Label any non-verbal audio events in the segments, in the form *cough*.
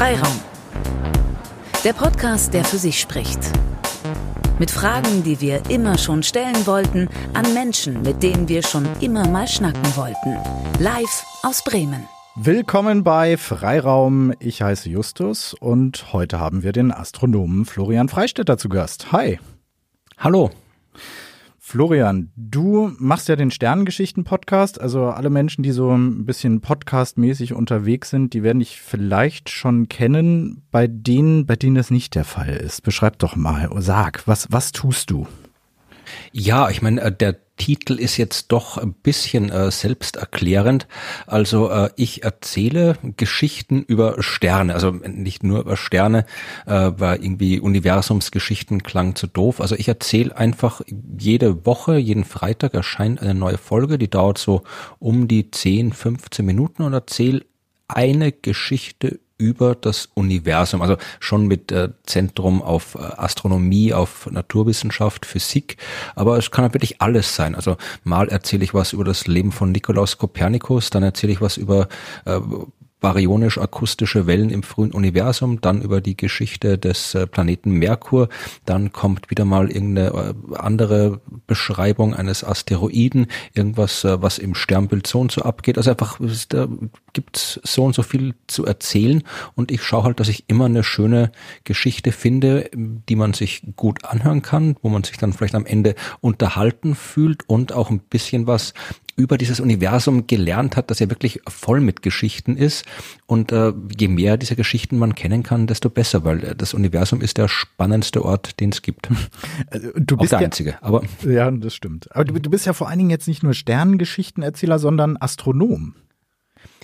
Freiraum. Der Podcast, der für sich spricht. Mit Fragen, die wir immer schon stellen wollten, an Menschen, mit denen wir schon immer mal schnacken wollten. Live aus Bremen. Willkommen bei Freiraum. Ich heiße Justus und heute haben wir den Astronomen Florian Freistetter zu Gast. Hi. Hallo. Florian, du machst ja den Sternengeschichten-Podcast. Also alle Menschen, die so ein bisschen podcastmäßig unterwegs sind, die werden dich vielleicht schon kennen. Bei denen, bei denen das nicht der Fall ist. Beschreib doch mal, sag, was, was tust du? Ja, ich meine, äh, der Titel ist jetzt doch ein bisschen äh, selbsterklärend. Also äh, ich erzähle Geschichten über Sterne, also nicht nur über Sterne, äh, weil irgendwie Universumsgeschichten klang zu doof. Also ich erzähle einfach jede Woche, jeden Freitag erscheint eine neue Folge, die dauert so um die 10, 15 Minuten und erzähle eine Geschichte über das Universum, also schon mit äh, Zentrum auf äh, Astronomie, auf Naturwissenschaft, Physik, aber es kann wirklich alles sein. Also mal erzähle ich was über das Leben von Nikolaus Kopernikus, dann erzähle ich was über äh, baryonisch-akustische Wellen im frühen Universum, dann über die Geschichte des äh, Planeten Merkur, dann kommt wieder mal irgendeine äh, andere Beschreibung eines Asteroiden, irgendwas, äh, was im Sternbild so und so abgeht. Also einfach, da gibt so und so viel zu erzählen und ich schaue halt, dass ich immer eine schöne Geschichte finde, die man sich gut anhören kann, wo man sich dann vielleicht am Ende unterhalten fühlt und auch ein bisschen was über dieses Universum gelernt hat, das ja wirklich voll mit Geschichten ist. Und äh, je mehr dieser Geschichten man kennen kann, desto besser, weil äh, das Universum ist der spannendste Ort, den es gibt. *laughs* Also, du bist Auch der ja, einzige. Aber ja, das stimmt. Aber du, du bist ja vor allen Dingen jetzt nicht nur Sternengeschichtenerzähler, sondern Astronom.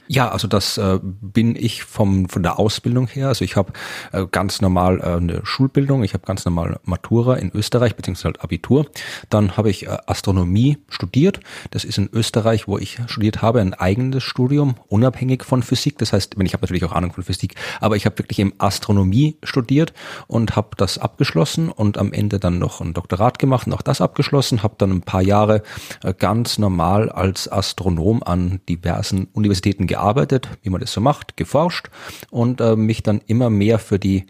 Ja, also das äh, bin ich vom von der Ausbildung her. Also ich habe äh, ganz normal äh, eine Schulbildung, ich habe ganz normal Matura in Österreich beziehungsweise halt Abitur. Dann habe ich äh, Astronomie studiert. Das ist in Österreich, wo ich studiert habe, ein eigenes Studium, unabhängig von Physik. Das heißt, ich habe natürlich auch Ahnung von Physik, aber ich habe wirklich im Astronomie studiert und habe das abgeschlossen und am Ende dann noch ein Doktorat gemacht und auch das abgeschlossen. Habe dann ein paar Jahre äh, ganz normal als Astronom an diversen Universitäten gearbeitet, wie man das so macht, geforscht und äh, mich dann immer mehr für die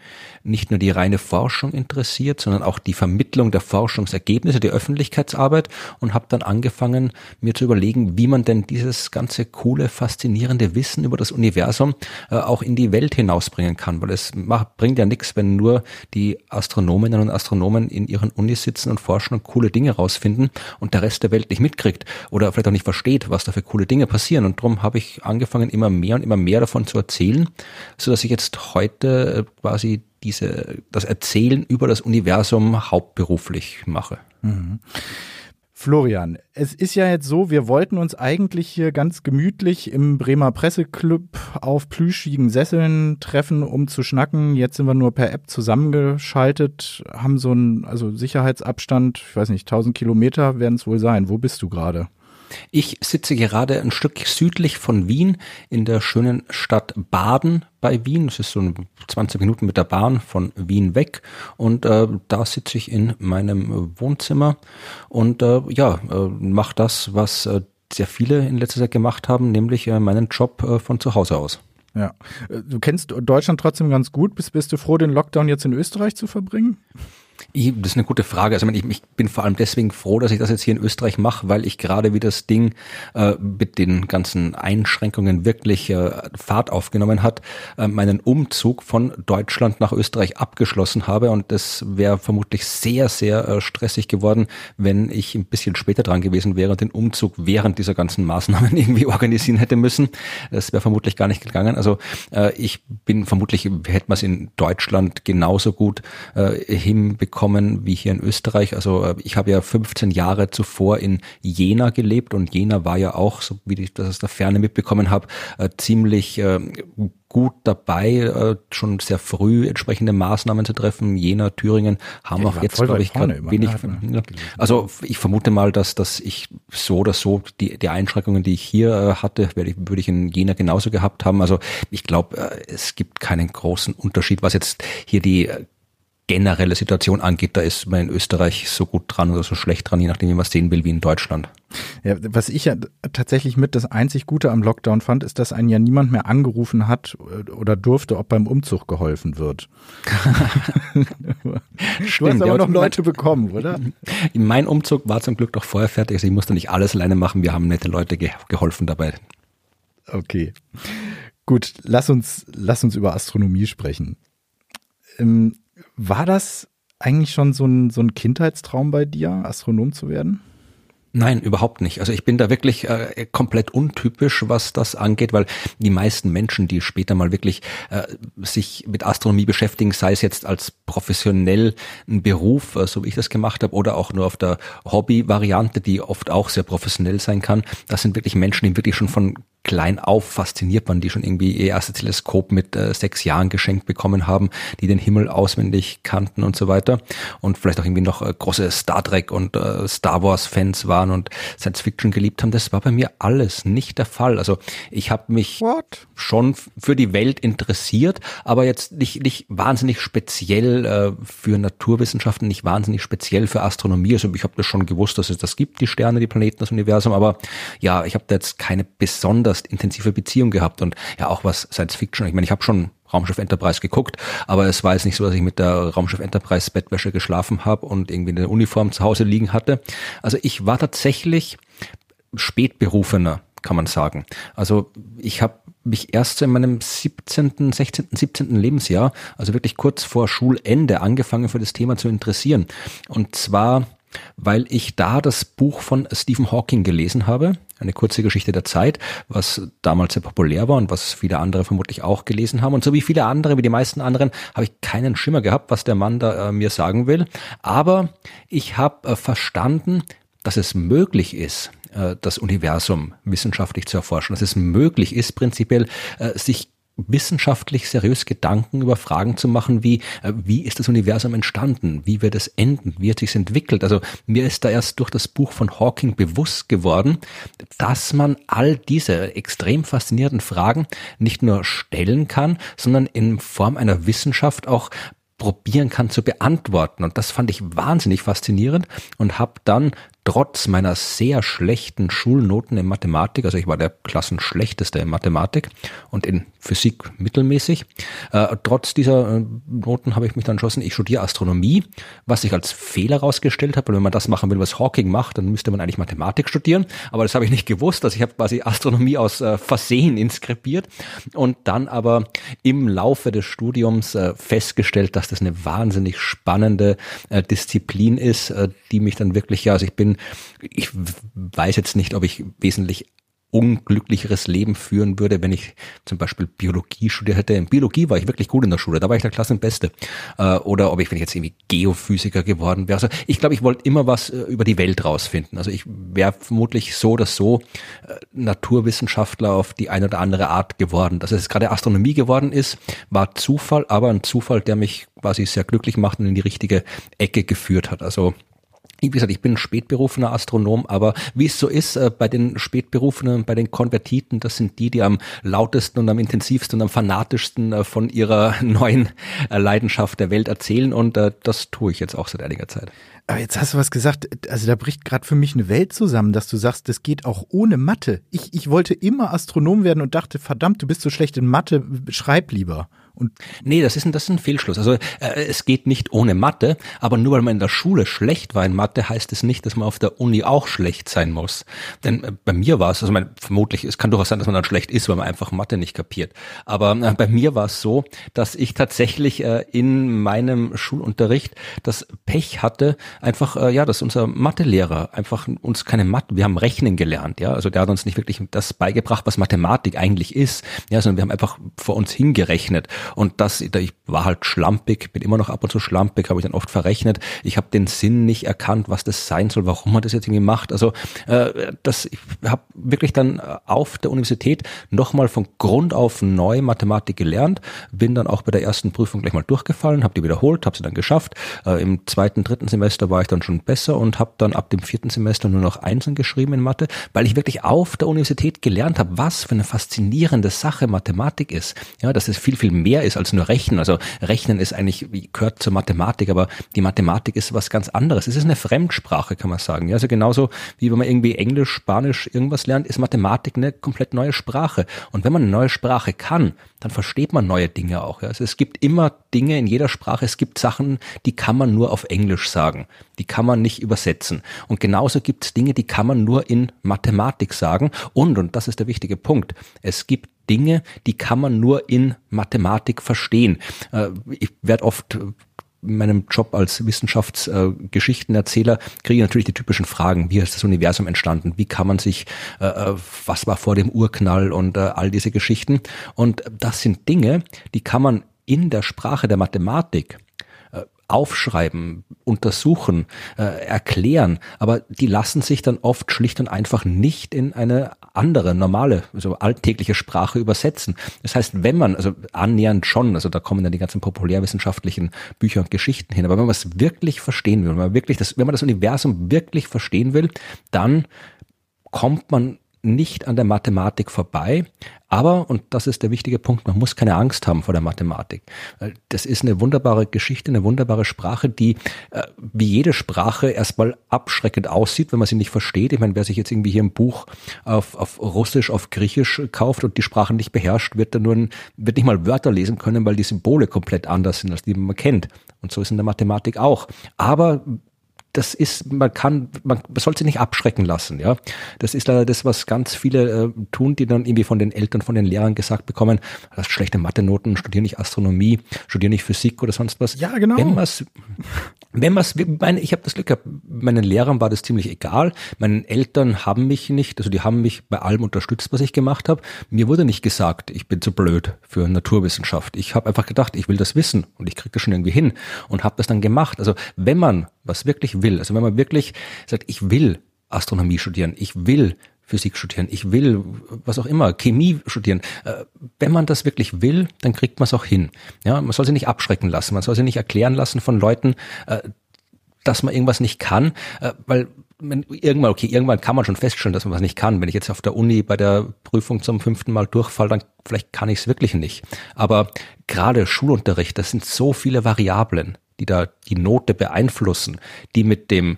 nicht nur die reine Forschung interessiert, sondern auch die Vermittlung der Forschungsergebnisse, die Öffentlichkeitsarbeit und habe dann angefangen, mir zu überlegen, wie man denn dieses ganze coole, faszinierende Wissen über das Universum äh, auch in die Welt hinausbringen kann, weil es macht, bringt ja nichts, wenn nur die Astronominnen und Astronomen in ihren Unis sitzen und forschen und coole Dinge rausfinden und der Rest der Welt nicht mitkriegt oder vielleicht auch nicht versteht, was da für coole Dinge passieren. Und darum habe ich angefangen, immer mehr und immer mehr davon zu erzählen, so dass ich jetzt heute äh, quasi diese, das Erzählen über das Universum hauptberuflich mache. Mhm. Florian, es ist ja jetzt so, wir wollten uns eigentlich hier ganz gemütlich im Bremer Presseclub auf plüschigen Sesseln treffen, um zu schnacken. Jetzt sind wir nur per App zusammengeschaltet, haben so einen also Sicherheitsabstand, ich weiß nicht, 1000 Kilometer werden es wohl sein. Wo bist du gerade? Ich sitze gerade ein Stück südlich von Wien in der schönen Stadt Baden bei Wien. Das ist so 20 Minuten mit der Bahn von Wien weg. Und äh, da sitze ich in meinem Wohnzimmer und äh, ja, äh, mache das, was äh, sehr viele in letzter Zeit gemacht haben, nämlich äh, meinen Job äh, von zu Hause aus. Ja. Du kennst Deutschland trotzdem ganz gut. Bist, bist du froh, den Lockdown jetzt in Österreich zu verbringen? Ich, das ist eine gute Frage. Also ich, ich, bin vor allem deswegen froh, dass ich das jetzt hier in Österreich mache, weil ich gerade wie das Ding äh, mit den ganzen Einschränkungen wirklich äh, Fahrt aufgenommen hat, äh, meinen Umzug von Deutschland nach Österreich abgeschlossen habe und das wäre vermutlich sehr, sehr äh, stressig geworden, wenn ich ein bisschen später dran gewesen wäre und den Umzug während dieser ganzen Maßnahmen *laughs* irgendwie organisieren hätte müssen. Das wäre vermutlich gar nicht gegangen. Also äh, ich bin vermutlich, hätte man es in Deutschland genauso gut äh, hinbekommen bekommen wie hier in Österreich. Also äh, ich habe ja 15 Jahre zuvor in Jena gelebt und Jena war ja auch, so wie ich das aus der Ferne mitbekommen habe, äh, ziemlich äh, gut dabei, schon sehr früh entsprechende Maßnahmen zu treffen. Jena, Thüringen haben ja, auch jetzt, glaube ich, gerade wenig. Ja. Also ich vermute mal, dass, dass ich so oder so die, die Einschränkungen, die ich hier hatte, werde ich, würde ich in Jena genauso gehabt haben. Also ich glaube, es gibt keinen großen Unterschied, was jetzt hier die generelle Situation angeht, da ist man in Österreich so gut dran oder so schlecht dran, je nachdem, wie man es sehen will, wie in Deutschland. Ja, was ich ja tatsächlich mit das einzig Gute am Lockdown fand, ist, dass einen ja niemand mehr angerufen hat äh, oder durfte, ob beim Umzug geholfen wird. *laughs* du Stimmt, hast aber ja, noch Leute bekommen, oder? *laughs* Mein Umzug war zum Glück doch vorher fertig, also ich musste nicht alles alleine machen, wir haben nette Leute ge geholfen dabei. Okay. Gut, lass uns, lass uns über Astronomie sprechen. Ähm, war das eigentlich schon so ein, so ein Kindheitstraum bei dir, Astronom zu werden? Nein, überhaupt nicht. Also ich bin da wirklich äh, komplett untypisch, was das angeht, weil die meisten Menschen, die später mal wirklich äh, sich mit Astronomie beschäftigen, sei es jetzt als professionell ein Beruf, äh, so wie ich das gemacht habe, oder auch nur auf der Hobby-Variante, die oft auch sehr professionell sein kann, das sind wirklich Menschen, die wirklich schon von klein auf fasziniert waren, die schon irgendwie ihr erstes Teleskop mit äh, sechs Jahren geschenkt bekommen haben, die den Himmel auswendig kannten und so weiter und vielleicht auch irgendwie noch äh, große Star Trek und äh, Star Wars Fans waren und Science Fiction geliebt haben. Das war bei mir alles nicht der Fall. Also ich habe mich What? schon für die Welt interessiert, aber jetzt nicht, nicht wahnsinnig speziell äh, für Naturwissenschaften, nicht wahnsinnig speziell für Astronomie. Also ich habe das schon gewusst, dass es das gibt, die Sterne, die Planeten, das Universum, aber ja, ich habe da jetzt keine besonders intensive Beziehung gehabt und ja auch was Science Fiction. Ich meine, ich habe schon Raumschiff Enterprise geguckt, aber es war jetzt nicht so, dass ich mit der Raumschiff Enterprise Bettwäsche geschlafen habe und irgendwie eine Uniform zu Hause liegen hatte. Also ich war tatsächlich spätberufener, kann man sagen. Also ich habe mich erst in meinem 17., 16., 17. Lebensjahr, also wirklich kurz vor Schulende, angefangen für das Thema zu interessieren. Und zwar weil ich da das Buch von Stephen Hawking gelesen habe, eine kurze Geschichte der Zeit, was damals sehr populär war und was viele andere vermutlich auch gelesen haben. Und so wie viele andere, wie die meisten anderen, habe ich keinen Schimmer gehabt, was der Mann da äh, mir sagen will. Aber ich habe äh, verstanden, dass es möglich ist, äh, das Universum wissenschaftlich zu erforschen, dass es möglich ist, prinzipiell äh, sich wissenschaftlich seriös Gedanken über Fragen zu machen, wie äh, wie ist das Universum entstanden, wie wird es enden, wie hat sich entwickelt. Also mir ist da erst durch das Buch von Hawking bewusst geworden, dass man all diese extrem faszinierenden Fragen nicht nur stellen kann, sondern in Form einer Wissenschaft auch probieren kann zu beantworten. Und das fand ich wahnsinnig faszinierend und habe dann trotz meiner sehr schlechten Schulnoten in Mathematik, also ich war der Klassenschlechteste in Mathematik und in Physik mittelmäßig, äh, trotz dieser äh, Noten habe ich mich dann entschlossen, ich studiere Astronomie, was ich als Fehler herausgestellt habe, weil wenn man das machen will, was Hawking macht, dann müsste man eigentlich Mathematik studieren, aber das habe ich nicht gewusst, also ich habe quasi Astronomie aus äh, Versehen inskribiert und dann aber im Laufe des Studiums äh, festgestellt, dass das eine wahnsinnig spannende äh, Disziplin ist, äh, die mich dann wirklich, ja, also ich bin ich weiß jetzt nicht, ob ich wesentlich unglücklicheres Leben führen würde, wenn ich zum Beispiel Biologie studiert hätte. In Biologie war ich wirklich gut in der Schule, da war ich der Klassenbeste. Äh, oder ob ich, wenn ich jetzt irgendwie Geophysiker geworden wäre. Also ich glaube, ich wollte immer was äh, über die Welt rausfinden. Also ich wäre vermutlich so oder so äh, Naturwissenschaftler auf die eine oder andere Art geworden. Dass es gerade Astronomie geworden ist, war Zufall, aber ein Zufall, der mich quasi sehr glücklich macht und in die richtige Ecke geführt hat. Also wie gesagt, ich bin ein spätberufener Astronom, aber wie es so ist, äh, bei den Spätberufenen, bei den Konvertiten, das sind die, die am lautesten und am intensivsten und am fanatischsten äh, von ihrer *laughs* neuen äh, Leidenschaft der Welt erzählen und äh, das tue ich jetzt auch seit einiger Zeit. Aber jetzt hast du was gesagt, also da bricht gerade für mich eine Welt zusammen, dass du sagst, das geht auch ohne Mathe. Ich, ich wollte immer Astronom werden und dachte, verdammt, du bist so schlecht in Mathe, schreib lieber. Und nee, das ist ein, das ist ein Fehlschluss. Also äh, es geht nicht ohne Mathe, aber nur weil man in der Schule schlecht war in Mathe, heißt es nicht, dass man auf der Uni auch schlecht sein muss. Denn äh, bei mir war es, also mein, vermutlich, es kann durchaus sein, dass man dann schlecht ist, weil man einfach Mathe nicht kapiert. Aber äh, bei mir war es so, dass ich tatsächlich äh, in meinem Schulunterricht das Pech hatte, einfach, äh, ja, dass unser Mathelehrer einfach uns keine Mathe, wir haben Rechnen gelernt, ja, also der hat uns nicht wirklich das beigebracht, was Mathematik eigentlich ist, ja, sondern wir haben einfach vor uns hingerechnet. Und das, ich war halt schlampig, bin immer noch ab und zu schlampig, habe ich dann oft verrechnet. Ich habe den Sinn nicht erkannt, was das sein soll, warum man das jetzt irgendwie macht. Also äh, das, ich habe wirklich dann auf der Universität nochmal von Grund auf neu Mathematik gelernt, bin dann auch bei der ersten Prüfung gleich mal durchgefallen, habe die wiederholt, habe sie dann geschafft. Äh, Im zweiten, dritten Semester war ich dann schon besser und habe dann ab dem vierten Semester nur noch Einsen geschrieben in Mathe, weil ich wirklich auf der Universität gelernt habe, was für eine faszinierende Sache Mathematik ist. Ja, dass es viel, viel mehr mehr ist als nur Rechnen. Also Rechnen ist eigentlich, gehört zur Mathematik, aber die Mathematik ist was ganz anderes. Es ist eine Fremdsprache, kann man sagen. Ja, also genauso wie wenn man irgendwie Englisch, Spanisch, irgendwas lernt, ist Mathematik eine komplett neue Sprache. Und wenn man eine neue Sprache kann, dann versteht man neue Dinge auch. Ja. Also es gibt immer Dinge in jeder Sprache, es gibt Sachen, die kann man nur auf Englisch sagen. Die kann man nicht übersetzen. Und genauso gibt es Dinge, die kann man nur in Mathematik sagen. Und, und das ist der wichtige Punkt, es gibt Dinge, die kann man nur in Mathematik verstehen. Äh, ich werde oft in meinem Job als Wissenschaftsgeschichtenerzähler kriege ich natürlich die typischen Fragen. Wie ist das Universum entstanden? Wie kann man sich, äh, äh, was war vor dem Urknall und äh, all diese Geschichten? Und das sind Dinge, die kann man in der Sprache der Mathematik aufschreiben, untersuchen, äh, erklären, aber die lassen sich dann oft schlicht und einfach nicht in eine andere, normale, also alltägliche Sprache übersetzen. Das heißt, wenn man, also annähernd schon, also da kommen dann die ganzen populärwissenschaftlichen Bücher und Geschichten hin, aber wenn man es wirklich verstehen will, wenn man wirklich das, wenn man das Universum wirklich verstehen will, dann kommt man nicht an der Mathematik vorbei. Aber, und das ist der wichtige Punkt, man muss keine Angst haben vor der Mathematik. Das ist eine wunderbare Geschichte, eine wunderbare Sprache, die äh, wie jede Sprache erstmal abschreckend aussieht, wenn man sie nicht versteht. Ich meine, wer sich jetzt irgendwie hier ein Buch auf, auf Russisch, auf Griechisch kauft und die Sprache nicht beherrscht, wird dann nur ein, wird nicht mal Wörter lesen können, weil die Symbole komplett anders sind, als die man kennt. Und so ist in der Mathematik auch. Aber das ist, man kann, man, man soll sich nicht abschrecken lassen, ja. Das ist leider das, was ganz viele äh, tun, die dann irgendwie von den Eltern, von den Lehrern gesagt bekommen, hast schlechte Mathe-Noten, studier nicht Astronomie, studier nicht Physik oder sonst was. Ja, genau. Wenn man's, wenn man's, meine, ich habe das Glück gehabt, meinen Lehrern war das ziemlich egal, meinen Eltern haben mich nicht, also die haben mich bei allem unterstützt, was ich gemacht habe. Mir wurde nicht gesagt, ich bin zu blöd für Naturwissenschaft. Ich habe einfach gedacht, ich will das wissen und ich kriege das schon irgendwie hin und habe das dann gemacht. Also wenn man was wirklich will, also wenn man wirklich sagt, ich will Astronomie studieren, ich will Physik studieren, ich will was auch immer, Chemie studieren. Äh, wenn man das wirklich will, dann kriegt man es auch hin. Ja, man soll sich nicht abschrecken lassen, man soll sich nicht erklären lassen von Leuten, äh, dass man irgendwas nicht kann, äh, weil irgendwann, okay, irgendwann kann man schon feststellen, dass man was nicht kann. Wenn ich jetzt auf der Uni bei der Prüfung zum fünften Mal durchfall, dann vielleicht kann ich es wirklich nicht. Aber gerade Schulunterricht, das sind so viele Variablen, die da die Note beeinflussen, die mit dem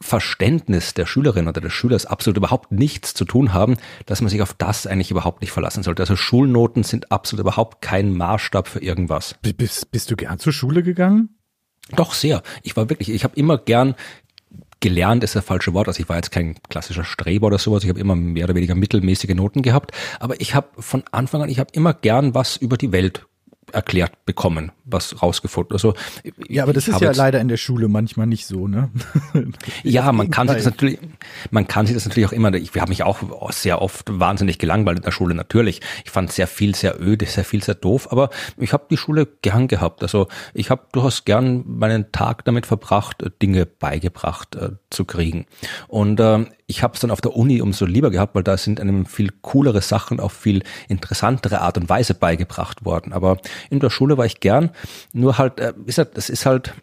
Verständnis der Schülerin oder des Schülers absolut überhaupt nichts zu tun haben, dass man sich auf das eigentlich überhaupt nicht verlassen sollte. Also Schulnoten sind absolut überhaupt kein Maßstab für irgendwas. Bist, bist du gern zur Schule gegangen? Doch sehr. Ich war wirklich, ich habe immer gern gelernt ist das falsche Wort. Also ich war jetzt kein klassischer Streber oder sowas. Ich habe immer mehr oder weniger mittelmäßige Noten gehabt. Aber ich habe von Anfang an, ich habe immer gern was über die Welt erklärt bekommen, was rausgefunden. Also ja, aber das ist ja leider in der Schule manchmal nicht so, ne? *laughs* ja, man *laughs* kann sich das natürlich, man kann sich das natürlich auch immer. Ich habe mich auch sehr oft wahnsinnig gelangweilt in der Schule natürlich. Ich fand sehr viel sehr öde, sehr viel sehr doof, aber ich habe die Schule gern gehabt. Also ich habe durchaus gern meinen Tag damit verbracht, Dinge beigebracht äh, zu kriegen. Und äh, ich habe es dann auf der Uni umso lieber gehabt, weil da sind einem viel coolere Sachen auf viel interessantere Art und Weise beigebracht worden. Aber in der Schule war ich gern, nur halt, äh, ist halt, das ist halt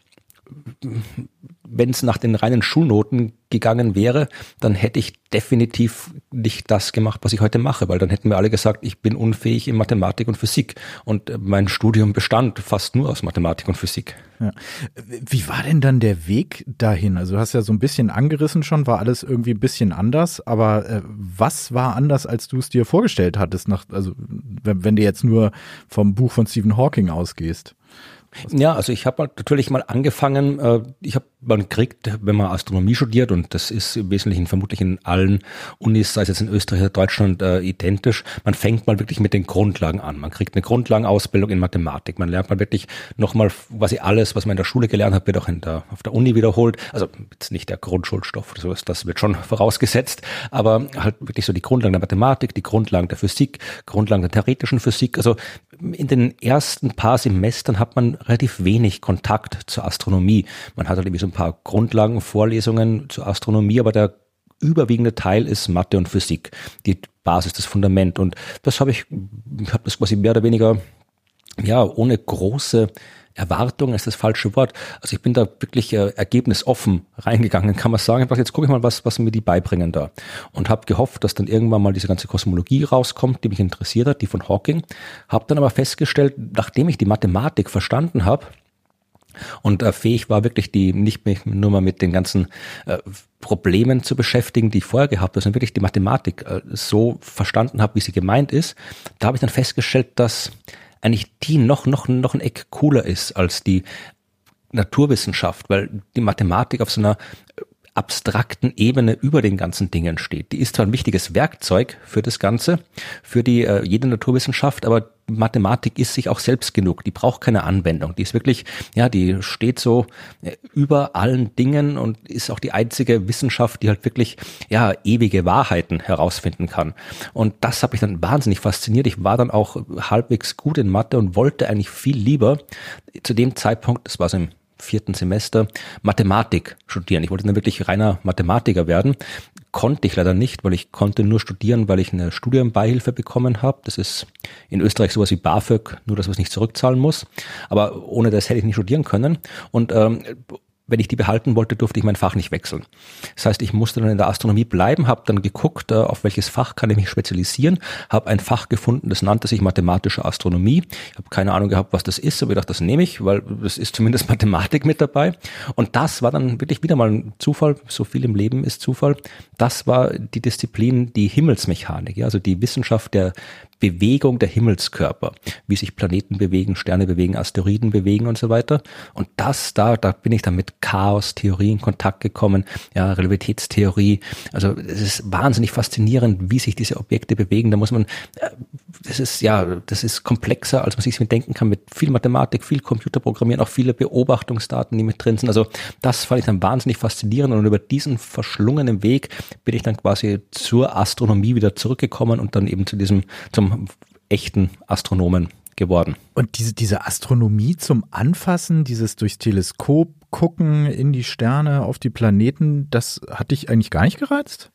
wenn es nach den reinen Schulnoten gegangen wäre, dann hätte ich definitiv nicht das gemacht, was ich heute mache, weil dann hätten wir alle gesagt, ich bin unfähig in Mathematik und Physik. Und äh, mein Studium bestand fast nur aus Mathematik und Physik. Ja. Wie war denn dann der Weg dahin? Also du hast ja so ein bisschen angerissen schon, war alles irgendwie ein bisschen anders, aber äh, was war anders, als du es dir vorgestellt hattest, nach, also wenn, wenn du jetzt nur vom Buch von Stephen Hawking ausgehst? Ja, also ich habe natürlich mal angefangen, äh, ich habe, man kriegt, wenn man Astronomie studiert, und das ist im Wesentlichen vermutlich in allen Unis, sei es jetzt in Österreich oder Deutschland, äh, identisch, man fängt mal wirklich mit den Grundlagen an. Man kriegt eine Grundlagenausbildung in Mathematik. Man lernt mal wirklich nochmal quasi alles, was man in der Schule gelernt hat, wird auch in der, auf der Uni wiederholt. Also jetzt nicht der Grundschulstoff, so ist, das wird schon *laughs* vorausgesetzt, aber halt wirklich so die Grundlagen der Mathematik, die Grundlagen der Physik, Grundlagen der theoretischen Physik. Also in den ersten paar Semestern hat man relativ wenig Kontakt zur Astronomie. Man hat halt irgendwie so ein paar Grundlagenvorlesungen zur Astronomie, aber der überwiegende Teil ist Mathe und Physik, die Basis, das Fundament. Und das habe ich, ich habe das quasi mehr oder weniger, ja, ohne große Erwartung ist das falsche Wort. Also ich bin da wirklich äh, ergebnisoffen reingegangen, kann man sagen. Jetzt gucke ich mal, was, was mir die beibringen da. Und habe gehofft, dass dann irgendwann mal diese ganze Kosmologie rauskommt, die mich interessiert hat, die von Hawking. Habe dann aber festgestellt, nachdem ich die Mathematik verstanden habe, und äh, fähig war wirklich die nicht mehr nur mal mit den ganzen äh, Problemen zu beschäftigen, die ich vorher gehabt habe, sondern wirklich die Mathematik äh, so verstanden habe, wie sie gemeint ist. Da habe ich dann festgestellt, dass eigentlich die noch, noch, noch ein Eck cooler ist als die Naturwissenschaft, weil die Mathematik auf so einer abstrakten Ebene über den ganzen Dingen steht. Die ist zwar ein wichtiges Werkzeug für das Ganze, für die äh, jede Naturwissenschaft, aber Mathematik ist sich auch selbst genug. Die braucht keine Anwendung. Die ist wirklich, ja, die steht so äh, über allen Dingen und ist auch die einzige Wissenschaft, die halt wirklich, ja, ewige Wahrheiten herausfinden kann. Und das hat mich dann wahnsinnig fasziniert. Ich war dann auch halbwegs gut in Mathe und wollte eigentlich viel lieber zu dem Zeitpunkt, das war so im vierten Semester Mathematik studieren. Ich wollte dann wirklich reiner Mathematiker werden. Konnte ich leider nicht, weil ich konnte nur studieren, weil ich eine Studienbeihilfe bekommen habe. Das ist in Österreich sowas wie BAföG, nur dass man es nicht zurückzahlen muss. Aber ohne das hätte ich nicht studieren können. Und ähm, wenn ich die behalten wollte, durfte ich mein Fach nicht wechseln. Das heißt, ich musste dann in der Astronomie bleiben, habe dann geguckt, äh, auf welches Fach kann ich mich spezialisieren, habe ein Fach gefunden, das nannte sich mathematische Astronomie. Ich habe keine Ahnung gehabt, was das ist, aber ich dachte, das nehme ich, weil das ist zumindest *laughs* Mathematik mit dabei. Und das war dann wirklich wieder mal ein Zufall, so viel im Leben ist Zufall. Das war die Disziplin, die Himmelsmechanik, ja, also die Wissenschaft der Bewegung der Himmelskörper, wie sich Planeten bewegen, Sterne bewegen, Asteroiden bewegen und so weiter. Und das da, da bin ich dann mit Chaos-Theorie in Kontakt gekommen, ja, Relativitätstheorie. Also es ist wahnsinnig faszinierend, wie sich diese Objekte bewegen. Da muss man, äh, das ist ja, das ist komplexer, als man sich denken kann, mit viel Mathematik, viel Computerprogrammieren, auch viele Beobachtungsdaten, die mit drin sind. Also das fand ich dann wahnsinnig faszinierend und über diesen verschlungenen Weg bin ich dann quasi zur Astronomie wieder zurückgekommen und dann eben zu diesem, zum zum echten Astronomen geworden. Und diese, diese Astronomie zum Anfassen, dieses durchs Teleskop gucken in die Sterne, auf die Planeten, das hat dich eigentlich gar nicht gereizt?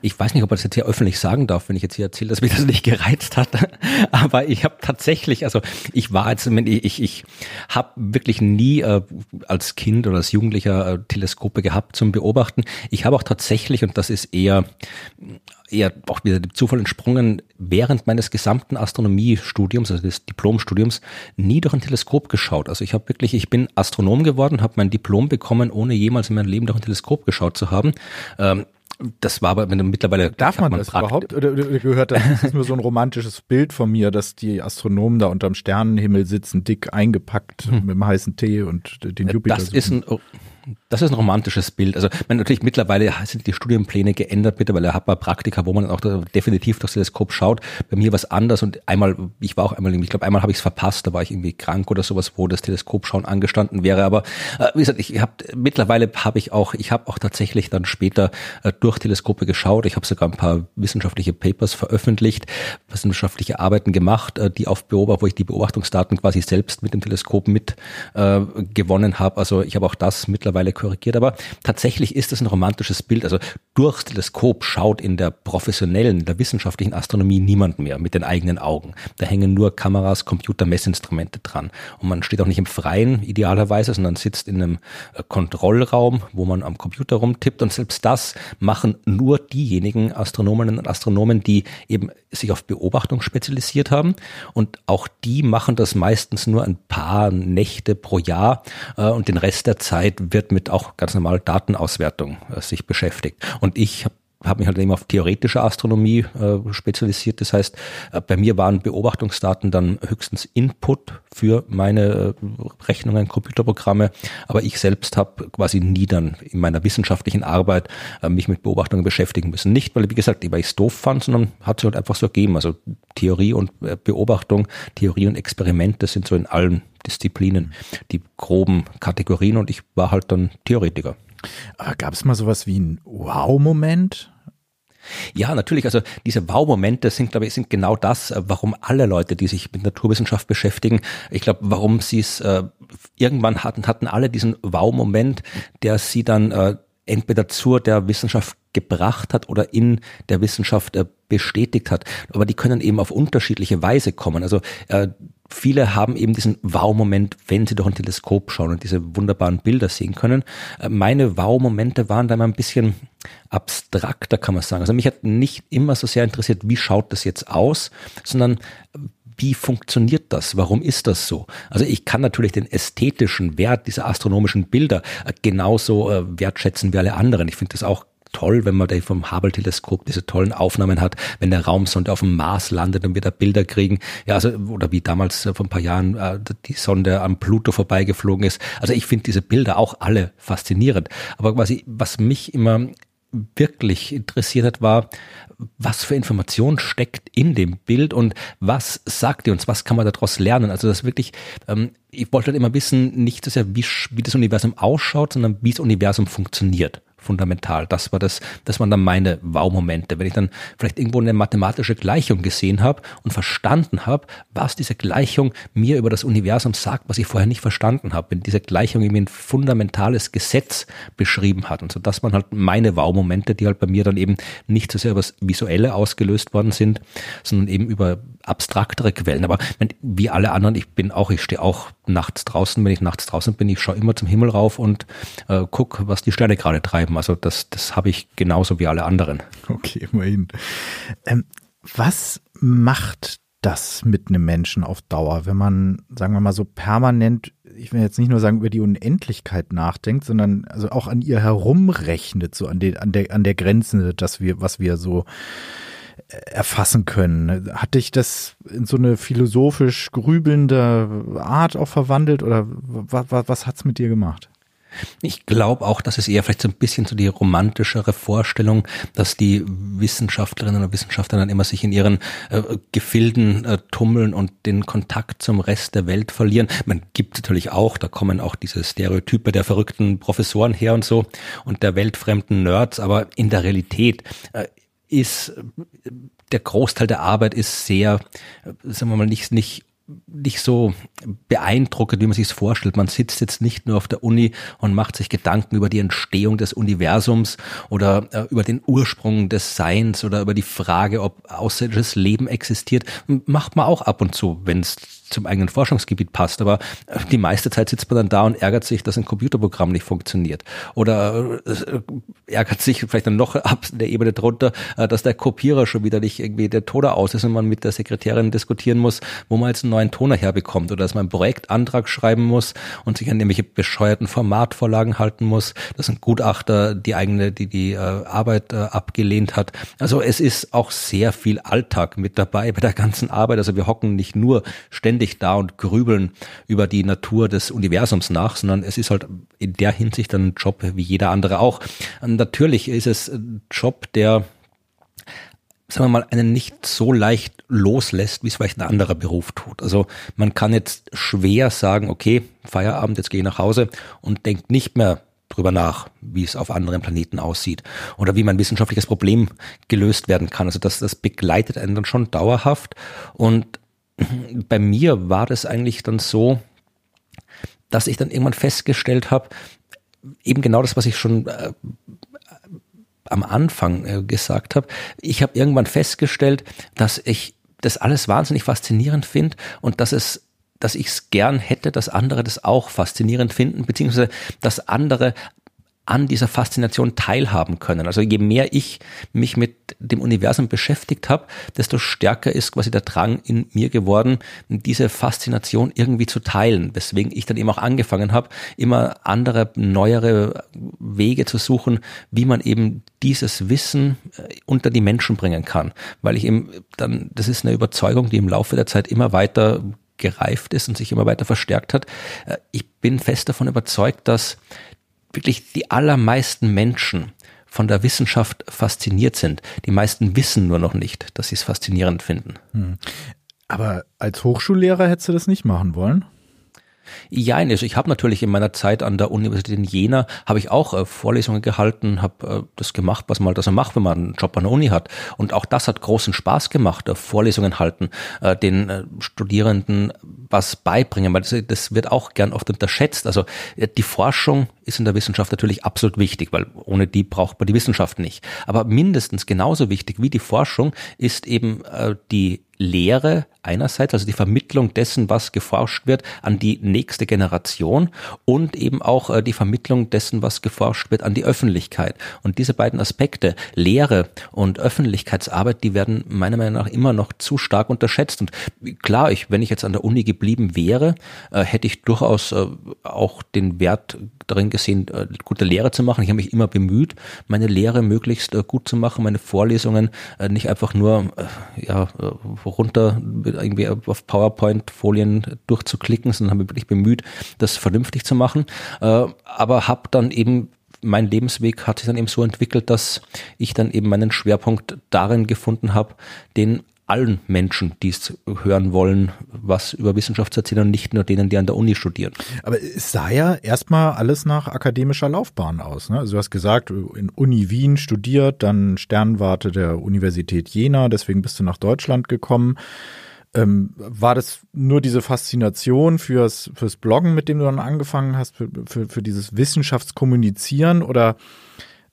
Ich weiß nicht, ob man das jetzt hier öffentlich sagen darf, wenn ich jetzt hier erzähle, dass mich das nicht gereizt hat. *laughs* Aber ich habe tatsächlich, also ich war jetzt, ich, ich, ich habe wirklich nie äh, als Kind oder als Jugendlicher äh, Teleskope gehabt zum Beobachten. Ich habe auch tatsächlich, und das ist eher eher auch wieder dem Zufall entsprungen, während meines gesamten Astronomiestudiums, also des Diplomstudiums, nie durch ein Teleskop geschaut. Also ich habe wirklich, ich bin Astronom geworden, habe mein Diplom bekommen, ohne jemals in meinem Leben durch ein Teleskop geschaut zu haben. Ähm, das war aber mittlerweile darf man, man das überhaupt oder, oder gehört das, das ist nur so ein romantisches Bild von mir, dass die Astronomen da unterm Sternenhimmel sitzen, dick eingepackt hm. mit dem heißen Tee und den Jupiter. Das suchen. ist ein das ist ein romantisches Bild. Also man, natürlich mittlerweile sind die Studienpläne geändert. Mittlerweile hat man Praktika, wo man auch definitiv durchs Teleskop schaut. Bei mir war es anders und einmal, ich war auch einmal, ich glaube einmal habe ich es verpasst, da war ich irgendwie krank oder sowas, wo das Teleskopschauen angestanden wäre. Aber äh, wie gesagt, ich habe mittlerweile habe ich auch, ich habe auch tatsächlich dann später äh, durch Teleskope geschaut. Ich habe sogar ein paar wissenschaftliche Papers veröffentlicht, wissenschaftliche Arbeiten gemacht, äh, die auf Beobacht, wo ich die Beobachtungsdaten quasi selbst mit dem Teleskop mit äh, gewonnen habe. Also ich habe auch das mittlerweile mittlerweile korrigiert, aber tatsächlich ist es ein romantisches Bild. Also durchs Teleskop schaut in der professionellen, in der wissenschaftlichen Astronomie niemand mehr mit den eigenen Augen. Da hängen nur Kameras, Computer, Messinstrumente dran. Und man steht auch nicht im Freien idealerweise, sondern sitzt in einem äh, Kontrollraum, wo man am Computer rumtippt. Und selbst das machen nur diejenigen Astronominnen und Astronomen, die eben sich auf Beobachtung spezialisiert haben. Und auch die machen das meistens nur ein paar Nächte pro Jahr. Äh, und den Rest der Zeit wird wird mit auch ganz normal Datenauswertung äh, sich beschäftigt. Und ich habe habe mich halt eben auf theoretische Astronomie äh, spezialisiert. Das heißt, äh, bei mir waren Beobachtungsdaten dann höchstens Input für meine äh, Rechnungen, Computerprogramme, aber ich selbst habe quasi nie dann in meiner wissenschaftlichen Arbeit äh, mich mit Beobachtungen beschäftigen müssen. Nicht, weil, wie gesagt, weil ich es doof fand, sondern hat es halt einfach so ergeben. Also Theorie und äh, Beobachtung, Theorie und Experiment, das sind so in allen Disziplinen die groben Kategorien und ich war halt dann Theoretiker. Gab es mal sowas wie ein Wow-Moment? Ja, natürlich. Also diese Wow-Momente sind, glaube ich, sind genau das, äh, warum alle Leute, die sich mit Naturwissenschaft beschäftigen, ich glaube, warum sie es äh, irgendwann hatten, hatten alle diesen Wow-Moment, der sie dann äh, entweder zur der Wissenschaft gebracht hat oder in der Wissenschaft äh, bestätigt hat. Aber die können eben auf unterschiedliche Weise kommen. Also äh, viele haben eben diesen Wow-Moment, wenn sie durch ein Teleskop schauen und diese wunderbaren Bilder sehen können. Äh, meine Wow-Momente waren da mal ein bisschen abstrakter, kann man sagen. Also mich hat nicht immer so sehr interessiert, wie schaut das jetzt aus, sondern wie funktioniert das? Warum ist das so? Also ich kann natürlich den ästhetischen Wert dieser astronomischen Bilder äh, genauso äh, wertschätzen wie alle anderen. Ich finde das auch toll, wenn man da vom Hubble-Teleskop diese tollen Aufnahmen hat, wenn der Raumsonde auf dem Mars landet und wir da Bilder kriegen. Ja, also, oder wie damals äh, vor ein paar Jahren äh, die Sonde am Pluto vorbeigeflogen ist. Also ich finde diese Bilder auch alle faszinierend. Aber quasi, was mich immer wirklich interessiert hat, war, was für Information steckt in dem Bild und was sagt ihr uns, was kann man daraus lernen? Also das wirklich, ähm, ich wollte halt immer wissen, nicht so sehr, wie, wie das Universum ausschaut, sondern wie das Universum funktioniert fundamental. Das war das, das waren dann meine Wow-Momente, wenn ich dann vielleicht irgendwo eine mathematische Gleichung gesehen habe und verstanden habe, was diese Gleichung mir über das Universum sagt, was ich vorher nicht verstanden habe. Wenn diese Gleichung irgendwie ein fundamentales Gesetz beschrieben hat. Und so, das waren halt meine Wow-Momente, die halt bei mir dann eben nicht so sehr über das Visuelle ausgelöst worden sind, sondern eben über abstraktere Quellen. Aber wie alle anderen, ich bin auch, ich stehe auch nachts draußen, wenn ich nachts draußen bin, ich schaue immer zum Himmel rauf und äh, guck, was die Sterne gerade treiben. Also das, das habe ich genauso wie alle anderen. Okay, immerhin. Ähm, was macht das mit einem Menschen auf Dauer, wenn man, sagen wir mal so permanent, ich will jetzt nicht nur sagen, über die Unendlichkeit nachdenkt, sondern also auch an ihr herumrechnet, so an, den, an, der, an der Grenze, dass wir, was wir so erfassen können. Hat dich das in so eine philosophisch grübelnde Art auch verwandelt oder was, was, was hat's mit dir gemacht? Ich glaube auch, dass es eher vielleicht so ein bisschen so die romantischere Vorstellung, dass die Wissenschaftlerinnen und Wissenschaftler dann immer sich in ihren äh, Gefilden äh, tummeln und den Kontakt zum Rest der Welt verlieren. Man gibt natürlich auch, da kommen auch diese Stereotype der verrückten Professoren her und so und der weltfremden Nerds, aber in der Realität äh, ist der Großteil der Arbeit ist sehr, sagen wir mal, nicht, nicht nicht so beeindruckend, wie man sich es vorstellt. Man sitzt jetzt nicht nur auf der Uni und macht sich Gedanken über die Entstehung des Universums oder äh, über den Ursprung des Seins oder über die Frage, ob außerirdisches Leben existiert. Macht man auch ab und zu, wenn es zum eigenen Forschungsgebiet passt. Aber die meiste Zeit sitzt man dann da und ärgert sich, dass ein Computerprogramm nicht funktioniert. Oder äh, ärgert sich vielleicht dann noch ab der Ebene drunter, äh, dass der Kopierer schon wieder nicht irgendwie der Toner aus ist und man mit der Sekretärin diskutieren muss, wo man jetzt einen neuen Toner herbekommt. Oder dass man einen Projektantrag schreiben muss und sich an irgendwelche bescheuerten Formatvorlagen halten muss, dass ein Gutachter die eigene, die die äh, Arbeit äh, abgelehnt hat. Also es ist auch sehr viel Alltag mit dabei bei der ganzen Arbeit. Also wir hocken nicht nur ständig ständig da und grübeln über die Natur des Universums nach, sondern es ist halt in der Hinsicht ein Job wie jeder andere auch. Natürlich ist es ein Job, der sagen wir mal, einen nicht so leicht loslässt, wie es vielleicht ein anderer Beruf tut. Also man kann jetzt schwer sagen, okay, Feierabend, jetzt gehe ich nach Hause und denkt nicht mehr drüber nach, wie es auf anderen Planeten aussieht oder wie mein wissenschaftliches Problem gelöst werden kann. Also das, das begleitet einen dann schon dauerhaft und bei mir war das eigentlich dann so, dass ich dann irgendwann festgestellt habe, eben genau das, was ich schon äh, am Anfang äh, gesagt habe. Ich habe irgendwann festgestellt, dass ich das alles wahnsinnig faszinierend finde und dass es dass ich es gern hätte, dass andere das auch faszinierend finden, beziehungsweise dass andere an dieser Faszination teilhaben können. Also je mehr ich mich mit dem Universum beschäftigt habe, desto stärker ist quasi der Drang in mir geworden, diese Faszination irgendwie zu teilen. Weswegen ich dann eben auch angefangen habe, immer andere, neuere Wege zu suchen, wie man eben dieses Wissen äh, unter die Menschen bringen kann. Weil ich eben dann, das ist eine Überzeugung, die im Laufe der Zeit immer weiter gereift ist und sich immer weiter verstärkt hat. Äh, ich bin fest davon überzeugt, dass wirklich die allermeisten Menschen von der Wissenschaft fasziniert sind. Die meisten wissen nur noch nicht, dass sie es faszinierend finden. Hm. Aber als Hochschullehrer hättest du das nicht machen wollen? Ja, also ich habe natürlich in meiner Zeit an der Universität in Jena habe ich auch äh, Vorlesungen gehalten, habe äh, das gemacht, was man so macht, wenn man einen Job an der Uni hat. Und auch das hat großen Spaß gemacht, äh, Vorlesungen halten, äh, den äh, Studierenden was beibringen, weil das, das, wird auch gern oft unterschätzt. Also äh, die Forschung ist in der Wissenschaft natürlich absolut wichtig, weil ohne die braucht man die Wissenschaft nicht. Aber mindestens genauso wichtig wie die Forschung ist eben äh, die Lehre einerseits, also die Vermittlung dessen, was geforscht wird, an die nächste Generation und eben auch äh, die Vermittlung dessen, was geforscht wird, an die Öffentlichkeit. Und diese beiden Aspekte, Lehre und Öffentlichkeitsarbeit, die werden meiner Meinung nach immer noch zu stark unterschätzt. Und klar, ich, wenn ich jetzt an der Uni geblieben wäre, äh, hätte ich durchaus äh, auch den Wert darin gesehen, gute Lehre zu machen. Ich habe mich immer bemüht, meine Lehre möglichst gut zu machen, meine Vorlesungen nicht einfach nur ja, runter irgendwie auf PowerPoint-Folien durchzuklicken, sondern habe mich wirklich bemüht, das vernünftig zu machen. aber habe dann eben mein Lebensweg hat sich dann eben so entwickelt, dass ich dann eben meinen Schwerpunkt darin gefunden habe, den allen Menschen, die es hören wollen, was über Wissenschaft zu erzählen und nicht nur denen, die an der Uni studieren. Aber es sah ja erstmal alles nach akademischer Laufbahn aus. Ne? Also du hast gesagt, in Uni Wien studiert, dann Sternwarte der Universität Jena, deswegen bist du nach Deutschland gekommen. Ähm, war das nur diese Faszination fürs, fürs Bloggen, mit dem du dann angefangen hast, für, für, für dieses Wissenschaftskommunizieren oder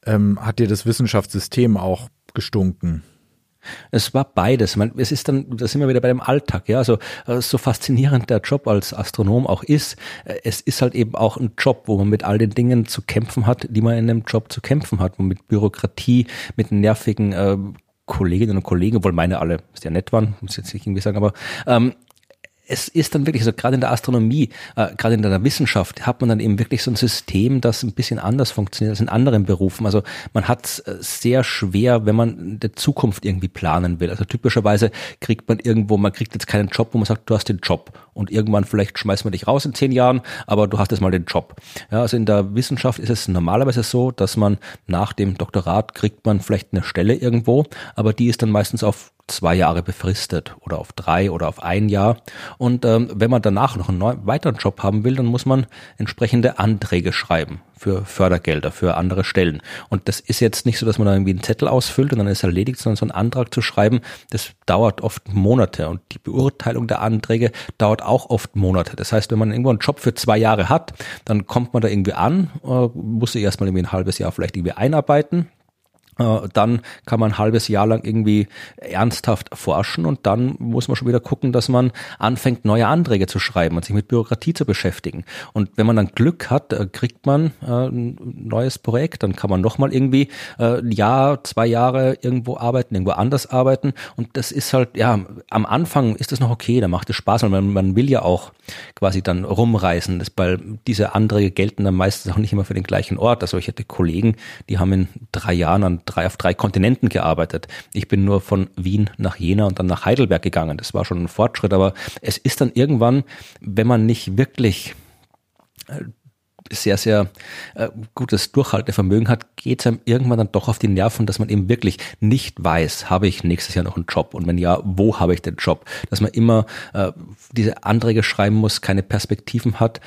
ähm, hat dir das Wissenschaftssystem auch gestunken? Es war beides. Man, es ist dann, da sind wir wieder bei dem Alltag, ja. Also äh, so faszinierend der Job als Astronom auch ist, äh, es ist halt eben auch ein Job, wo man mit all den Dingen zu kämpfen hat, die man in einem Job zu kämpfen hat, mit Bürokratie, mit nervigen äh, Kolleginnen und Kollegen, obwohl meine alle sehr nett waren, muss ich jetzt nicht irgendwie sagen, aber ähm, es ist dann wirklich so, gerade in der Astronomie, äh, gerade in der Wissenschaft, hat man dann eben wirklich so ein System, das ein bisschen anders funktioniert als in anderen Berufen. Also man hat es äh, sehr schwer, wenn man die Zukunft irgendwie planen will. Also typischerweise kriegt man irgendwo, man kriegt jetzt keinen Job, wo man sagt, du hast den Job und irgendwann vielleicht schmeißt man dich raus in zehn Jahren, aber du hast jetzt mal den Job. Ja, also in der Wissenschaft ist es normalerweise so, dass man nach dem Doktorat kriegt man vielleicht eine Stelle irgendwo, aber die ist dann meistens auf zwei Jahre befristet oder auf drei oder auf ein Jahr. Und ähm, wenn man danach noch einen neuen, weiteren Job haben will, dann muss man entsprechende Anträge schreiben für Fördergelder, für andere Stellen. Und das ist jetzt nicht so, dass man da irgendwie einen Zettel ausfüllt und dann ist erledigt, sondern so einen Antrag zu schreiben, das dauert oft Monate. Und die Beurteilung der Anträge dauert auch oft Monate. Das heißt, wenn man irgendwo einen Job für zwei Jahre hat, dann kommt man da irgendwie an, äh, muss sich erstmal irgendwie ein halbes Jahr vielleicht irgendwie einarbeiten dann kann man ein halbes Jahr lang irgendwie ernsthaft forschen und dann muss man schon wieder gucken, dass man anfängt, neue Anträge zu schreiben und sich mit Bürokratie zu beschäftigen. Und wenn man dann Glück hat, äh, kriegt man äh, ein neues Projekt, dann kann man nochmal irgendwie ein Jahr, zwei Jahre irgendwo arbeiten, irgendwo anders arbeiten. Und das ist halt, ja, am Anfang ist das noch okay, da macht es Spaß man, man will ja auch quasi dann rumreisen, das, weil diese Anträge gelten dann meistens auch nicht immer für den gleichen Ort. Also ich hatte Kollegen, die haben in drei Jahren an drei, auf drei Kontinenten gearbeitet. Ich bin nur von Wien nach Jena und dann nach Heidelberg gegangen. Das war schon ein Fortschritt, aber es ist dann irgendwann, wenn man nicht wirklich äh, sehr, sehr äh, gutes Durchhaltevermögen hat, geht es einem irgendwann dann doch auf die Nerven, dass man eben wirklich nicht weiß, habe ich nächstes Jahr noch einen Job und wenn ja, wo habe ich den Job? Dass man immer äh, diese Anträge schreiben muss, keine Perspektiven hat.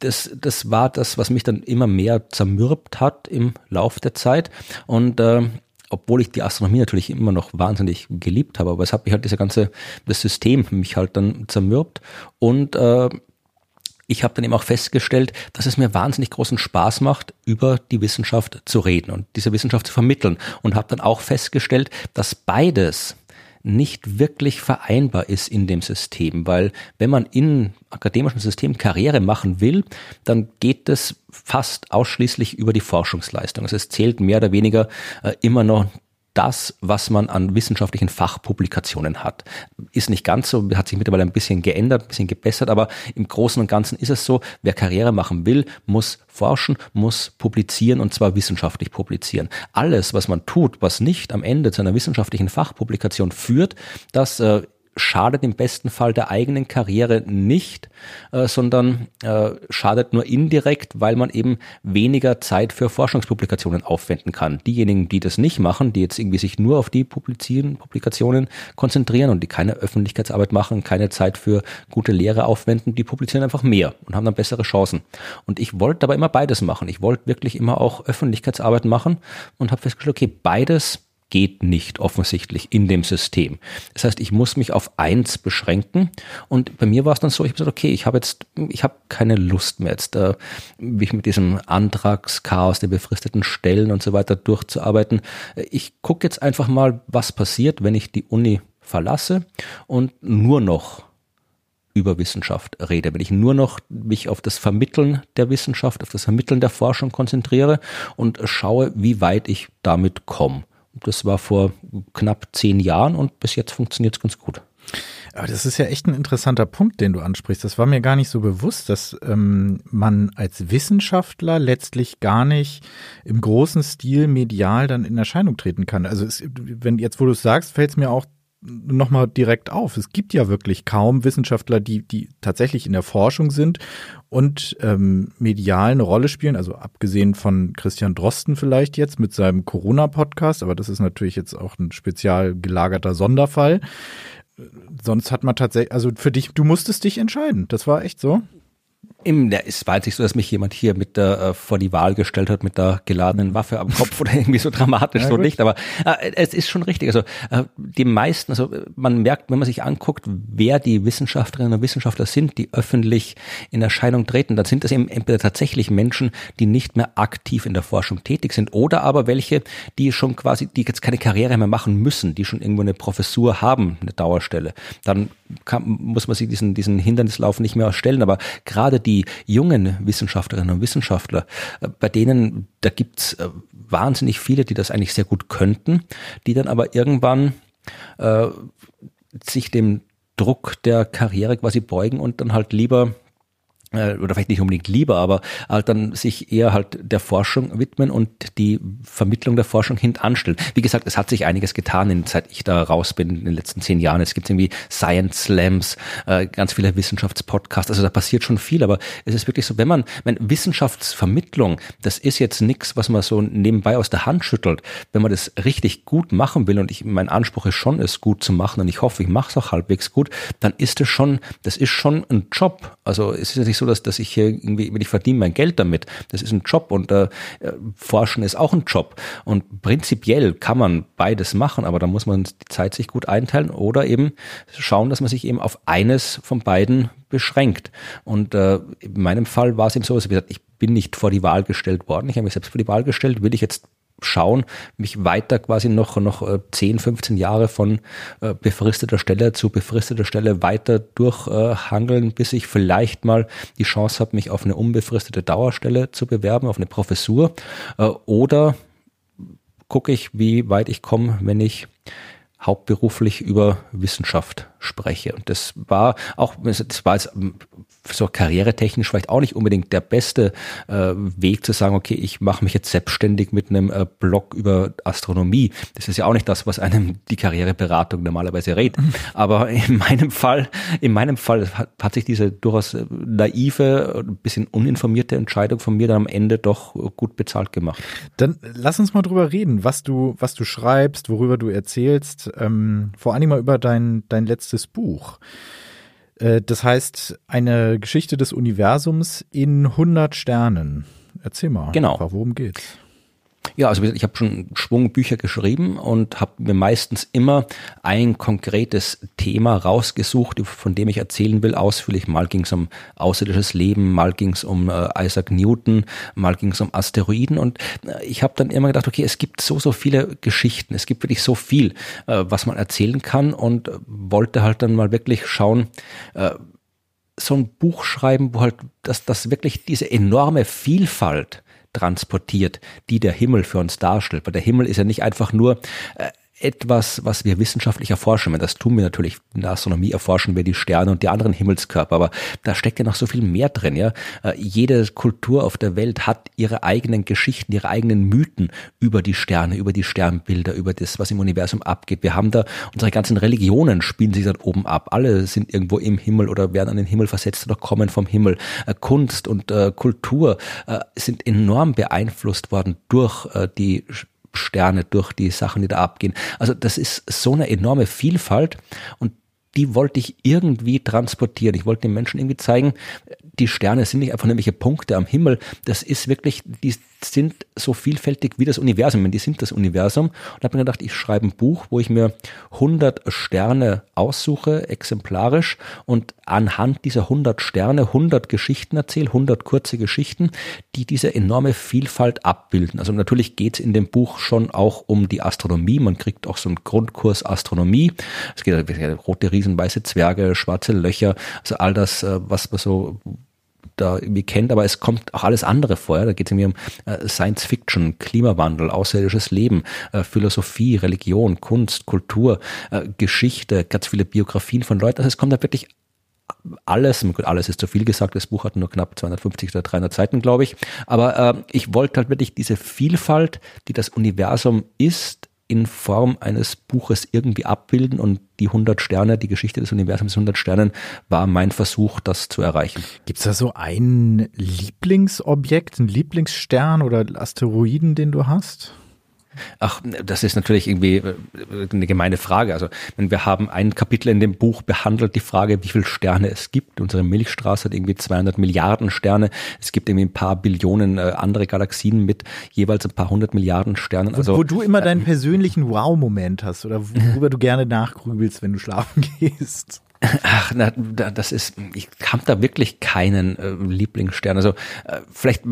Das, das war das, was mich dann immer mehr zermürbt hat im Lauf der Zeit und äh, obwohl ich die Astronomie natürlich immer noch wahnsinnig geliebt habe, aber es hat mich halt dieser ganze, das System mich halt dann zermürbt und äh, ich habe dann eben auch festgestellt, dass es mir wahnsinnig großen Spaß macht, über die Wissenschaft zu reden und diese Wissenschaft zu vermitteln und habe dann auch festgestellt, dass beides nicht wirklich vereinbar ist in dem System, weil wenn man in akademischen System Karriere machen will, dann geht es fast ausschließlich über die Forschungsleistung. Also es zählt mehr oder weniger äh, immer noch das, was man an wissenschaftlichen Fachpublikationen hat. Ist nicht ganz so, hat sich mittlerweile ein bisschen geändert, ein bisschen gebessert, aber im Großen und Ganzen ist es so, wer Karriere machen will, muss forschen, muss publizieren und zwar wissenschaftlich publizieren. Alles, was man tut, was nicht am Ende zu einer wissenschaftlichen Fachpublikation führt, das äh, schadet im besten Fall der eigenen Karriere nicht, äh, sondern äh, schadet nur indirekt, weil man eben weniger Zeit für Forschungspublikationen aufwenden kann. Diejenigen, die das nicht machen, die jetzt irgendwie sich nur auf die Publizieren, Publikationen konzentrieren und die keine Öffentlichkeitsarbeit machen, keine Zeit für gute Lehre aufwenden, die publizieren einfach mehr und haben dann bessere Chancen. Und ich wollte aber immer beides machen. Ich wollte wirklich immer auch Öffentlichkeitsarbeit machen und habe festgestellt, okay, beides geht nicht offensichtlich in dem System. Das heißt, ich muss mich auf eins beschränken und bei mir war es dann so, ich habe gesagt, okay, ich habe jetzt, ich habe keine Lust mehr jetzt, äh, mich mit diesem Antragschaos der befristeten Stellen und so weiter durchzuarbeiten. Ich gucke jetzt einfach mal, was passiert, wenn ich die Uni verlasse und nur noch über Wissenschaft rede, wenn ich nur noch mich auf das Vermitteln der Wissenschaft, auf das Vermitteln der Forschung konzentriere und schaue, wie weit ich damit komme. Das war vor knapp zehn Jahren und bis jetzt funktioniert es ganz gut. Aber das ist ja echt ein interessanter Punkt, den du ansprichst. Das war mir gar nicht so bewusst, dass ähm, man als Wissenschaftler letztlich gar nicht im großen Stil medial dann in Erscheinung treten kann. Also es, wenn jetzt, wo du es sagst, fällt es mir auch nochmal direkt auf. Es gibt ja wirklich kaum Wissenschaftler, die, die tatsächlich in der Forschung sind und ähm, medial eine Rolle spielen. Also abgesehen von Christian Drosten vielleicht jetzt mit seinem Corona-Podcast, aber das ist natürlich jetzt auch ein spezial gelagerter Sonderfall. Sonst hat man tatsächlich, also für dich, du musstest dich entscheiden. Das war echt so. Im, der ist weiß nicht so, dass mich jemand hier mit der äh, vor die Wahl gestellt hat mit der geladenen Waffe am Kopf oder *laughs* irgendwie so dramatisch ja, so gut. nicht, aber äh, es ist schon richtig. Also äh, die meisten, also man merkt, wenn man sich anguckt, wer die Wissenschaftlerinnen und Wissenschaftler sind, die öffentlich in Erscheinung treten, dann sind das eben entweder tatsächlich Menschen, die nicht mehr aktiv in der Forschung tätig sind oder aber welche, die schon quasi, die jetzt keine Karriere mehr machen müssen, die schon irgendwo eine Professur haben, eine Dauerstelle. Dann kann, muss man sich diesen diesen Hindernislauf nicht mehr stellen, aber gerade die jungen Wissenschaftlerinnen und Wissenschaftler, äh, bei denen, da gibt's äh, wahnsinnig viele, die das eigentlich sehr gut könnten, die dann aber irgendwann äh, sich dem Druck der Karriere quasi beugen und dann halt lieber oder vielleicht nicht unbedingt lieber, aber halt dann sich eher halt der Forschung widmen und die Vermittlung der Forschung hintanstellen. Wie gesagt, es hat sich einiges getan, seit ich da raus bin in den letzten zehn Jahren. Es gibt irgendwie Science Slams, äh, ganz viele Wissenschaftspodcasts, also da passiert schon viel, aber es ist wirklich so, wenn man, wenn Wissenschaftsvermittlung, das ist jetzt nichts, was man so nebenbei aus der Hand schüttelt. Wenn man das richtig gut machen will und ich, mein Anspruch ist schon, es gut zu machen und ich hoffe, ich mache es auch halbwegs gut, dann ist es schon, das ist schon ein Job. Also es ist ja nicht so, dass, dass ich hier irgendwie, ich verdiene mein Geld damit. Das ist ein Job und äh, Forschen ist auch ein Job. Und prinzipiell kann man beides machen, aber da muss man die Zeit sich gut einteilen oder eben schauen, dass man sich eben auf eines von beiden beschränkt. Und äh, in meinem Fall war es eben so, dass ich gesagt, ich bin nicht vor die Wahl gestellt worden. Ich habe mich selbst vor die Wahl gestellt. Will ich jetzt schauen, mich weiter quasi noch, noch 10, äh, 15 Jahre von äh, befristeter Stelle zu befristeter Stelle weiter durchhangeln, bis ich vielleicht mal die Chance habe, mich auf eine unbefristete Dauerstelle zu bewerben, auf eine Professur. Äh, oder gucke ich, wie weit ich komme, wenn ich hauptberuflich über Wissenschaft spreche. Und das war auch, das war jetzt so karrieretechnisch vielleicht auch nicht unbedingt der beste äh, Weg zu sagen, okay, ich mache mich jetzt selbstständig mit einem äh, Blog über Astronomie. Das ist ja auch nicht das, was einem die Karriereberatung normalerweise rät. Aber in meinem Fall, in meinem Fall hat, hat sich diese durchaus äh, naive, ein bisschen uninformierte Entscheidung von mir dann am Ende doch gut bezahlt gemacht. Dann lass uns mal drüber reden, was du, was du schreibst, worüber du erzählst. Ähm, vor allem mal über dein, dein letztes Buch. Äh, das heißt, eine Geschichte des Universums in 100 Sternen. Erzähl mal, genau. worum geht's? Ja, also ich habe schon Schwung Bücher geschrieben und habe mir meistens immer ein konkretes Thema rausgesucht, von dem ich erzählen will, ausführlich. Mal ging es um außerirdisches Leben, mal ging es um äh, Isaac Newton, mal ging es um Asteroiden. Und äh, ich habe dann immer gedacht, okay, es gibt so, so viele Geschichten, es gibt wirklich so viel, äh, was man erzählen kann und wollte halt dann mal wirklich schauen, äh, so ein Buch schreiben, wo halt das, das wirklich diese enorme Vielfalt transportiert, die der Himmel für uns darstellt. Weil der Himmel ist ja nicht einfach nur äh, etwas, was wir wissenschaftlich erforschen. Das tun wir natürlich in der Astronomie, erforschen wir die Sterne und die anderen Himmelskörper, aber da steckt ja noch so viel mehr drin. Ja? Äh, jede Kultur auf der Welt hat ihre eigenen Geschichten, ihre eigenen Mythen über die Sterne, über die Sternbilder, über das, was im Universum abgeht. Wir haben da unsere ganzen Religionen spielen sich dann oben ab. Alle sind irgendwo im Himmel oder werden an den Himmel versetzt oder kommen vom Himmel. Äh, Kunst und äh, Kultur sind enorm beeinflusst worden durch die Sterne durch die Sachen, die da abgehen. Also das ist so eine enorme Vielfalt und die wollte ich irgendwie transportieren. Ich wollte den Menschen irgendwie zeigen, die Sterne sind nicht einfach irgendwelche Punkte am Himmel. Das ist wirklich, die, sind so vielfältig wie das Universum, die sind das Universum. Und habe mir gedacht, ich schreibe ein Buch, wo ich mir 100 Sterne aussuche, exemplarisch, und anhand dieser 100 Sterne 100 Geschichten erzähle, 100 kurze Geschichten, die diese enorme Vielfalt abbilden. Also natürlich geht es in dem Buch schon auch um die Astronomie. Man kriegt auch so einen Grundkurs Astronomie. Es geht um rote Riesen, weiße Zwerge, schwarze Löcher, also all das, äh, was man so da irgendwie kennt, aber es kommt auch alles andere vor. Da geht es irgendwie um äh, Science Fiction, Klimawandel, außerirdisches Leben, äh, Philosophie, Religion, Kunst, Kultur, äh, Geschichte, ganz viele Biografien von Leuten. Also es kommt da wirklich alles, alles ist zu viel gesagt, das Buch hat nur knapp 250 oder 300 Seiten, glaube ich. Aber ich wollte halt wirklich diese Vielfalt, die das Universum ist, in Form eines Buches irgendwie abbilden und die 100 Sterne, die Geschichte des Universums 100 Sternen war mein Versuch, das zu erreichen. Gibt es da so ein Lieblingsobjekt, einen Lieblingsstern oder Asteroiden, den du hast? Ach, das ist natürlich irgendwie äh, eine gemeine Frage. Also, wir haben ein Kapitel in dem Buch behandelt die Frage, wie viele Sterne es gibt. Unsere Milchstraße hat irgendwie 200 Milliarden Sterne. Es gibt irgendwie ein paar Billionen äh, andere Galaxien mit jeweils ein paar hundert Milliarden Sternen. Also, wo, wo du immer deinen persönlichen Wow-Moment hast oder worüber du gerne nachgrübelst, wenn du schlafen *laughs* gehst. Ach, na, das ist, ich habe da wirklich keinen äh, Lieblingsstern. Also äh, vielleicht,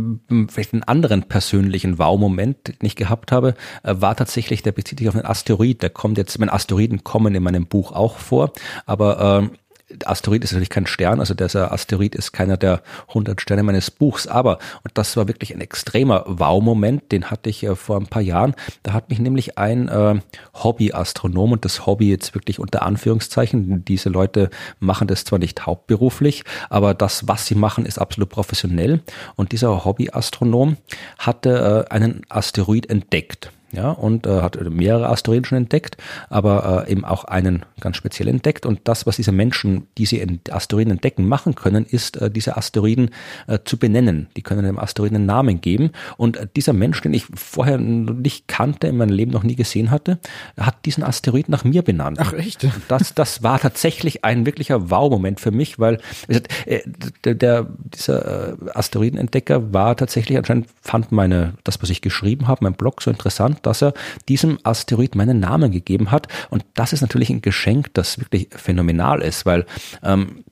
vielleicht einen anderen persönlichen Wow-Moment, den ich gehabt habe, äh, war tatsächlich, der bezieht sich auf einen Asteroid. Der kommt jetzt, meine Asteroiden kommen in meinem Buch auch vor, aber äh, Asteroid ist natürlich kein Stern, also dieser Asteroid ist keiner der 100 Sterne meines Buchs, aber, und das war wirklich ein extremer Wow-Moment, den hatte ich äh, vor ein paar Jahren, da hat mich nämlich ein äh, Hobby-Astronom, und das Hobby jetzt wirklich unter Anführungszeichen, diese Leute machen das zwar nicht hauptberuflich, aber das, was sie machen, ist absolut professionell, und dieser Hobby-Astronom hatte äh, einen Asteroid entdeckt ja, und äh, hat mehrere Asteroiden schon entdeckt, aber äh, eben auch einen ganz speziell entdeckt. Und das, was diese Menschen, die sie in Asteroiden entdecken, machen können, ist, äh, diese Asteroiden äh, zu benennen. Die können dem Asteroiden einen Namen geben. Und äh, dieser Mensch, den ich vorher nicht kannte, in meinem Leben noch nie gesehen hatte, hat diesen Asteroid nach mir benannt. Ach echt? Das, das war tatsächlich ein wirklicher Wow-Moment für mich, weil äh, der, der, dieser äh, Asteroidenentdecker war tatsächlich anscheinend, fand meine, das, was ich geschrieben habe, mein Blog so interessant, dass er diesem Asteroid meinen Namen gegeben hat. Und das ist natürlich ein Geschenk, das wirklich phänomenal ist, weil ähm,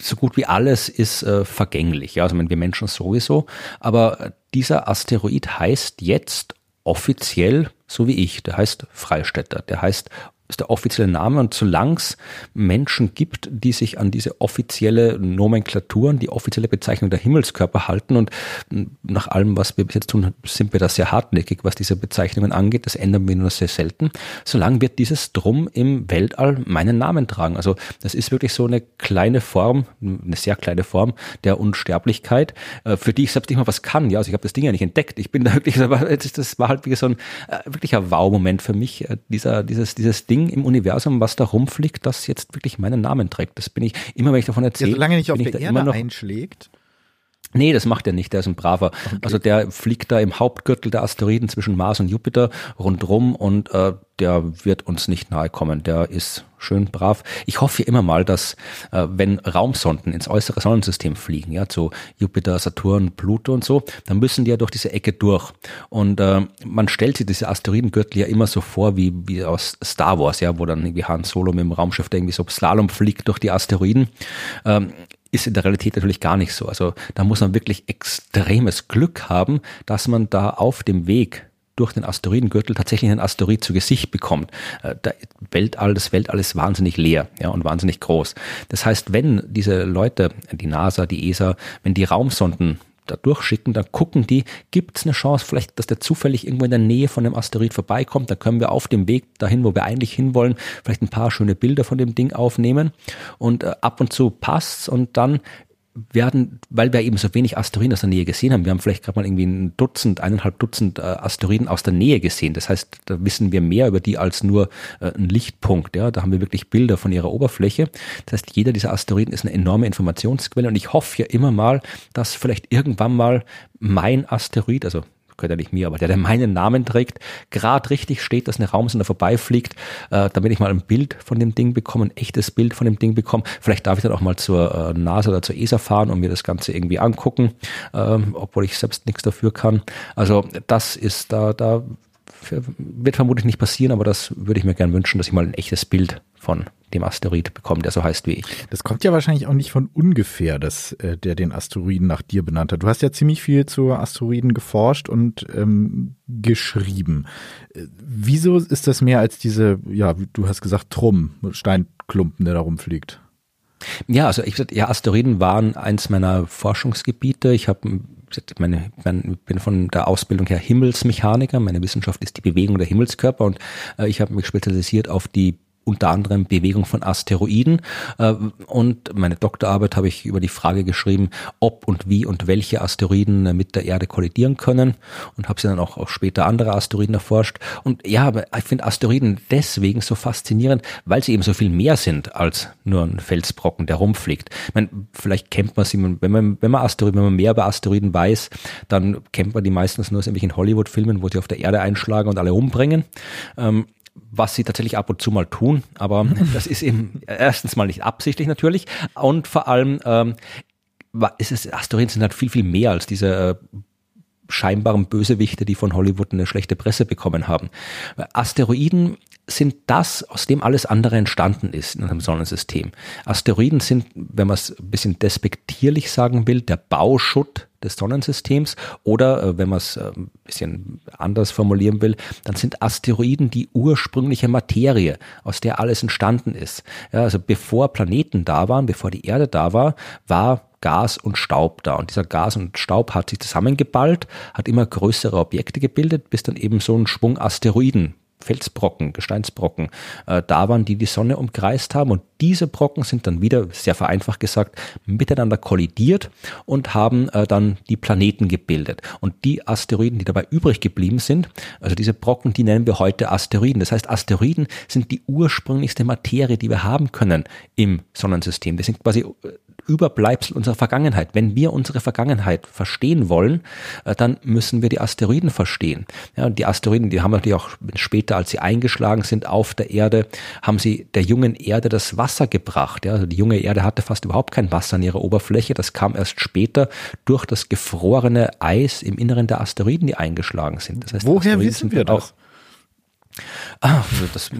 so gut wie alles ist äh, vergänglich. Ja, also wir Menschen sowieso. Aber dieser Asteroid heißt jetzt offiziell so wie ich. Der heißt Freistädter. Der heißt ist der offizielle Name und solange es Menschen gibt, die sich an diese offizielle Nomenklatur, die offizielle Bezeichnung der Himmelskörper halten und nach allem, was wir bis jetzt tun, sind wir da sehr hartnäckig, was diese Bezeichnungen angeht, das ändern wir nur sehr selten, solange wird dieses Drum im Weltall meinen Namen tragen. Also das ist wirklich so eine kleine Form, eine sehr kleine Form der Unsterblichkeit, äh, für die ich selbst nicht mal was kann. Ja, also ich habe das Ding ja nicht entdeckt. Ich bin da wirklich, das war halt wie so ein äh, wirklicher Wow-Moment für mich, äh, dieser, dieses, dieses Ding, Ding im Universum, was da rumfliegt, das jetzt wirklich meinen Namen trägt. Das bin ich, immer wenn ich davon erzähle. Solange nicht auf der Erde noch, einschlägt. Nee, das macht er nicht, der ist ein braver. Okay. Also der fliegt da im Hauptgürtel der Asteroiden zwischen Mars und Jupiter rundrum und äh, der wird uns nicht nahe kommen. Der ist schön brav. Ich hoffe immer mal, dass äh, wenn Raumsonden ins äußere Sonnensystem fliegen, ja, zu Jupiter, Saturn, Pluto und so, dann müssen die ja durch diese Ecke durch. Und äh, man stellt sich diese Asteroidengürtel ja immer so vor wie, wie aus Star Wars, ja, wo dann irgendwie Han Solo mit dem Raumschiff irgendwie so Slalom fliegt durch die Asteroiden. Ähm, ist in der Realität natürlich gar nicht so. Also da muss man wirklich extremes Glück haben, dass man da auf dem Weg durch den Asteroidengürtel tatsächlich einen Asteroid zu Gesicht bekommt. Äh, der Weltall, das Weltall ist wahnsinnig leer ja, und wahnsinnig groß. Das heißt, wenn diese Leute, die NASA, die ESA, wenn die Raumsonden da durchschicken, dann gucken die, gibt es eine Chance vielleicht, dass der zufällig irgendwo in der Nähe von dem Asteroid vorbeikommt, dann können wir auf dem Weg dahin, wo wir eigentlich hinwollen, vielleicht ein paar schöne Bilder von dem Ding aufnehmen. Und äh, ab und zu passt's und dann werden, weil wir eben so wenig Asteroiden aus der Nähe gesehen haben, wir haben vielleicht gerade mal irgendwie ein Dutzend, eineinhalb Dutzend äh, Asteroiden aus der Nähe gesehen. Das heißt, da wissen wir mehr über die als nur äh, ein Lichtpunkt. Ja, da haben wir wirklich Bilder von ihrer Oberfläche. Das heißt, jeder dieser Asteroiden ist eine enorme Informationsquelle und ich hoffe ja immer mal, dass vielleicht irgendwann mal mein Asteroid, also gehört ja nicht mir, aber der, der meinen Namen trägt, gerade richtig steht, dass eine Raumsonde vorbeifliegt, äh, damit ich mal ein Bild von dem Ding bekomme, ein echtes Bild von dem Ding bekomme. Vielleicht darf ich dann auch mal zur äh, NASA oder zur ESA fahren und mir das Ganze irgendwie angucken, äh, obwohl ich selbst nichts dafür kann. Also das ist da, da wird vermutlich nicht passieren, aber das würde ich mir gern wünschen, dass ich mal ein echtes Bild von dem Asteroid bekomme, der so heißt wie ich. Das kommt ja wahrscheinlich auch nicht von ungefähr, dass äh, der den Asteroiden nach dir benannt hat. Du hast ja ziemlich viel zu Asteroiden geforscht und ähm, geschrieben. Äh, wieso ist das mehr als diese, ja, du hast gesagt, Trumm, Steinklumpen, der da rumfliegt? Ja, also ich ja, Asteroiden waren eins meiner Forschungsgebiete. Ich habe meine, ich bin von der Ausbildung her Himmelsmechaniker. Meine Wissenschaft ist die Bewegung der Himmelskörper und äh, ich habe mich spezialisiert auf die unter anderem Bewegung von Asteroiden. Äh, und meine Doktorarbeit habe ich über die Frage geschrieben, ob und wie und welche Asteroiden äh, mit der Erde kollidieren können und habe sie dann auch, später andere Asteroiden erforscht. Und ja, ich finde Asteroiden deswegen so faszinierend, weil sie eben so viel mehr sind als nur ein Felsbrocken, der rumfliegt. Ich meine, vielleicht kennt man sie, wenn man, wenn man Asteroiden, wenn man mehr über Asteroiden weiß, dann kennt man die meistens nur aus irgendwelchen Hollywood-Filmen, wo sie auf der Erde einschlagen und alle umbringen. Ähm, was sie tatsächlich ab und zu mal tun, aber das ist eben erstens mal nicht absichtlich natürlich und vor allem ähm, ist es, Asteroiden sind halt viel, viel mehr als diese äh, scheinbaren Bösewichte, die von Hollywood eine schlechte Presse bekommen haben. Asteroiden sind das, aus dem alles andere entstanden ist in einem Sonnensystem. Asteroiden sind, wenn man es ein bisschen despektierlich sagen will, der Bauschutt des Sonnensystems oder äh, wenn man es äh, ein bisschen anders formulieren will, dann sind Asteroiden die ursprüngliche Materie, aus der alles entstanden ist. Ja, also bevor Planeten da waren, bevor die Erde da war, war Gas und Staub da. Und dieser Gas und Staub hat sich zusammengeballt, hat immer größere Objekte gebildet, bis dann eben so ein Schwung Asteroiden Felsbrocken, Gesteinsbrocken äh, da waren, die die Sonne umkreist haben. Und diese Brocken sind dann wieder, sehr vereinfacht gesagt, miteinander kollidiert und haben äh, dann die Planeten gebildet. Und die Asteroiden, die dabei übrig geblieben sind, also diese Brocken, die nennen wir heute Asteroiden. Das heißt, Asteroiden sind die ursprünglichste Materie, die wir haben können im Sonnensystem. Das sind quasi äh, Überbleibsel unserer Vergangenheit. Wenn wir unsere Vergangenheit verstehen wollen, äh, dann müssen wir die Asteroiden verstehen. Ja, und die Asteroiden, die haben natürlich auch später, als sie eingeschlagen sind auf der Erde, haben sie der jungen Erde das Wasser gebracht. Ja, also die junge Erde hatte fast überhaupt kein Wasser an ihrer Oberfläche. Das kam erst später durch das gefrorene Eis im Inneren der Asteroiden, die eingeschlagen sind. Das heißt, Woher wissen wir das? Ah, also das,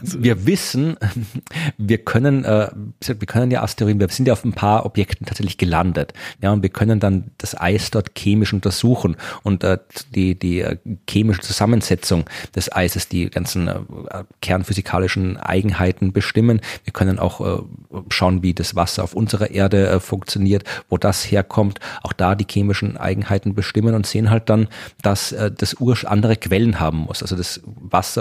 wir wissen, *laughs* wir können, äh, wir können ja Asteroiden, wir sind ja auf ein paar Objekten tatsächlich gelandet, ja, und wir können dann das Eis dort chemisch untersuchen und äh, die die äh, chemische Zusammensetzung des Eises, die ganzen äh, kernphysikalischen Eigenheiten bestimmen. Wir können auch äh, schauen, wie das Wasser auf unserer Erde äh, funktioniert, wo das herkommt, auch da die chemischen Eigenheiten bestimmen und sehen halt dann, dass das Ur andere Quellen haben muss. Also das Wasser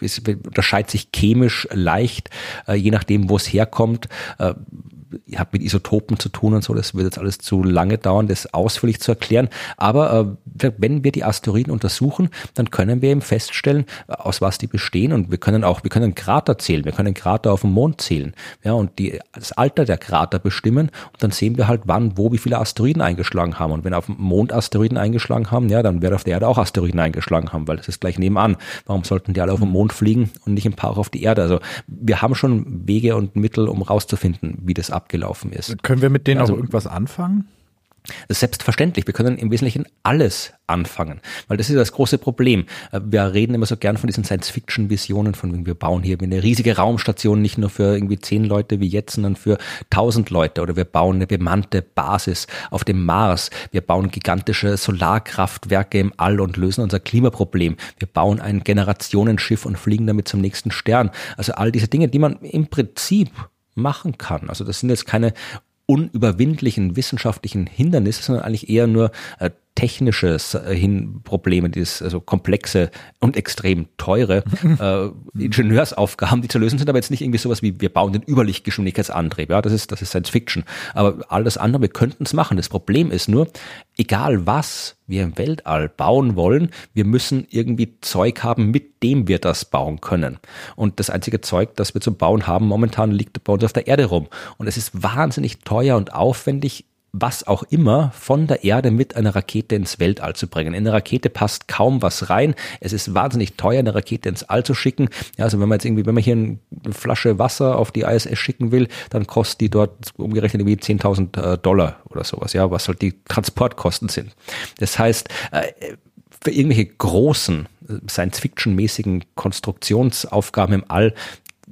es unterscheidet sich chemisch leicht, äh, je nachdem, wo es herkommt. Äh, hat mit Isotopen zu tun und so, das wird jetzt alles zu lange dauern, das ausführlich zu erklären. Aber äh, wenn wir die Asteroiden untersuchen, dann können wir eben feststellen, aus was die bestehen und wir können auch, wir können Krater zählen, wir können Krater auf dem Mond zählen, ja, und die, das Alter der Krater bestimmen und dann sehen wir halt wann, wo, wie viele Asteroiden eingeschlagen haben. Und wenn auf dem Mond Asteroiden eingeschlagen haben, ja, dann wird auf der Erde auch Asteroiden eingeschlagen haben, weil das ist gleich nebenan. Warum sollten die alle auf dem Mond fliegen und nicht ein paar auf die Erde? Also wir haben schon Wege und Mittel, um rauszufinden, wie das abgelaufen ist. Können wir mit denen also, auch irgendwas anfangen? Selbstverständlich, wir können im Wesentlichen alles anfangen, weil das ist das große Problem. Wir reden immer so gern von diesen Science-Fiction-Visionen, von wir bauen hier eine riesige Raumstation, nicht nur für irgendwie zehn Leute wie jetzt, sondern für tausend Leute oder wir bauen eine bemannte Basis auf dem Mars, wir bauen gigantische Solarkraftwerke im All und lösen unser Klimaproblem, wir bauen ein Generationenschiff und fliegen damit zum nächsten Stern. Also all diese Dinge, die man im Prinzip machen kann. Also das sind jetzt keine unüberwindlichen wissenschaftlichen Hindernisse, sondern eigentlich eher nur äh, technische äh, hin Probleme, dieses also komplexe und extrem teure *laughs* äh, Ingenieursaufgaben, die zu lösen sind, aber jetzt nicht irgendwie sowas wie wir bauen den Überlichtgeschwindigkeitsantrieb. Ja, das ist das ist Science Fiction. Aber alles andere, wir könnten es machen. Das Problem ist nur, egal was wir im Weltall bauen wollen, wir müssen irgendwie Zeug haben, mit dem wir das bauen können. Und das einzige Zeug, das wir zum Bauen haben momentan, liegt bei uns auf der Erde rum. Und es ist wahnsinnig teuer und aufwendig, was auch immer von der Erde mit einer Rakete ins Weltall zu bringen. In eine Rakete passt kaum was rein. Es ist wahnsinnig teuer, eine Rakete ins All zu schicken. Ja, also wenn man jetzt irgendwie, wenn man hier eine Flasche Wasser auf die ISS schicken will, dann kostet die dort umgerechnet irgendwie 10.000 äh, Dollar oder sowas, ja, was halt die Transportkosten sind. Das heißt, äh, für irgendwelche großen äh, Science-Fiction-mäßigen Konstruktionsaufgaben im All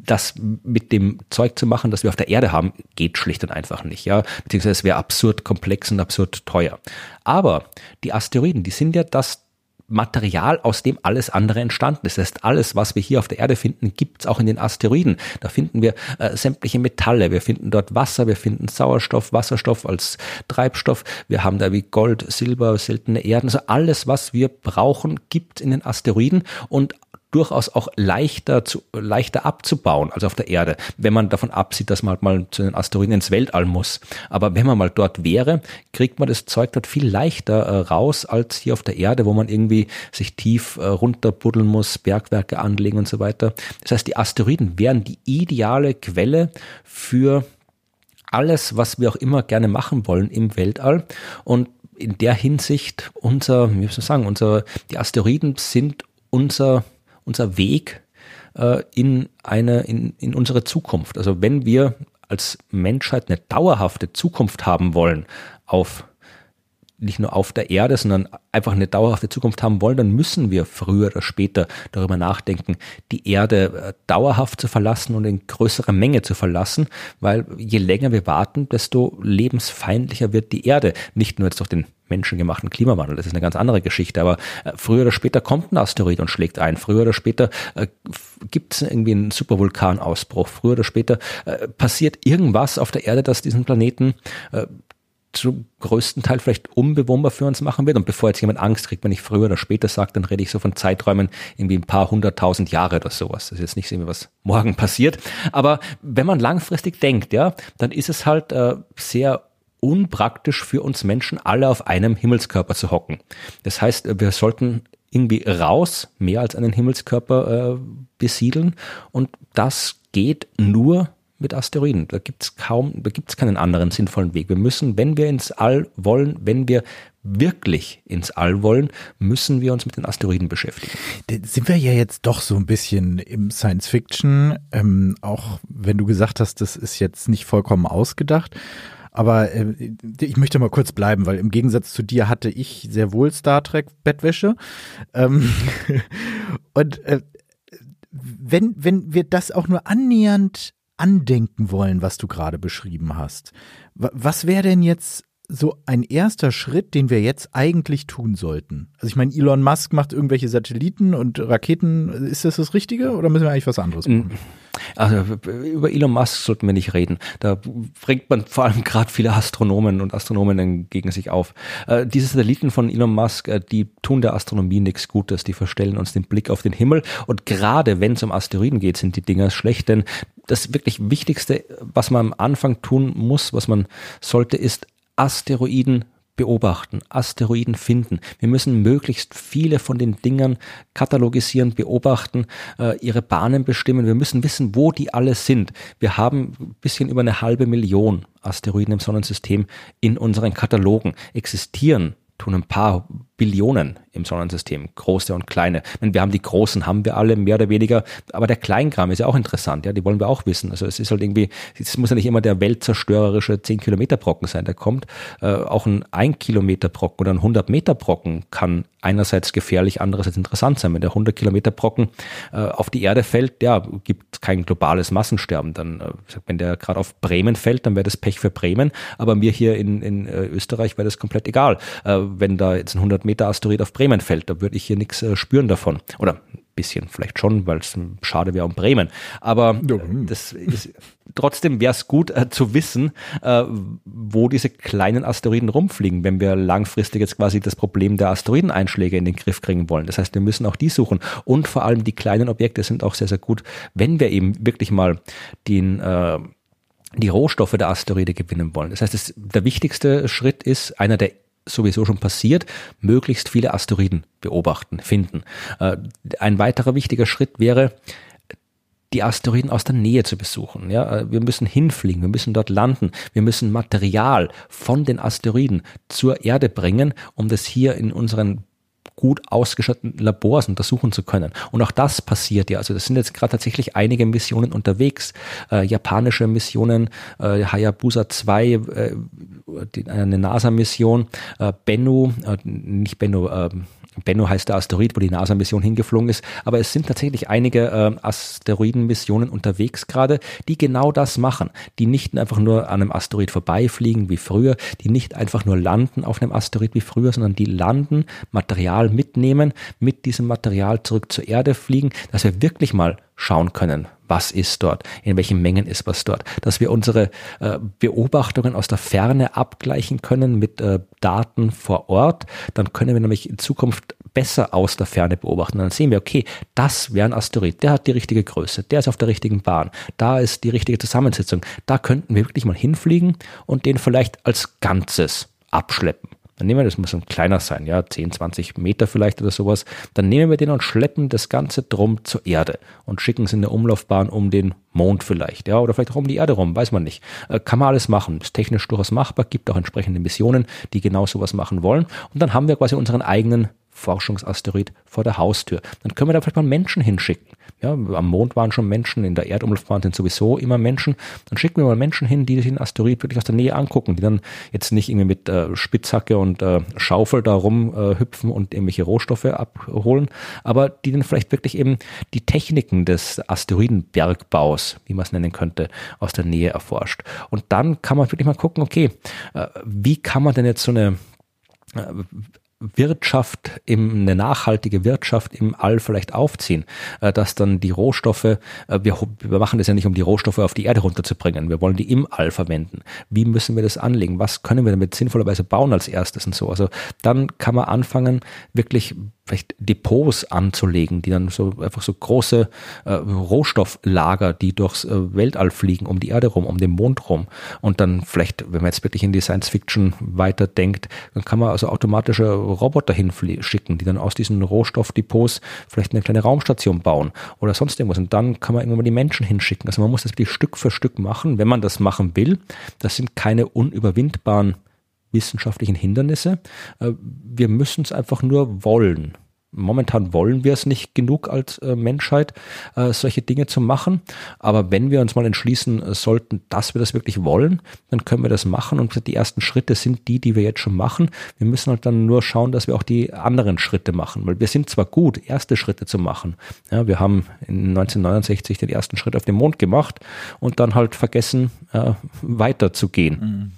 das mit dem Zeug zu machen, das wir auf der Erde haben, geht schlicht und einfach nicht, ja. Beziehungsweise es wäre absurd komplex und absurd teuer. Aber die Asteroiden, die sind ja das Material, aus dem alles andere entstanden ist. Das heißt, alles, was wir hier auf der Erde finden, gibt es auch in den Asteroiden. Da finden wir äh, sämtliche Metalle, wir finden dort Wasser, wir finden Sauerstoff, Wasserstoff als Treibstoff, wir haben da wie Gold, Silber, seltene Erden. Also alles, was wir brauchen, gibt in den Asteroiden und durchaus auch leichter zu, leichter abzubauen als auf der Erde, wenn man davon absieht, dass man halt mal zu den Asteroiden ins Weltall muss. Aber wenn man mal dort wäre, kriegt man das Zeug dort viel leichter äh, raus als hier auf der Erde, wo man irgendwie sich tief äh, runterbuddeln muss, Bergwerke anlegen und so weiter. Das heißt, die Asteroiden wären die ideale Quelle für alles, was wir auch immer gerne machen wollen im Weltall. Und in der Hinsicht unser, wie soll ich sagen, unser, die Asteroiden sind unser unser Weg äh, in eine, in, in unsere Zukunft. Also wenn wir als Menschheit eine dauerhafte Zukunft haben wollen auf nicht nur auf der Erde, sondern einfach eine dauerhafte Zukunft haben wollen, dann müssen wir früher oder später darüber nachdenken, die Erde äh, dauerhaft zu verlassen und in größerer Menge zu verlassen, weil je länger wir warten, desto lebensfeindlicher wird die Erde. Nicht nur jetzt durch den menschengemachten Klimawandel, das ist eine ganz andere Geschichte, aber äh, früher oder später kommt ein Asteroid und schlägt ein, früher oder später äh, gibt es irgendwie einen Supervulkanausbruch, früher oder später passiert irgendwas auf der Erde, das diesen Planeten zum größten Teil vielleicht unbewohnbar für uns machen wird. Und bevor jetzt jemand Angst kriegt, wenn ich früher oder später sage, dann rede ich so von Zeiträumen irgendwie ein paar hunderttausend Jahre oder sowas. Das ist jetzt nicht so, was morgen *laughs* passiert. Aber wenn man langfristig denkt, ja, dann ist es halt äh, sehr unpraktisch für uns Menschen, alle auf einem Himmelskörper zu hocken. Das heißt, wir sollten irgendwie raus, mehr als einen Himmelskörper äh, besiedeln. Und das geht nur mit Asteroiden. Da gibt's kaum, da gibt's keinen anderen sinnvollen Weg. Wir müssen, wenn wir ins All wollen, wenn wir wirklich ins All wollen, müssen wir uns mit den Asteroiden beschäftigen. Sind wir ja jetzt doch so ein bisschen im Science Fiction, ähm, auch wenn du gesagt hast, das ist jetzt nicht vollkommen ausgedacht. Aber äh, ich möchte mal kurz bleiben, weil im Gegensatz zu dir hatte ich sehr wohl Star Trek Bettwäsche. Ähm, *laughs* und äh, wenn, wenn wir das auch nur annähernd andenken wollen, was du gerade beschrieben hast. Was wäre denn jetzt so ein erster Schritt, den wir jetzt eigentlich tun sollten? Also ich meine, Elon Musk macht irgendwelche Satelliten und Raketen. Ist das das Richtige oder müssen wir eigentlich was anderes machen? Also über Elon Musk sollten wir nicht reden. Da bringt man vor allem gerade viele Astronomen und Astronominnen gegen sich auf. Äh, diese Satelliten von Elon Musk, äh, die tun der Astronomie nichts Gutes. Die verstellen uns den Blick auf den Himmel. Und gerade wenn es um Asteroiden geht, sind die Dinger schlecht, denn das wirklich Wichtigste, was man am Anfang tun muss, was man sollte, ist Asteroiden beobachten, Asteroiden finden. Wir müssen möglichst viele von den Dingern katalogisieren, beobachten, äh, ihre Bahnen bestimmen. Wir müssen wissen, wo die alle sind. Wir haben ein bisschen über eine halbe Million Asteroiden im Sonnensystem in unseren Katalogen. Existieren tun ein paar Billionen im Sonnensystem, große und kleine. Meine, wir haben die großen, haben wir alle mehr oder weniger, aber der Kleinkram ist ja auch interessant, ja, die wollen wir auch wissen. Also es ist halt irgendwie, es muss ja nicht immer der weltzerstörerische 10 Kilometer Brocken sein, der kommt. Äh, auch ein 1 Kilometer Brocken oder ein 100 Meter Brocken kann einerseits gefährlich, andererseits interessant sein. Wenn der 100 Kilometer Brocken äh, auf die Erde fällt, ja, gibt kein globales Massensterben. Dann, äh, wenn der gerade auf Bremen fällt, dann wäre das Pech für Bremen, aber mir hier in, in äh, Österreich wäre das komplett egal. Äh, wenn da jetzt ein 100 Meter Asteroid auf Bremen fällt. Da würde ich hier nichts äh, spüren davon. Oder ein bisschen vielleicht schon, weil es schade wäre um Bremen. Aber äh, das ist, trotzdem wäre es gut äh, zu wissen, äh, wo diese kleinen Asteroiden rumfliegen, wenn wir langfristig jetzt quasi das Problem der Asteroideneinschläge in den Griff kriegen wollen. Das heißt, wir müssen auch die suchen. Und vor allem die kleinen Objekte sind auch sehr, sehr gut, wenn wir eben wirklich mal den äh, die Rohstoffe der Asteroide gewinnen wollen. Das heißt, das, der wichtigste Schritt ist einer der sowieso schon passiert, möglichst viele Asteroiden beobachten, finden. Äh, ein weiterer wichtiger Schritt wäre, die Asteroiden aus der Nähe zu besuchen. Ja, wir müssen hinfliegen, wir müssen dort landen, wir müssen Material von den Asteroiden zur Erde bringen, um das hier in unseren gut ausgestatteten Labors untersuchen zu können. Und auch das passiert ja. Also das sind jetzt gerade tatsächlich einige Missionen unterwegs. Äh, japanische Missionen, äh, Hayabusa 2, äh, die, eine NASA-Mission, äh, Bennu, äh, nicht Bennu, Bennu heißt der Asteroid, wo die NASA-Mission hingeflogen ist. Aber es sind tatsächlich einige äh, Asteroidenmissionen unterwegs gerade, die genau das machen. Die nicht einfach nur an einem Asteroid vorbeifliegen wie früher, die nicht einfach nur landen auf einem Asteroid wie früher, sondern die landen, Material mitnehmen, mit diesem Material zurück zur Erde fliegen, dass wir wirklich mal schauen können, was ist dort, in welchen Mengen ist was dort, dass wir unsere äh, Beobachtungen aus der Ferne abgleichen können mit äh, Daten vor Ort, dann können wir nämlich in Zukunft besser aus der Ferne beobachten. Dann sehen wir, okay, das wäre ein Asteroid, der hat die richtige Größe, der ist auf der richtigen Bahn, da ist die richtige Zusammensetzung, da könnten wir wirklich mal hinfliegen und den vielleicht als Ganzes abschleppen. Dann nehmen wir, das muss ein kleiner sein, ja, 10, 20 Meter vielleicht oder sowas. Dann nehmen wir den und schleppen das Ganze drum zur Erde und schicken es in der Umlaufbahn um den Mond vielleicht, ja, oder vielleicht auch um die Erde rum, weiß man nicht. Äh, kann man alles machen. Ist technisch durchaus machbar, gibt auch entsprechende Missionen, die genau sowas machen wollen. Und dann haben wir quasi unseren eigenen Forschungsasteroid vor der Haustür. Dann können wir da vielleicht mal Menschen hinschicken. Ja, am Mond waren schon Menschen, in der Erdumlaufbahn sind sowieso immer Menschen. Dann schicken wir mal Menschen hin, die sich den Asteroid wirklich aus der Nähe angucken, die dann jetzt nicht irgendwie mit äh, Spitzhacke und äh, Schaufel da rumhüpfen äh, und irgendwelche Rohstoffe abholen, aber die dann vielleicht wirklich eben die Techniken des Asteroidenbergbaus, wie man es nennen könnte, aus der Nähe erforscht. Und dann kann man wirklich mal gucken, okay, äh, wie kann man denn jetzt so eine äh, Wirtschaft, im, eine nachhaltige Wirtschaft im All vielleicht aufziehen, äh, dass dann die Rohstoffe, äh, wir, wir machen das ja nicht, um die Rohstoffe auf die Erde runterzubringen, wir wollen die im All verwenden. Wie müssen wir das anlegen? Was können wir damit sinnvollerweise bauen als erstes und so? Also dann kann man anfangen, wirklich vielleicht Depots anzulegen, die dann so einfach so große äh, Rohstofflager, die durchs äh, Weltall fliegen, um die Erde rum, um den Mond rum. Und dann vielleicht, wenn man jetzt wirklich in die Science Fiction weiterdenkt, dann kann man also automatische Roboter hinschicken, die dann aus diesen Rohstoffdepots vielleicht eine kleine Raumstation bauen oder sonst irgendwas. Und dann kann man irgendwann mal die Menschen hinschicken. Also man muss das wirklich Stück für Stück machen, wenn man das machen will. Das sind keine unüberwindbaren wissenschaftlichen Hindernisse. Äh, wir müssen es einfach nur wollen. Momentan wollen wir es nicht genug als äh, Menschheit, äh, solche Dinge zu machen. Aber wenn wir uns mal entschließen sollten, dass wir das wirklich wollen, dann können wir das machen. Und die ersten Schritte sind die, die wir jetzt schon machen. Wir müssen halt dann nur schauen, dass wir auch die anderen Schritte machen. Weil wir sind zwar gut, erste Schritte zu machen. Ja, wir haben in 1969 den ersten Schritt auf den Mond gemacht und dann halt vergessen, weiterzugehen. Mhm.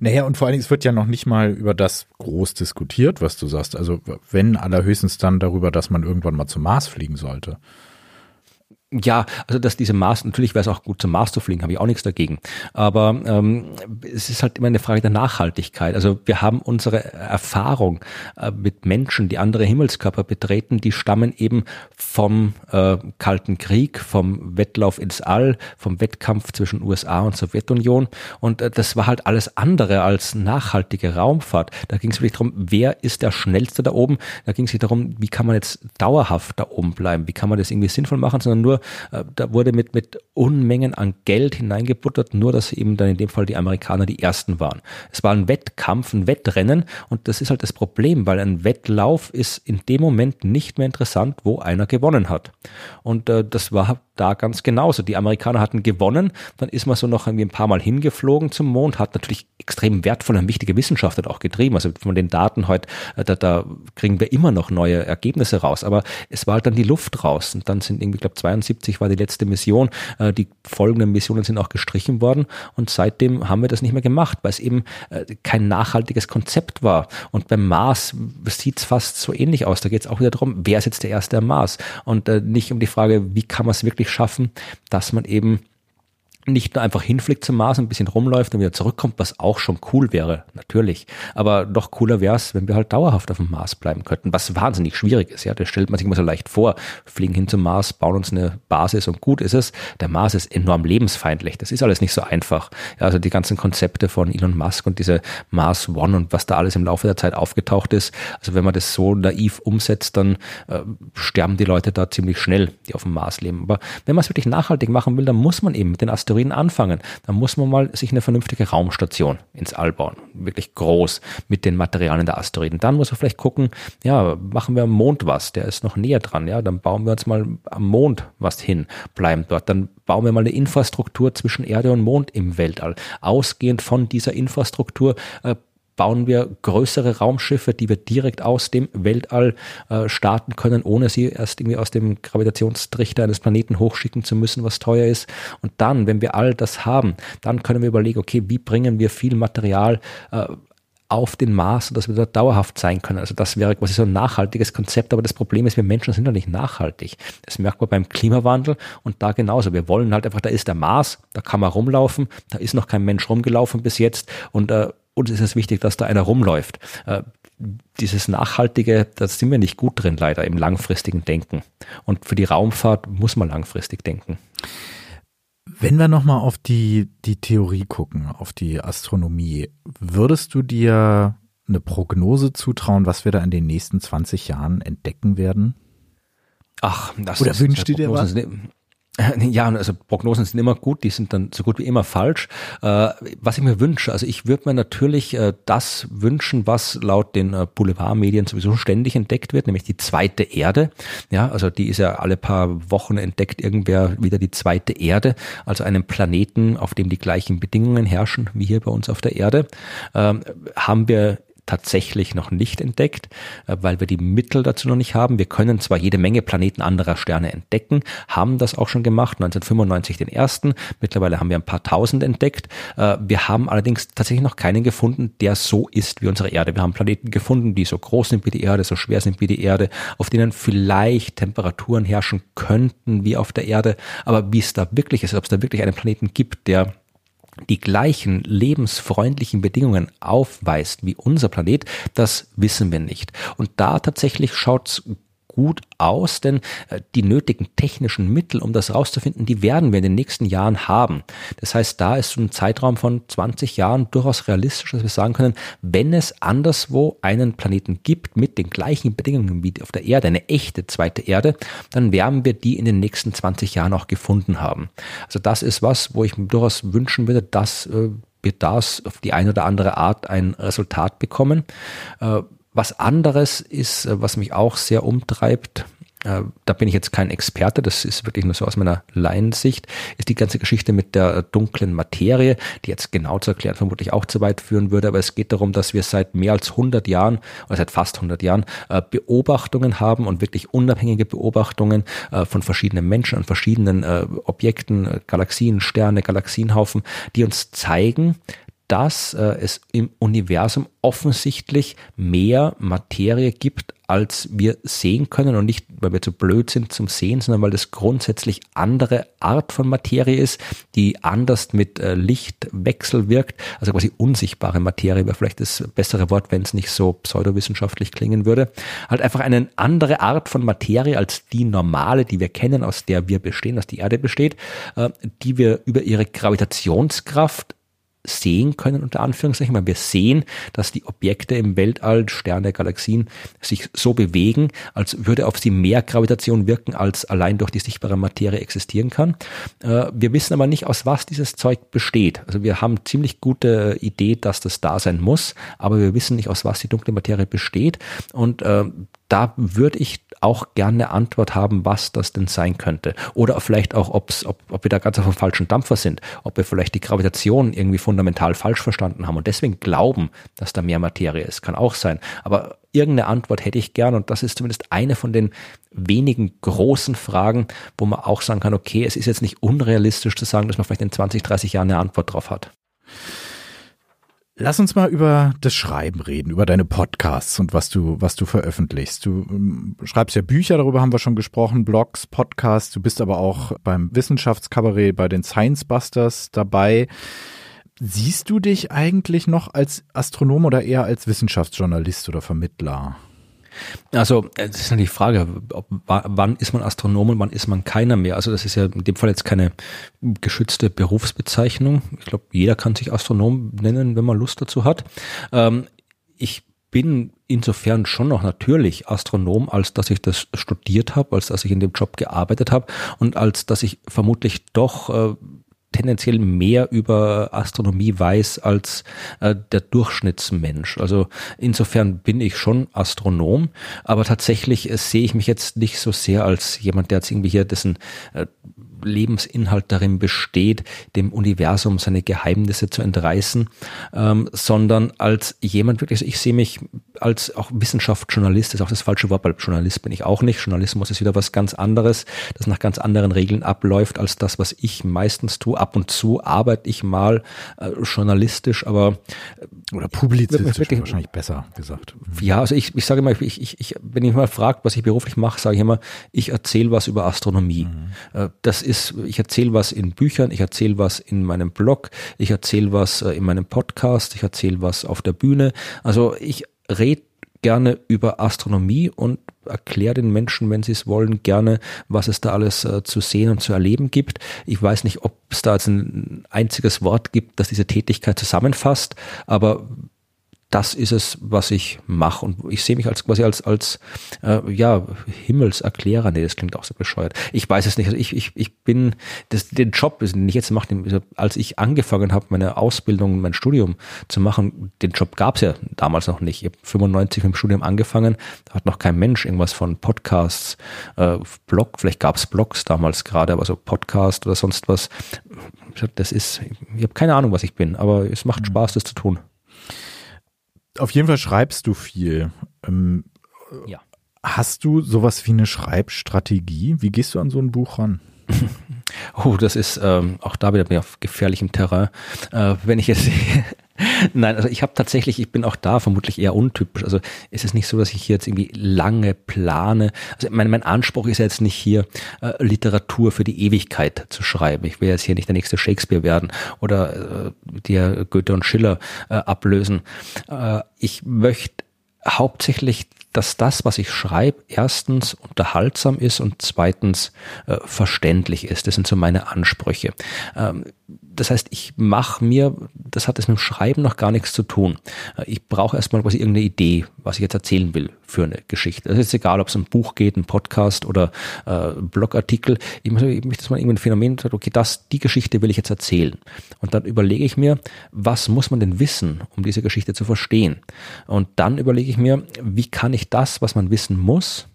Naja, und vor allen Dingen, es wird ja noch nicht mal über das groß diskutiert, was du sagst. Also wenn allerhöchstens dann darüber, dass man irgendwann mal zum Mars fliegen sollte. Ja, also dass diese Mars, natürlich wäre es auch gut zum Mars zu fliegen, habe ich auch nichts dagegen. Aber ähm, es ist halt immer eine Frage der Nachhaltigkeit. Also wir haben unsere Erfahrung äh, mit Menschen, die andere Himmelskörper betreten, die stammen eben vom äh, Kalten Krieg, vom Wettlauf ins All, vom Wettkampf zwischen USA und Sowjetunion. Und äh, das war halt alles andere als nachhaltige Raumfahrt. Da ging es wirklich darum, wer ist der Schnellste da oben. Da ging es nicht darum, wie kann man jetzt dauerhaft da oben bleiben, wie kann man das irgendwie sinnvoll machen, sondern nur äh, da wurde mit, mit Unmengen an Geld hineingebuttert, nur dass eben dann in dem Fall die Amerikaner die ersten waren. Es war ein Wettkampf, ein Wettrennen und das ist halt das Problem, weil ein Wettlauf ist in dem Moment nicht mehr interessant, wo einer gewonnen hat. Und äh, das war da ganz genauso. Die Amerikaner hatten gewonnen, dann ist man so noch irgendwie ein paar Mal hingeflogen zum Mond, hat natürlich extrem wertvolle und wichtige Wissenschaft auch getrieben. Also von den Daten heute, äh, da, da kriegen wir immer noch neue Ergebnisse raus. Aber es war halt dann die Luft raus. Und dann sind irgendwie, glaube, 72 war die letzte Mission. Äh, die folgenden Missionen sind auch gestrichen worden. Und seitdem haben wir das nicht mehr gemacht, weil es eben äh, kein nachhaltiges Konzept war. Und beim Mars sieht es fast so ähnlich aus. Da geht es auch wieder darum, wer ist jetzt der Erste am Mars? Und nicht um die Frage, wie kann man es wirklich schaffen, dass man eben nicht nur einfach hinfliegt zum Mars, ein bisschen rumläuft und wieder zurückkommt, was auch schon cool wäre, natürlich. Aber noch cooler wäre es, wenn wir halt dauerhaft auf dem Mars bleiben könnten, was wahnsinnig schwierig ist. Ja, das stellt man sich immer so leicht vor. Fliegen hin zum Mars, bauen uns eine Basis und gut ist es. Der Mars ist enorm lebensfeindlich. Das ist alles nicht so einfach. Ja, also die ganzen Konzepte von Elon Musk und diese Mars One und was da alles im Laufe der Zeit aufgetaucht ist. Also wenn man das so naiv umsetzt, dann äh, sterben die Leute da ziemlich schnell, die auf dem Mars leben. Aber wenn man es wirklich nachhaltig machen will, dann muss man eben mit den Asteroiden Asteroiden anfangen, dann muss man mal sich eine vernünftige Raumstation ins All bauen. Wirklich groß mit den Materialien der Asteroiden. Dann muss man vielleicht gucken, ja, machen wir am Mond was, der ist noch näher dran, ja, dann bauen wir uns mal am Mond was hin, bleiben dort. Dann bauen wir mal eine Infrastruktur zwischen Erde und Mond im Weltall. Ausgehend von dieser Infrastruktur äh, bauen wir größere Raumschiffe, die wir direkt aus dem Weltall äh, starten können, ohne sie erst irgendwie aus dem Gravitationstrichter eines Planeten hochschicken zu müssen, was teuer ist. Und dann, wenn wir all das haben, dann können wir überlegen, okay, wie bringen wir viel Material äh, auf den Mars, dass wir dort dauerhaft sein können. Also das wäre quasi so ein nachhaltiges Konzept, aber das Problem ist, wir Menschen sind ja nicht nachhaltig. Das merkt man beim Klimawandel und da genauso. Wir wollen halt einfach, da ist der Mars, da kann man rumlaufen, da ist noch kein Mensch rumgelaufen bis jetzt und äh, uns ist es wichtig, dass da einer rumläuft. Äh, dieses Nachhaltige, da sind wir nicht gut drin, leider im langfristigen Denken. Und für die Raumfahrt muss man langfristig denken. Wenn wir nochmal auf die, die Theorie gucken, auf die Astronomie, würdest du dir eine Prognose zutrauen, was wir da in den nächsten 20 Jahren entdecken werden? Ach, das Oder wünschst du dir was? *laughs* Ja, also Prognosen sind immer gut, die sind dann so gut wie immer falsch. Äh, was ich mir wünsche, also ich würde mir natürlich äh, das wünschen, was laut den äh, Boulevardmedien sowieso ständig entdeckt wird, nämlich die zweite Erde. Ja, also die ist ja alle paar Wochen entdeckt irgendwer wieder die zweite Erde, also einen Planeten, auf dem die gleichen Bedingungen herrschen wie hier bei uns auf der Erde. Ähm, haben wir tatsächlich noch nicht entdeckt, äh, weil wir die Mittel dazu noch nicht haben. Wir können zwar jede Menge Planeten anderer Sterne entdecken, haben das auch schon gemacht, 1995 den ersten, mittlerweile haben wir ein paar tausend entdeckt. Äh, wir haben allerdings tatsächlich noch keinen gefunden, der so ist wie unsere Erde. Wir haben Planeten gefunden, die so groß sind wie die Erde, so schwer sind wie die Erde, auf denen vielleicht Temperaturen herrschen könnten wie auf der Erde, aber wie es da wirklich ist, ob es da wirklich einen Planeten gibt, der die gleichen lebensfreundlichen Bedingungen aufweist wie unser Planet, das wissen wir nicht. Und da tatsächlich schaut's gut aus, denn äh, die nötigen technischen Mittel, um das rauszufinden, die werden wir in den nächsten Jahren haben. Das heißt, da ist so ein Zeitraum von 20 Jahren durchaus realistisch, dass wir sagen können, wenn es anderswo einen Planeten gibt mit den gleichen Bedingungen wie auf der Erde, eine echte zweite Erde, dann werden wir die in den nächsten 20 Jahren auch gefunden haben. Also das ist was, wo ich mir durchaus wünschen würde, dass äh, wir das auf die eine oder andere Art ein Resultat bekommen. Äh, was anderes ist, äh, was mich auch sehr umtreibt, äh, da bin ich jetzt kein Experte, das ist wirklich nur so aus meiner Laiensicht, ist die ganze Geschichte mit der dunklen Materie, die jetzt genau zu erklären vermutlich auch zu weit führen würde, aber es geht darum, dass wir seit mehr als 100 Jahren oder seit fast 100 Jahren äh, Beobachtungen haben und wirklich unabhängige Beobachtungen von verschiedenen Menschen an verschiedenen Objekten, Galaxien, Sterne, Galaxienhaufen, die uns zeigen, dass äh, es im Universum offensichtlich mehr Materie gibt, als wir sehen können und nicht, weil wir zu blöd sind zum Sehen, sondern weil das grundsätzlich andere Art von Materie ist, die anders mit äh, Lichtwechsel wirkt, also quasi unsichtbare Materie wäre vielleicht das bessere Wort, wenn es nicht so pseudowissenschaftlich klingen würde. Halt einfach eine andere Art von Materie als die normale, die wir kennen, aus der wir bestehen, aus die Erde besteht, äh, die wir über ihre Gravitationskraft sehen können, unter Anführungszeichen, weil wir sehen, dass die Objekte im Weltall, Sterne, Galaxien, sich so bewegen, als würde auf sie mehr Gravitation wirken, als allein durch die sichtbare Materie existieren kann. Äh, wir wissen aber nicht, aus was dieses Zeug besteht. Also wir haben ziemlich gute Idee, dass das da sein muss, aber wir wissen nicht, aus was die dunkle Materie besteht. Und äh, da würde ich auch gerne eine Antwort haben, was das denn sein könnte. Oder vielleicht auch, ob's, ob, ob wir da ganz auf dem falschen Dampfer sind, ob wir vielleicht die Gravitation irgendwie fundamental falsch verstanden haben und deswegen glauben, dass da mehr Materie ist. Kann auch sein. Aber irgendeine Antwort hätte ich gern und das ist zumindest eine von den wenigen großen Fragen, wo man auch sagen kann, okay, es ist jetzt nicht unrealistisch zu sagen, dass man vielleicht in 20, 30 Jahren eine Antwort drauf hat. Lass uns mal über das Schreiben reden, über deine Podcasts und was du, was du veröffentlichst. Du ähm, schreibst ja Bücher, darüber haben wir schon gesprochen, Blogs, Podcasts. Du bist aber auch beim Wissenschaftskabarett bei den Science Busters dabei. Siehst du dich eigentlich noch als Astronom oder eher als Wissenschaftsjournalist oder Vermittler? Also, das ist ja die Frage, ob, wann ist man Astronom und wann ist man keiner mehr? Also, das ist ja in dem Fall jetzt keine geschützte Berufsbezeichnung. Ich glaube, jeder kann sich Astronom nennen, wenn man Lust dazu hat. Ähm, ich bin insofern schon noch natürlich Astronom, als dass ich das studiert habe, als dass ich in dem Job gearbeitet habe und als dass ich vermutlich doch äh, tendenziell mehr über Astronomie weiß als äh, der Durchschnittsmensch. Also insofern bin ich schon Astronom, aber tatsächlich äh, sehe ich mich jetzt nicht so sehr als jemand, der jetzt irgendwie hier dessen äh, Lebensinhalt darin besteht, dem Universum seine Geheimnisse zu entreißen, ähm, sondern als jemand wirklich, also ich sehe mich als auch Wissenschaftsjournalist, ist auch das falsche Wort, weil Journalist bin ich auch nicht. Journalismus ist wieder was ganz anderes, das nach ganz anderen Regeln abläuft als das, was ich meistens tue. Ab und zu arbeite ich mal äh, journalistisch, aber äh, oder publizistisch wirklich, wahrscheinlich besser gesagt. Ja, also ich, ich sage immer, ich, ich, ich, wenn ich mal fragt, was ich beruflich mache, sage ich immer, ich erzähle was über Astronomie. Mhm. Äh, das ist ist, ich erzähle was in Büchern, ich erzähle was in meinem Blog, ich erzähle was äh, in meinem Podcast, ich erzähle was auf der Bühne. Also ich rede gerne über Astronomie und erkläre den Menschen, wenn sie es wollen, gerne, was es da alles äh, zu sehen und zu erleben gibt. Ich weiß nicht, ob es da jetzt ein einziges Wort gibt, das diese Tätigkeit zusammenfasst, aber das ist es, was ich mache. Und ich sehe mich als quasi als, als äh, ja, Himmelserklärer. Nee, das klingt auch so bescheuert. Ich weiß es nicht. Also ich, ich, ich bin, das, den Job, den ich jetzt mache, also als ich angefangen habe, meine Ausbildung, mein Studium zu machen, den Job gab es ja damals noch nicht. Ich habe 95 mit dem Studium angefangen, da hat noch kein Mensch irgendwas von Podcasts, äh, Blog, vielleicht gab es Blogs damals gerade, aber so Podcast oder sonst was. Das ist, ich habe keine Ahnung, was ich bin, aber es macht mhm. Spaß, das zu tun. Auf jeden Fall schreibst du viel. Ähm, ja. Hast du sowas wie eine Schreibstrategie? Wie gehst du an so ein Buch ran? *laughs* Oh, das ist ähm, auch da wieder auf gefährlichem Terrain. Äh, wenn ich jetzt *laughs* Nein, also ich habe tatsächlich, ich bin auch da vermutlich eher untypisch. Also es ist nicht so, dass ich hier jetzt irgendwie lange plane. Also mein, mein Anspruch ist ja jetzt nicht hier äh, Literatur für die Ewigkeit zu schreiben. Ich will jetzt hier nicht der nächste Shakespeare werden oder äh, der Goethe und Schiller äh, ablösen. Äh, ich möchte hauptsächlich dass das, was ich schreibe, erstens unterhaltsam ist und zweitens äh, verständlich ist. Das sind so meine Ansprüche. Ähm, das heißt, ich mache mir, das hat es mit dem Schreiben noch gar nichts zu tun. Ich brauche erstmal quasi irgendeine Idee, was ich jetzt erzählen will für eine Geschichte. Das ist jetzt egal, ob es um ein Buch geht, ein Podcast oder äh, Blogartikel. Ich möchte, ich möchte mal irgendwie ein Phänomen, okay, das, die Geschichte will ich jetzt erzählen. Und dann überlege ich mir, was muss man denn wissen, um diese Geschichte zu verstehen? Und dann überlege ich mir, wie kann ich das, was man wissen muss,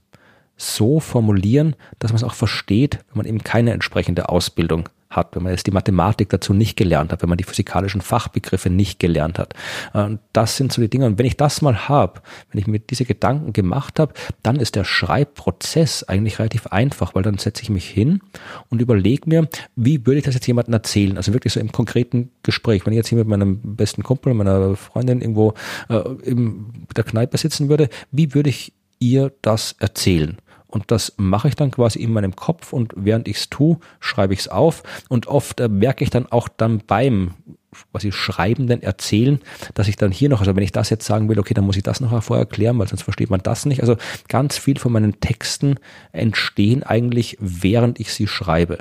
so formulieren, dass man es auch versteht, wenn man eben keine entsprechende Ausbildung hat, wenn man jetzt die Mathematik dazu nicht gelernt hat, wenn man die physikalischen Fachbegriffe nicht gelernt hat. Das sind so die Dinge. Und wenn ich das mal habe, wenn ich mir diese Gedanken gemacht habe, dann ist der Schreibprozess eigentlich relativ einfach, weil dann setze ich mich hin und überlege mir, wie würde ich das jetzt jemandem erzählen? Also wirklich so im konkreten Gespräch. Wenn ich jetzt hier mit meinem besten Kumpel, meiner Freundin irgendwo äh, in der Kneipe sitzen würde, wie würde ich ihr das erzählen? Und das mache ich dann quasi in meinem Kopf und während ich es tue, schreibe ich es auf. Und oft äh, merke ich dann auch dann beim quasi Schreibenden erzählen, dass ich dann hier noch, also wenn ich das jetzt sagen will, okay, dann muss ich das noch vorher erklären, weil sonst versteht man das nicht. Also ganz viel von meinen Texten entstehen eigentlich, während ich sie schreibe.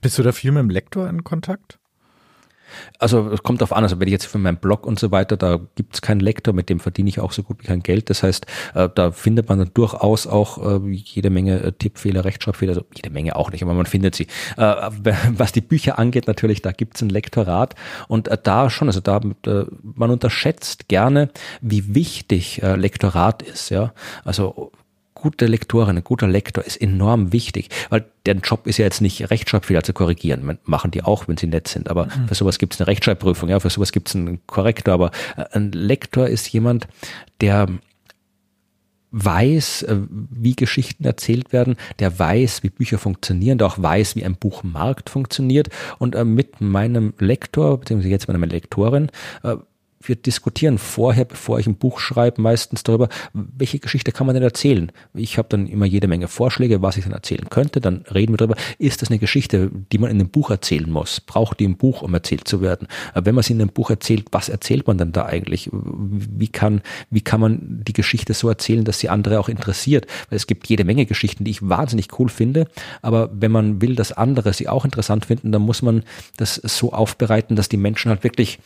Bist du da viel mit dem Lektor in Kontakt? Also es kommt darauf an, also wenn ich jetzt für meinen Blog und so weiter, da gibt es keinen Lektor, mit dem verdiene ich auch so gut wie kein Geld. Das heißt, äh, da findet man dann durchaus auch äh, jede Menge äh, Tippfehler, Rechtschreibfehler, also jede Menge auch nicht, aber man findet sie. Was die Bücher angeht, natürlich, da gibt es ein Lektorat und da schon, also da man unterschätzt gerne, wie wichtig Lektorat ist, ja. Also gute Lektorin, ein guter Lektor ist enorm wichtig, weil deren Job ist ja jetzt nicht Rechtschreibfehler zu korrigieren. Machen die auch, wenn sie nett sind. Aber mhm. für sowas gibt es eine Rechtschreibprüfung, ja, für sowas gibt es einen Korrektor. Aber äh, ein Lektor ist jemand, der weiß, äh, wie Geschichten erzählt werden, der weiß, wie Bücher funktionieren, der auch weiß, wie ein Buchmarkt funktioniert. Und äh, mit meinem Lektor, beziehungsweise jetzt meiner Lektorin, wir diskutieren vorher, bevor ich ein Buch schreibe, meistens darüber, welche Geschichte kann man denn erzählen. Ich habe dann immer jede Menge Vorschläge, was ich dann erzählen könnte. Dann reden wir darüber, ist das eine Geschichte, die man in einem Buch erzählen muss? Braucht die ein Buch, um erzählt zu werden? Wenn man sie in einem Buch erzählt, was erzählt man dann da eigentlich? Wie kann, wie kann man die Geschichte so erzählen, dass sie andere auch interessiert? Weil es gibt jede Menge Geschichten, die ich wahnsinnig cool finde. Aber wenn man will, dass andere sie auch interessant finden, dann muss man das so aufbereiten, dass die Menschen halt wirklich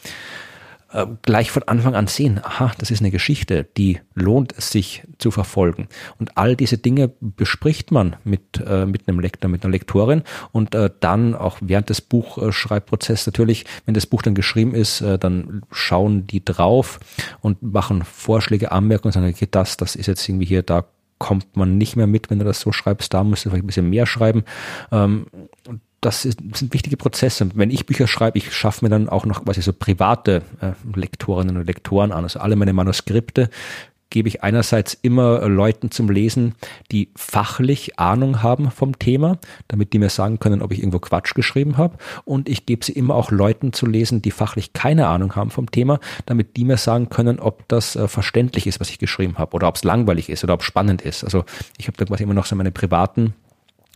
äh, gleich von Anfang an sehen, aha, das ist eine Geschichte, die lohnt es sich zu verfolgen. Und all diese Dinge bespricht man mit, äh, mit einem Lektor, mit einer Lektorin und äh, dann auch während des Buchschreibprozesses natürlich, wenn das Buch dann geschrieben ist, äh, dann schauen die drauf und machen Vorschläge, Anmerkungen sagen, okay, das, das ist jetzt irgendwie hier, da kommt man nicht mehr mit, wenn du das so schreibst, da musst du vielleicht ein bisschen mehr schreiben. Ähm, das, sind wichtige Prozesse. Wenn ich Bücher schreibe, ich schaffe mir dann auch noch quasi so private äh, Lektorinnen und Lektoren an. Also alle meine Manuskripte gebe ich einerseits immer äh, Leuten zum Lesen, die fachlich Ahnung haben vom Thema, damit die mir sagen können, ob ich irgendwo Quatsch geschrieben habe. Und ich gebe sie immer auch Leuten zu lesen, die fachlich keine Ahnung haben vom Thema, damit die mir sagen können, ob das äh, verständlich ist, was ich geschrieben habe, oder ob es langweilig ist oder ob es spannend ist. Also ich habe da quasi immer noch so meine privaten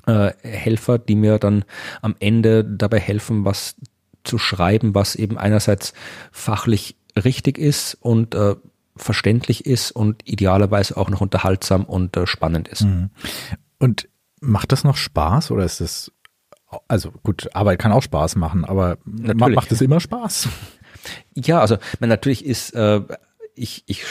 äh, Helfer, die mir dann am Ende dabei helfen, was zu schreiben, was eben einerseits fachlich richtig ist und äh, verständlich ist und idealerweise auch noch unterhaltsam und äh, spannend ist. Mhm. Und macht das noch Spaß oder ist das also gut, Arbeit kann auch Spaß machen, aber natürlich. macht es immer Spaß? Ja, also man, natürlich ist äh, ich, ich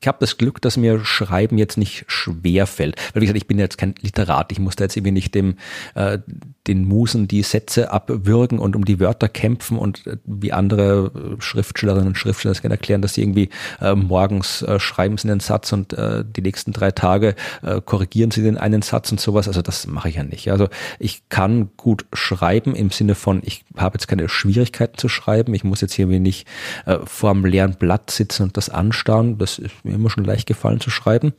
ich habe das Glück, dass mir Schreiben jetzt nicht schwer fällt. Weil wie gesagt, ich bin jetzt kein Literat. Ich muss da jetzt irgendwie nicht dem äh, den Musen die Sätze abwürgen und um die Wörter kämpfen und äh, wie andere äh, Schriftstellerinnen und Schriftsteller das gerne erklären, dass sie irgendwie äh, morgens äh, schreiben sie einen Satz und äh, die nächsten drei Tage äh, korrigieren sie den einen Satz und sowas. Also das mache ich ja nicht. Also ich kann gut schreiben im Sinne von, ich habe jetzt keine Schwierigkeiten zu schreiben. Ich muss jetzt hier nicht äh, vor einem leeren Blatt sitzen und das anstarren. Das ist mir immer schon leicht gefallen zu schreiben.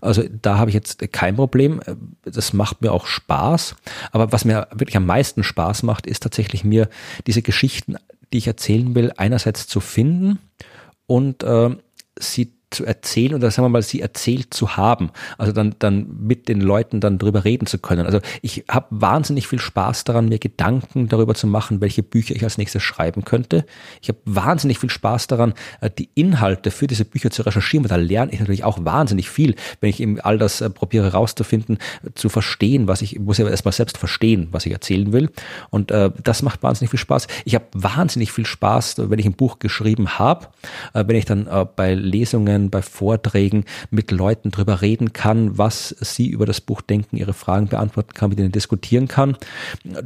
Also da habe ich jetzt kein Problem. Das macht mir auch Spaß. Aber was mir wirklich am meisten Spaß macht, ist tatsächlich mir diese Geschichten, die ich erzählen will, einerseits zu finden und äh, sie zu erzählen oder sagen wir mal, sie erzählt zu haben. Also dann, dann mit den Leuten dann drüber reden zu können. Also ich habe wahnsinnig viel Spaß daran, mir Gedanken darüber zu machen, welche Bücher ich als nächstes schreiben könnte. Ich habe wahnsinnig viel Spaß daran, äh, die Inhalte für diese Bücher zu recherchieren. Und da lerne ich natürlich auch wahnsinnig viel, wenn ich eben all das äh, probiere rauszufinden, zu verstehen, was ich, muss ja erstmal selbst verstehen, was ich erzählen will. Und äh, das macht wahnsinnig viel Spaß. Ich habe wahnsinnig viel Spaß, wenn ich ein Buch geschrieben habe, äh, wenn ich dann äh, bei Lesungen Lesungen, bei Vorträgen mit Leuten drüber reden kann, was sie über das Buch denken, ihre Fragen beantworten kann, mit ihnen diskutieren kann.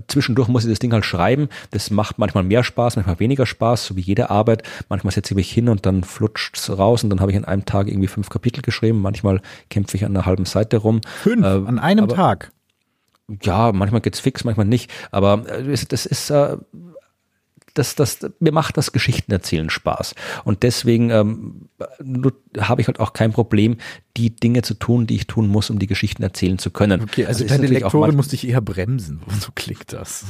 Zwischendurch muss ich das Ding halt schreiben. Das macht manchmal mehr Spaß, manchmal weniger Spaß, so wie jede Arbeit. Manchmal setze ich mich hin und dann flutscht es raus und dann habe ich an einem Tag irgendwie fünf Kapitel geschrieben. Manchmal kämpfe ich an einer halben Seite rum. Fünf? Äh, an einem Tag? Ja, manchmal geht's fix, manchmal nicht. Aber äh, das ist äh, das, das, mir macht das Geschichtenerzählen Spaß. Und deswegen ähm, habe ich halt auch kein Problem, die Dinge zu tun, die ich tun muss, um die Geschichten erzählen zu können. Okay, also, also deine Lektorin musste ich eher bremsen. *laughs* So klingt das.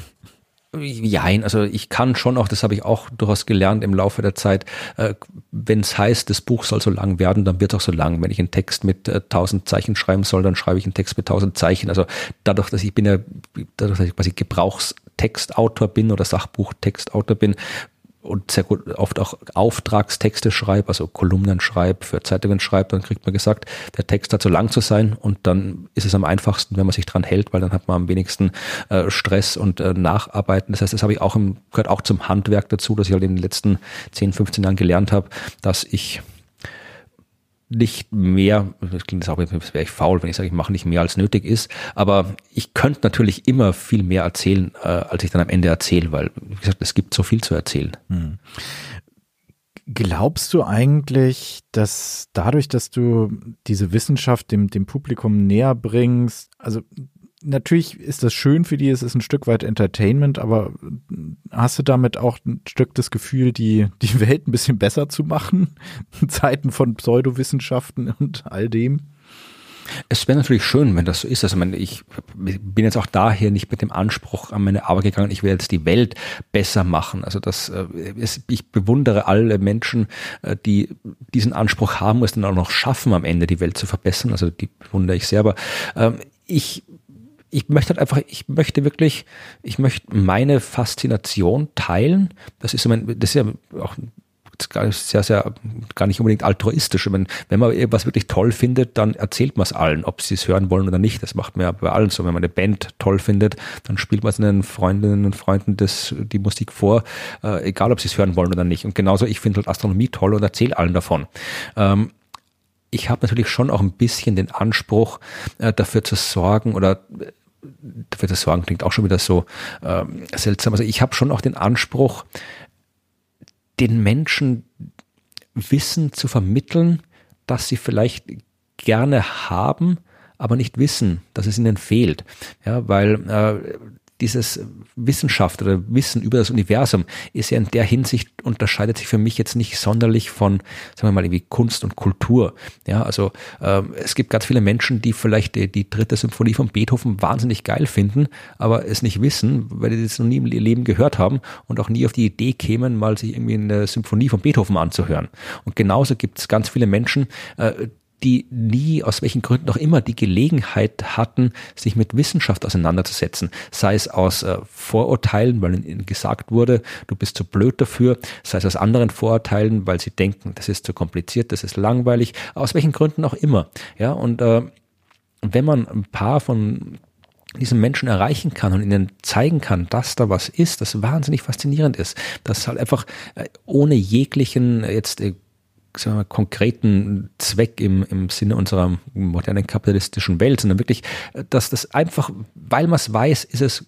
Jein, also ich kann schon auch, das habe ich auch durchaus gelernt im Laufe der Zeit, äh, wenn es heißt, das Buch soll so lang werden, dann wird es auch so lang. Wenn ich einen Text mit äh, 1000 Zeichen schreiben soll, dann schreibe ich einen Text mit 1000 Zeichen. Also dadurch, dass ich bin ja, dadurch, dass ich quasi Gebrauchstextautor bin oder Sachbuchtextautor bin, und sehr gut oft auch Auftragstexte schreibe, also Kolumnen schreibe, für Zeitungen schreibe, dann kriegt man gesagt, der Text hat so lang zu sein und dann ist es am einfachsten, wenn man sich dran hält, weil dann hat man am wenigsten äh, Stress und äh, Nacharbeiten. Das heißt, das habe ich auch im, gehört auch zum Handwerk dazu, dass ich halt in den letzten 10, 15 Jahren gelernt habe, dass ich nicht mehr, das klingt jetzt auch, als wäre ich faul, wenn ich sage, ich mache nicht mehr als nötig ist, aber ich könnte natürlich immer viel mehr erzählen, äh, als ich dann am Ende erzähle, weil, wie gesagt, es gibt so viel zu erzählen. Hm. Glaubst du eigentlich, dass dadurch, dass du diese Wissenschaft dem, dem Publikum näher bringst, also natürlich ist das schön für die, es ist ein Stück weit Entertainment, aber hast du damit auch ein Stück das Gefühl, die, die Welt ein bisschen besser zu machen? In Zeiten von Pseudowissenschaften und all dem? Es wäre natürlich schön, wenn das so ist. Also ich bin jetzt auch daher nicht mit dem Anspruch an meine Arbeit gegangen, ich will jetzt die Welt besser machen. Also das, äh, ich bewundere alle Menschen, äh, die diesen Anspruch haben es dann auch noch schaffen, am Ende die Welt zu verbessern. Also die bewundere ich sehr. Aber ähm, ich ich möchte halt einfach, ich möchte wirklich, ich möchte meine Faszination teilen. Das ist, mein, das ist ja auch sehr, sehr, gar nicht unbedingt altruistisch. Wenn, wenn man irgendwas wirklich toll findet, dann erzählt man es allen, ob sie es hören wollen oder nicht. Das macht man ja bei allen so. Wenn man eine Band toll findet, dann spielt man seinen Freundinnen und Freunden das, die Musik vor, äh, egal ob sie es hören wollen oder nicht. Und genauso, ich finde halt Astronomie toll und erzähle allen davon. Ähm, ich habe natürlich schon auch ein bisschen den Anspruch, äh, dafür zu sorgen oder dafür zu sorgen klingt auch schon wieder so ähm, seltsam. Also ich habe schon auch den Anspruch, den Menschen Wissen zu vermitteln, das sie vielleicht gerne haben, aber nicht wissen, dass es ihnen fehlt. Ja, weil äh, dieses Wissenschaft oder Wissen über das Universum ist ja in der Hinsicht unterscheidet sich für mich jetzt nicht sonderlich von, sagen wir mal, irgendwie Kunst und Kultur. Ja, also äh, es gibt ganz viele Menschen, die vielleicht die, die dritte Symphonie von Beethoven wahnsinnig geil finden, aber es nicht wissen, weil die das noch nie im Leben gehört haben und auch nie auf die Idee kämen, mal sich irgendwie eine Symphonie von Beethoven anzuhören. Und genauso gibt es ganz viele Menschen, äh, die nie, aus welchen Gründen auch immer, die Gelegenheit hatten, sich mit Wissenschaft auseinanderzusetzen. Sei es aus äh, Vorurteilen, weil ihnen gesagt wurde, du bist zu blöd dafür, sei es aus anderen Vorurteilen, weil sie denken, das ist zu kompliziert, das ist langweilig, aus welchen Gründen auch immer. Ja, und äh, wenn man ein paar von diesen Menschen erreichen kann und ihnen zeigen kann, dass da was ist, das wahnsinnig faszinierend ist, dass halt einfach äh, ohne jeglichen jetzt äh, sagen wir konkreten Zweck im, im Sinne unserer modernen kapitalistischen Welt, sondern wirklich, dass das einfach, weil man es weiß, ist es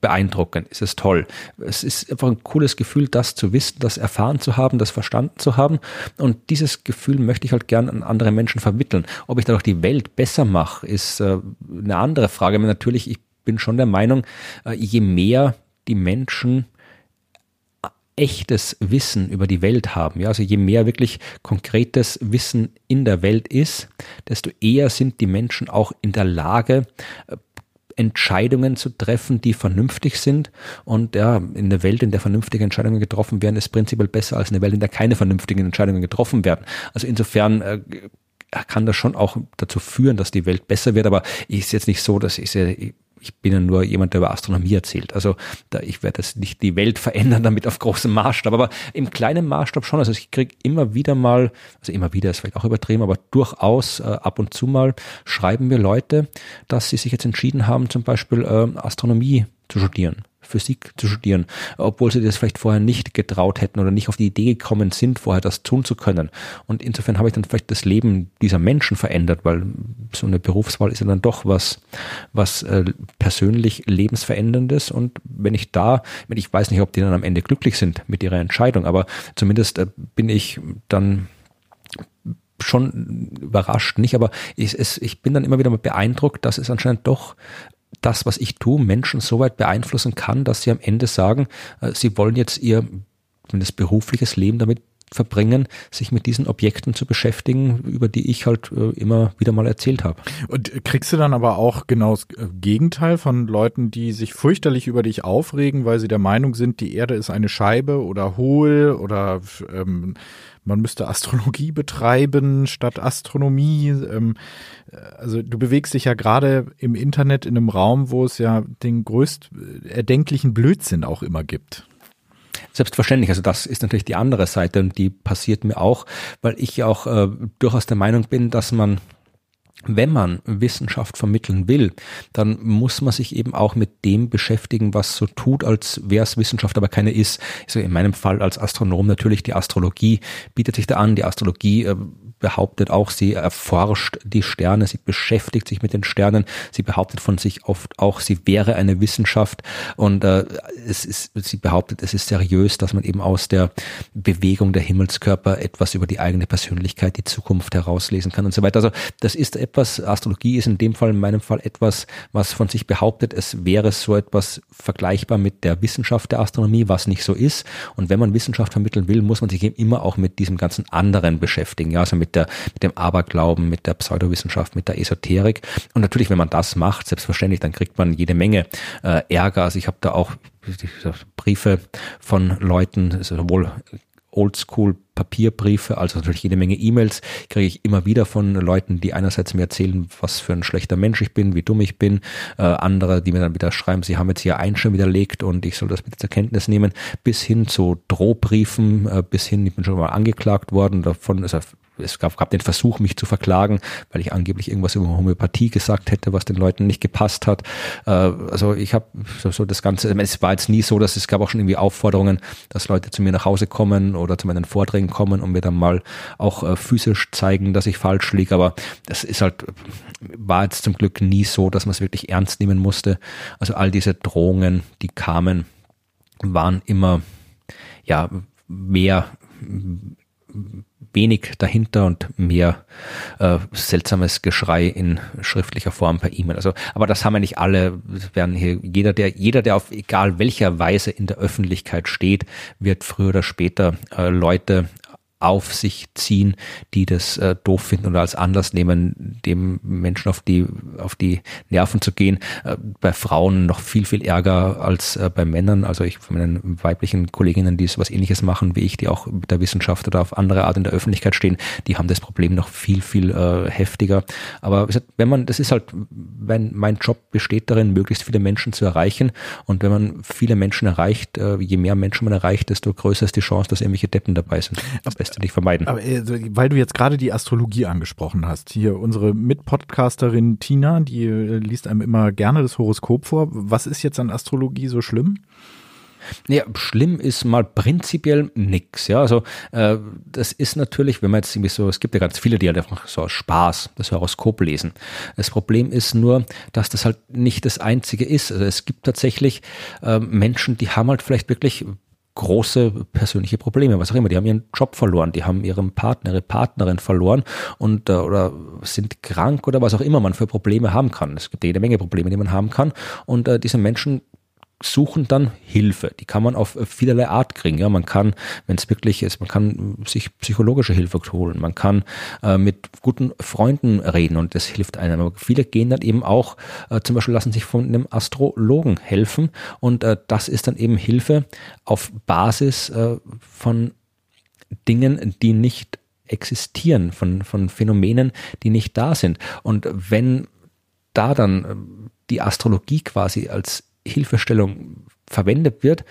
beeindruckend, ist es toll. Es ist einfach ein cooles Gefühl, das zu wissen, das erfahren zu haben, das verstanden zu haben. Und dieses Gefühl möchte ich halt gern an andere Menschen vermitteln. Ob ich dadurch die Welt besser mache, ist äh, eine andere Frage. Aber natürlich, ich bin schon der Meinung, äh, je mehr die Menschen echtes Wissen über die Welt haben. Ja, also je mehr wirklich konkretes Wissen in der Welt ist, desto eher sind die Menschen auch in der Lage, äh, Entscheidungen zu treffen, die vernünftig sind. Und ja, in der Welt, in der vernünftige Entscheidungen getroffen werden, ist prinzipiell besser als in der Welt, in der keine vernünftigen Entscheidungen getroffen werden. Also insofern äh, kann das schon auch dazu führen, dass die Welt besser wird. Aber ist jetzt nicht so, dass ich, sehr, ich bin ja nur jemand, der über Astronomie erzählt. Also da, ich werde das nicht die Welt verändern damit auf großem Maßstab, aber im kleinen Maßstab schon. Also ich kriege immer wieder mal, also immer wieder ist vielleicht auch übertrieben, aber durchaus äh, ab und zu mal schreiben mir Leute, dass sie sich jetzt entschieden haben, zum Beispiel äh, Astronomie zu studieren. Physik zu studieren, obwohl sie das vielleicht vorher nicht getraut hätten oder nicht auf die Idee gekommen sind, vorher das tun zu können. Und insofern habe ich dann vielleicht das Leben dieser Menschen verändert, weil so eine Berufswahl ist ja dann doch was, was äh, persönlich lebensveränderndes. Und wenn ich da, wenn ich weiß nicht, ob die dann am Ende glücklich sind mit ihrer Entscheidung, aber zumindest äh, bin ich dann schon überrascht, nicht, aber ich, es, ich bin dann immer wieder beeindruckt, dass es anscheinend doch das, was ich tue, Menschen so weit beeinflussen kann, dass sie am Ende sagen, äh, sie wollen jetzt ihr zumindest berufliches Leben damit verbringen, sich mit diesen Objekten zu beschäftigen, über die ich halt äh, immer wieder mal erzählt habe. Und kriegst du dann aber auch genau das äh, Gegenteil von Leuten, die sich fürchterlich über dich aufregen, weil sie der Meinung sind, die Erde ist eine Scheibe oder hohl oder ähm, man müsste Astrologie betreiben statt Astronomie. Ähm, also du bewegst dich ja gerade im Internet in einem Raum, wo es ja den größt erdenklichen Blödsinn auch immer gibt. Selbstverständlich, also das ist natürlich die andere Seite und die passiert mir auch, weil ich ja auch äh, durchaus der Meinung bin, dass man wenn man Wissenschaft vermitteln will, dann muss man sich eben auch mit dem beschäftigen, was so tut, als wäre es Wissenschaft, aber keine ist. Also in meinem Fall als Astronom natürlich die Astrologie bietet sich da an. Die Astrologie äh, behauptet auch, sie erforscht die Sterne, sie beschäftigt sich mit den Sternen, sie behauptet von sich oft auch, sie wäre eine Wissenschaft und äh, es ist, sie behauptet, es ist seriös, dass man eben aus der Bewegung der Himmelskörper etwas über die eigene Persönlichkeit, die Zukunft herauslesen kann und so weiter. Also das ist etwas, Astrologie ist in dem Fall, in meinem Fall etwas, was von sich behauptet, es wäre so etwas vergleichbar mit der Wissenschaft der Astronomie, was nicht so ist. Und wenn man Wissenschaft vermitteln will, muss man sich eben immer auch mit diesem ganzen anderen beschäftigen, ja, also mit mit der, mit dem Aberglauben, mit der Pseudowissenschaft, mit der Esoterik. Und natürlich, wenn man das macht, selbstverständlich, dann kriegt man jede Menge äh, Ärger. Also ich habe da auch Briefe von Leuten, sowohl Oldschool Papierbriefe, also natürlich jede Menge E-Mails, kriege ich immer wieder von Leuten, die einerseits mir erzählen, was für ein schlechter Mensch ich bin, wie dumm ich bin, äh, andere, die mir dann wieder schreiben, sie haben jetzt hier einen schon widerlegt und ich soll das bitte zur Kenntnis nehmen, bis hin zu Drohbriefen, äh, bis hin, ich bin schon mal angeklagt worden, davon, also es gab, gab den Versuch, mich zu verklagen, weil ich angeblich irgendwas über Homöopathie gesagt hätte, was den Leuten nicht gepasst hat. Äh, also ich habe so, so das Ganze, es war jetzt nie so, dass es gab auch schon irgendwie Aufforderungen, dass Leute zu mir nach Hause kommen oder zu meinen Vorträgen kommen und mir dann mal auch äh, physisch zeigen, dass ich falsch liege. Aber das ist halt, war jetzt zum Glück nie so, dass man es wirklich ernst nehmen musste. Also all diese Drohungen, die kamen, waren immer ja mehr wenig dahinter und mehr äh, seltsames Geschrei in schriftlicher Form per E-Mail. Also, aber das haben wir nicht alle. Werden hier jeder, der jeder, der auf egal welcher Weise in der Öffentlichkeit steht, wird früher oder später äh, Leute auf sich ziehen, die das äh, doof finden oder als Anlass nehmen, dem Menschen auf die, auf die Nerven zu gehen. Äh, bei Frauen noch viel, viel ärger als äh, bei Männern. Also ich von meinen weiblichen Kolleginnen, die sowas ähnliches machen wie ich, die auch mit der Wissenschaft oder auf andere Art in der Öffentlichkeit stehen, die haben das Problem noch viel, viel äh, heftiger. Aber wenn man, das ist halt, wenn mein Job besteht darin, möglichst viele Menschen zu erreichen. Und wenn man viele Menschen erreicht, äh, je mehr Menschen man erreicht, desto größer ist die Chance, dass irgendwelche Deppen dabei sind. Lässt sich nicht vermeiden. Aber äh, weil du jetzt gerade die Astrologie angesprochen hast, hier unsere Mitpodcasterin Tina, die äh, liest einem immer gerne das Horoskop vor. Was ist jetzt an Astrologie so schlimm? Ja, schlimm ist mal prinzipiell nix. Ja, also äh, das ist natürlich, wenn man jetzt irgendwie so, es gibt ja ganz viele, die halt einfach so aus Spaß das Horoskop lesen. Das Problem ist nur, dass das halt nicht das Einzige ist. Also es gibt tatsächlich äh, Menschen, die haben halt vielleicht wirklich große persönliche Probleme, was auch immer. Die haben ihren Job verloren, die haben ihren Partner, ihre Partnerin verloren und äh, oder sind krank oder was auch immer man für Probleme haben kann. Es gibt jede Menge Probleme, die man haben kann. Und äh, diese Menschen suchen dann Hilfe. Die kann man auf vielerlei Art kriegen. Ja, man kann, wenn es wirklich ist, man kann sich psychologische Hilfe holen. Man kann äh, mit guten Freunden reden und das hilft einem. Aber viele gehen dann eben auch, äh, zum Beispiel lassen sich von einem Astrologen helfen und äh, das ist dann eben Hilfe auf Basis äh, von Dingen, die nicht existieren, von, von Phänomenen, die nicht da sind. Und wenn da dann äh, die Astrologie quasi als Hilfestellung verwendet wird,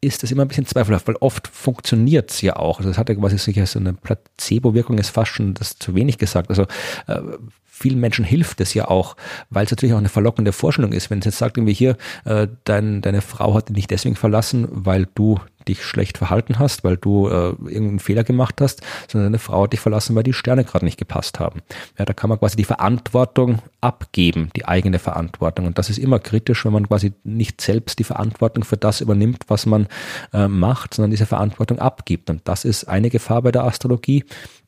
ist das immer ein bisschen zweifelhaft, weil oft funktioniert es ja auch. Also das hat ja quasi sicher so eine Placebo-Wirkung, ist fast schon das zu wenig gesagt. Also äh, vielen Menschen hilft es ja auch, weil es natürlich auch eine verlockende Vorstellung ist. Wenn es jetzt sagt, irgendwie hier, äh, dein, deine Frau hat dich nicht deswegen verlassen, weil du dich schlecht verhalten hast, weil du äh, irgendeinen Fehler gemacht hast, sondern deine Frau hat dich verlassen, weil die Sterne gerade nicht gepasst haben. Ja, da kann man quasi die Verantwortung abgeben, die eigene Verantwortung. Und das ist immer kritisch, wenn man quasi nicht selbst die Verantwortung für das übernimmt, was man äh, macht, sondern diese Verantwortung abgibt. Und das ist eine Gefahr bei der Astrologie.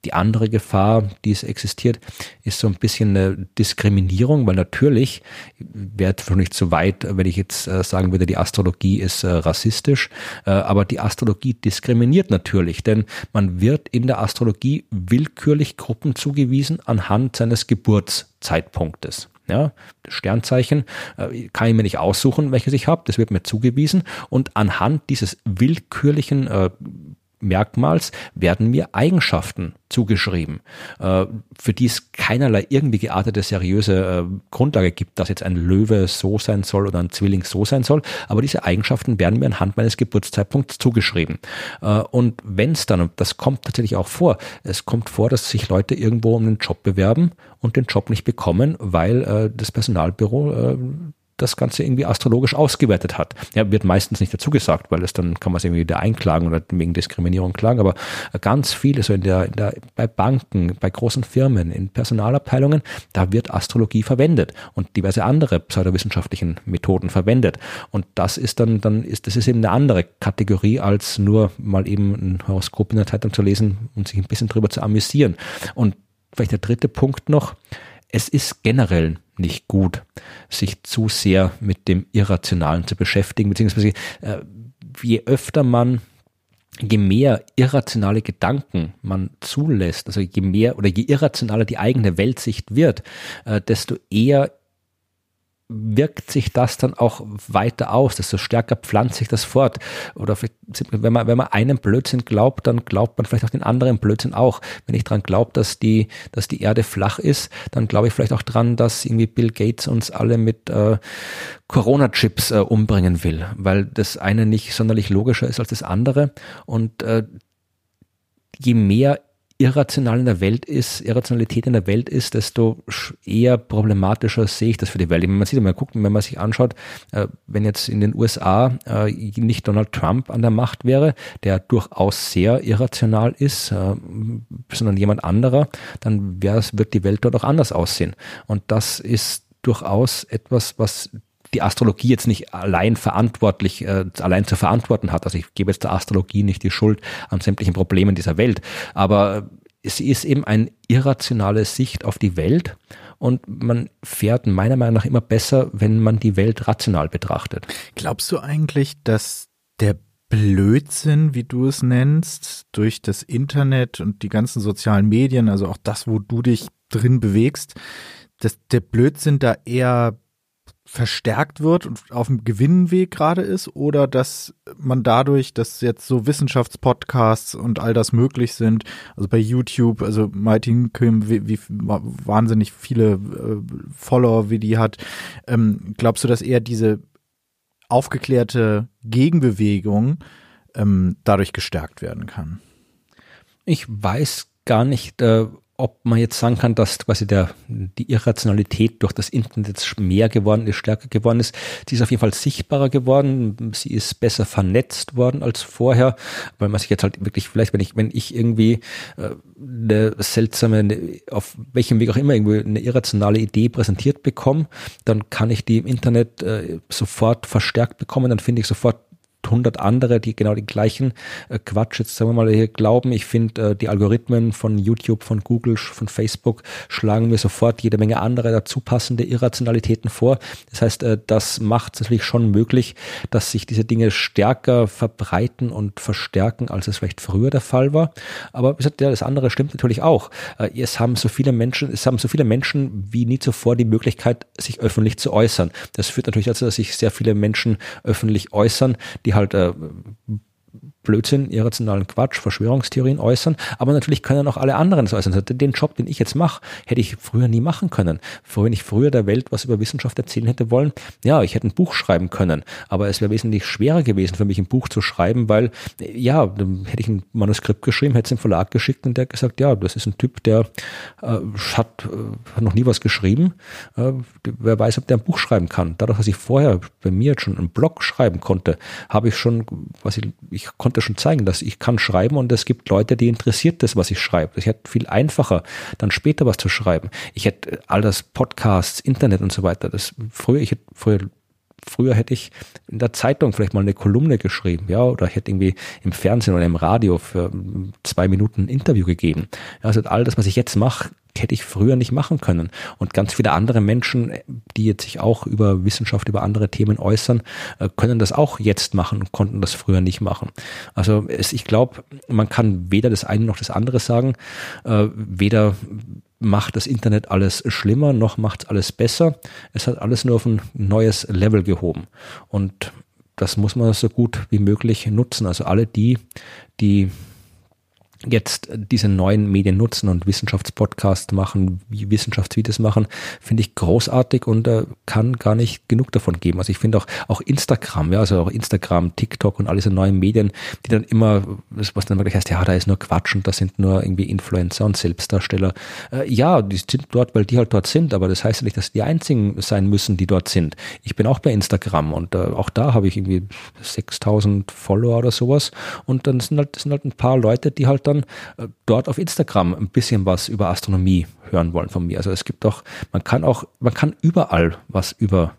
Die andere Gefahr, die es existiert, ist so ein bisschen eine Diskriminierung, weil natürlich wäre für mich zu weit, wenn ich jetzt äh, sagen würde, die Astrologie ist äh, rassistisch, äh, aber die Astrologie diskriminiert natürlich, denn man wird in der Astrologie willkürlich Gruppen zugewiesen anhand seines Geburtszeitpunktes. Ja, Sternzeichen äh, kann ich mir nicht aussuchen, welches ich habe, das wird mir zugewiesen und anhand dieses willkürlichen äh, Merkmals werden mir Eigenschaften zugeschrieben, äh, für die es keinerlei irgendwie geartete seriöse äh, Grundlage gibt, dass jetzt ein Löwe so sein soll oder ein Zwilling so sein soll, aber diese Eigenschaften werden mir anhand meines Geburtszeitpunkts zugeschrieben. Äh, und wenn es dann, und das kommt tatsächlich auch vor, es kommt vor, dass sich Leute irgendwo um einen Job bewerben und den Job nicht bekommen, weil das Personalbüro das Ganze irgendwie astrologisch ausgewertet hat. Ja, wird meistens nicht dazu gesagt, weil es dann kann man es irgendwie wieder einklagen oder wegen Diskriminierung klagen, aber ganz viele, so in der, in der, bei Banken, bei großen Firmen, in Personalabteilungen, da wird Astrologie verwendet und diverse andere pseudowissenschaftlichen Methoden verwendet. Und das ist dann, dann ist, das ist eben eine andere Kategorie, als nur mal eben ein Horoskop in der Zeitung zu lesen und sich ein bisschen drüber zu amüsieren. Und vielleicht der dritte Punkt noch, es ist generell nicht gut, sich zu sehr mit dem Irrationalen zu beschäftigen, beziehungsweise äh, je öfter man je mehr irrationale Gedanken man zulässt, also je mehr oder je irrationaler die eigene Weltsicht wird, äh, desto eher wirkt sich das dann auch weiter aus, desto stärker pflanzt sich das fort. Oder wenn man, wenn man einen Blödsinn glaubt, dann glaubt man vielleicht auch den anderen Blödsinn auch. Wenn ich dran glaube, dass die, dass die Erde flach ist, dann glaube ich vielleicht auch dran, dass irgendwie Bill Gates uns alle mit äh, Corona-Chips äh, umbringen will, weil das eine nicht sonderlich logischer ist als das andere. Und äh, je mehr irrational in der Welt ist, Irrationalität in der Welt ist, desto eher problematischer sehe ich das für die Welt. Man sieht, man guckt, wenn man sich anschaut, äh, wenn jetzt in den USA äh, nicht Donald Trump an der Macht wäre, der durchaus sehr irrational ist, äh, sondern jemand anderer, dann wird die Welt dort auch anders aussehen. Und das ist durchaus etwas, was die Astrologie jetzt nicht allein verantwortlich, äh, allein zu verantworten hat. Also ich gebe jetzt der Astrologie nicht die Schuld an sämtlichen Problemen dieser Welt, aber sie ist eben eine irrationale Sicht auf die Welt und man fährt meiner Meinung nach immer besser, wenn man die Welt rational betrachtet. Glaubst du eigentlich, dass der Blödsinn, wie du es nennst, durch das Internet und die ganzen sozialen Medien, also auch das, wo du dich drin bewegst, dass der Blödsinn da eher verstärkt wird und auf dem Gewinnweg gerade ist oder dass man dadurch, dass jetzt so Wissenschaftspodcasts und all das möglich sind, also bei YouTube, also Martin Kim, wie, wie wahnsinnig viele äh, Follower wie die hat, ähm, glaubst du, dass eher diese aufgeklärte Gegenbewegung ähm, dadurch gestärkt werden kann? Ich weiß gar nicht, äh, ob man jetzt sagen kann, dass quasi der, die Irrationalität durch das Internet mehr geworden ist, stärker geworden ist. Sie ist auf jeden Fall sichtbarer geworden. Sie ist besser vernetzt worden als vorher, weil man sich jetzt halt wirklich vielleicht, wenn ich, wenn ich irgendwie äh, eine seltsame, eine, auf welchem Weg auch immer irgendwie eine irrationale Idee präsentiert bekomme, dann kann ich die im Internet äh, sofort verstärkt bekommen, dann finde ich sofort 100 andere, die genau den gleichen äh, Quatsch jetzt sagen wir mal hier glauben. Ich finde, äh, die Algorithmen von YouTube, von Google, von Facebook schlagen mir sofort jede Menge andere dazu passende Irrationalitäten vor. Das heißt, äh, das macht es natürlich schon möglich, dass sich diese Dinge stärker verbreiten und verstärken, als es vielleicht früher der Fall war. Aber wie gesagt, ja, das andere stimmt natürlich auch. Äh, es haben so viele Menschen, es haben so viele Menschen wie nie zuvor die Möglichkeit, sich öffentlich zu äußern. Das führt natürlich dazu, dass sich sehr viele Menschen öffentlich äußern, die halt äh, Blödsinn, irrationalen Quatsch, Verschwörungstheorien äußern, aber natürlich können auch alle anderen so äußern. Also den Job, den ich jetzt mache, hätte ich früher nie machen können. Wenn ich früher der Welt was über Wissenschaft erzählen hätte wollen, ja, ich hätte ein Buch schreiben können, aber es wäre wesentlich schwerer gewesen für mich, ein Buch zu schreiben, weil, ja, dann hätte ich ein Manuskript geschrieben, hätte es im Verlag geschickt und der gesagt, ja, das ist ein Typ, der äh, hat, äh, noch nie was geschrieben, äh, wer weiß, ob der ein Buch schreiben kann. Dadurch, dass ich vorher bei mir jetzt schon einen Blog schreiben konnte, habe ich schon, was ich, ich konnte konnte schon zeigen, dass ich kann schreiben und es gibt Leute, die interessiert das, was ich schreibe. Ich hätte viel einfacher, dann später was zu schreiben. Ich hätte all das Podcasts, Internet und so weiter. Das früher, ich hätte früher früher hätte ich in der Zeitung vielleicht mal eine Kolumne geschrieben, ja, oder ich hätte irgendwie im Fernsehen oder im Radio für zwei Minuten ein Interview gegeben. Also all das, was ich jetzt mache, hätte ich früher nicht machen können. Und ganz viele andere Menschen, die jetzt sich auch über Wissenschaft, über andere Themen äußern, äh, können das auch jetzt machen und konnten das früher nicht machen. Also es, ich glaube, man kann weder das eine noch das andere sagen. Äh, weder macht das Internet alles schlimmer, noch macht es alles besser. Es hat alles nur auf ein neues Level gehoben. Und das muss man so gut wie möglich nutzen. Also alle die, die jetzt diese neuen Medien nutzen und Wissenschaftspodcasts machen, Wissenschaftsvideos machen, finde ich großartig und äh, kann gar nicht genug davon geben. Also ich finde auch, auch Instagram, ja, also auch Instagram, TikTok und all diese neuen Medien, die dann immer, was dann wirklich heißt, ja, da ist nur Quatsch und da sind nur irgendwie Influencer und Selbstdarsteller. Äh, ja, die sind dort, weil die halt dort sind, aber das heißt ja nicht, dass die einzigen sein müssen, die dort sind. Ich bin auch bei Instagram und äh, auch da habe ich irgendwie 6000 Follower oder sowas und dann sind halt, sind halt ein paar Leute, die halt dann äh, dort auf Instagram ein bisschen was über Astronomie hören wollen von mir. Also es gibt auch, man kann auch, man kann überall was über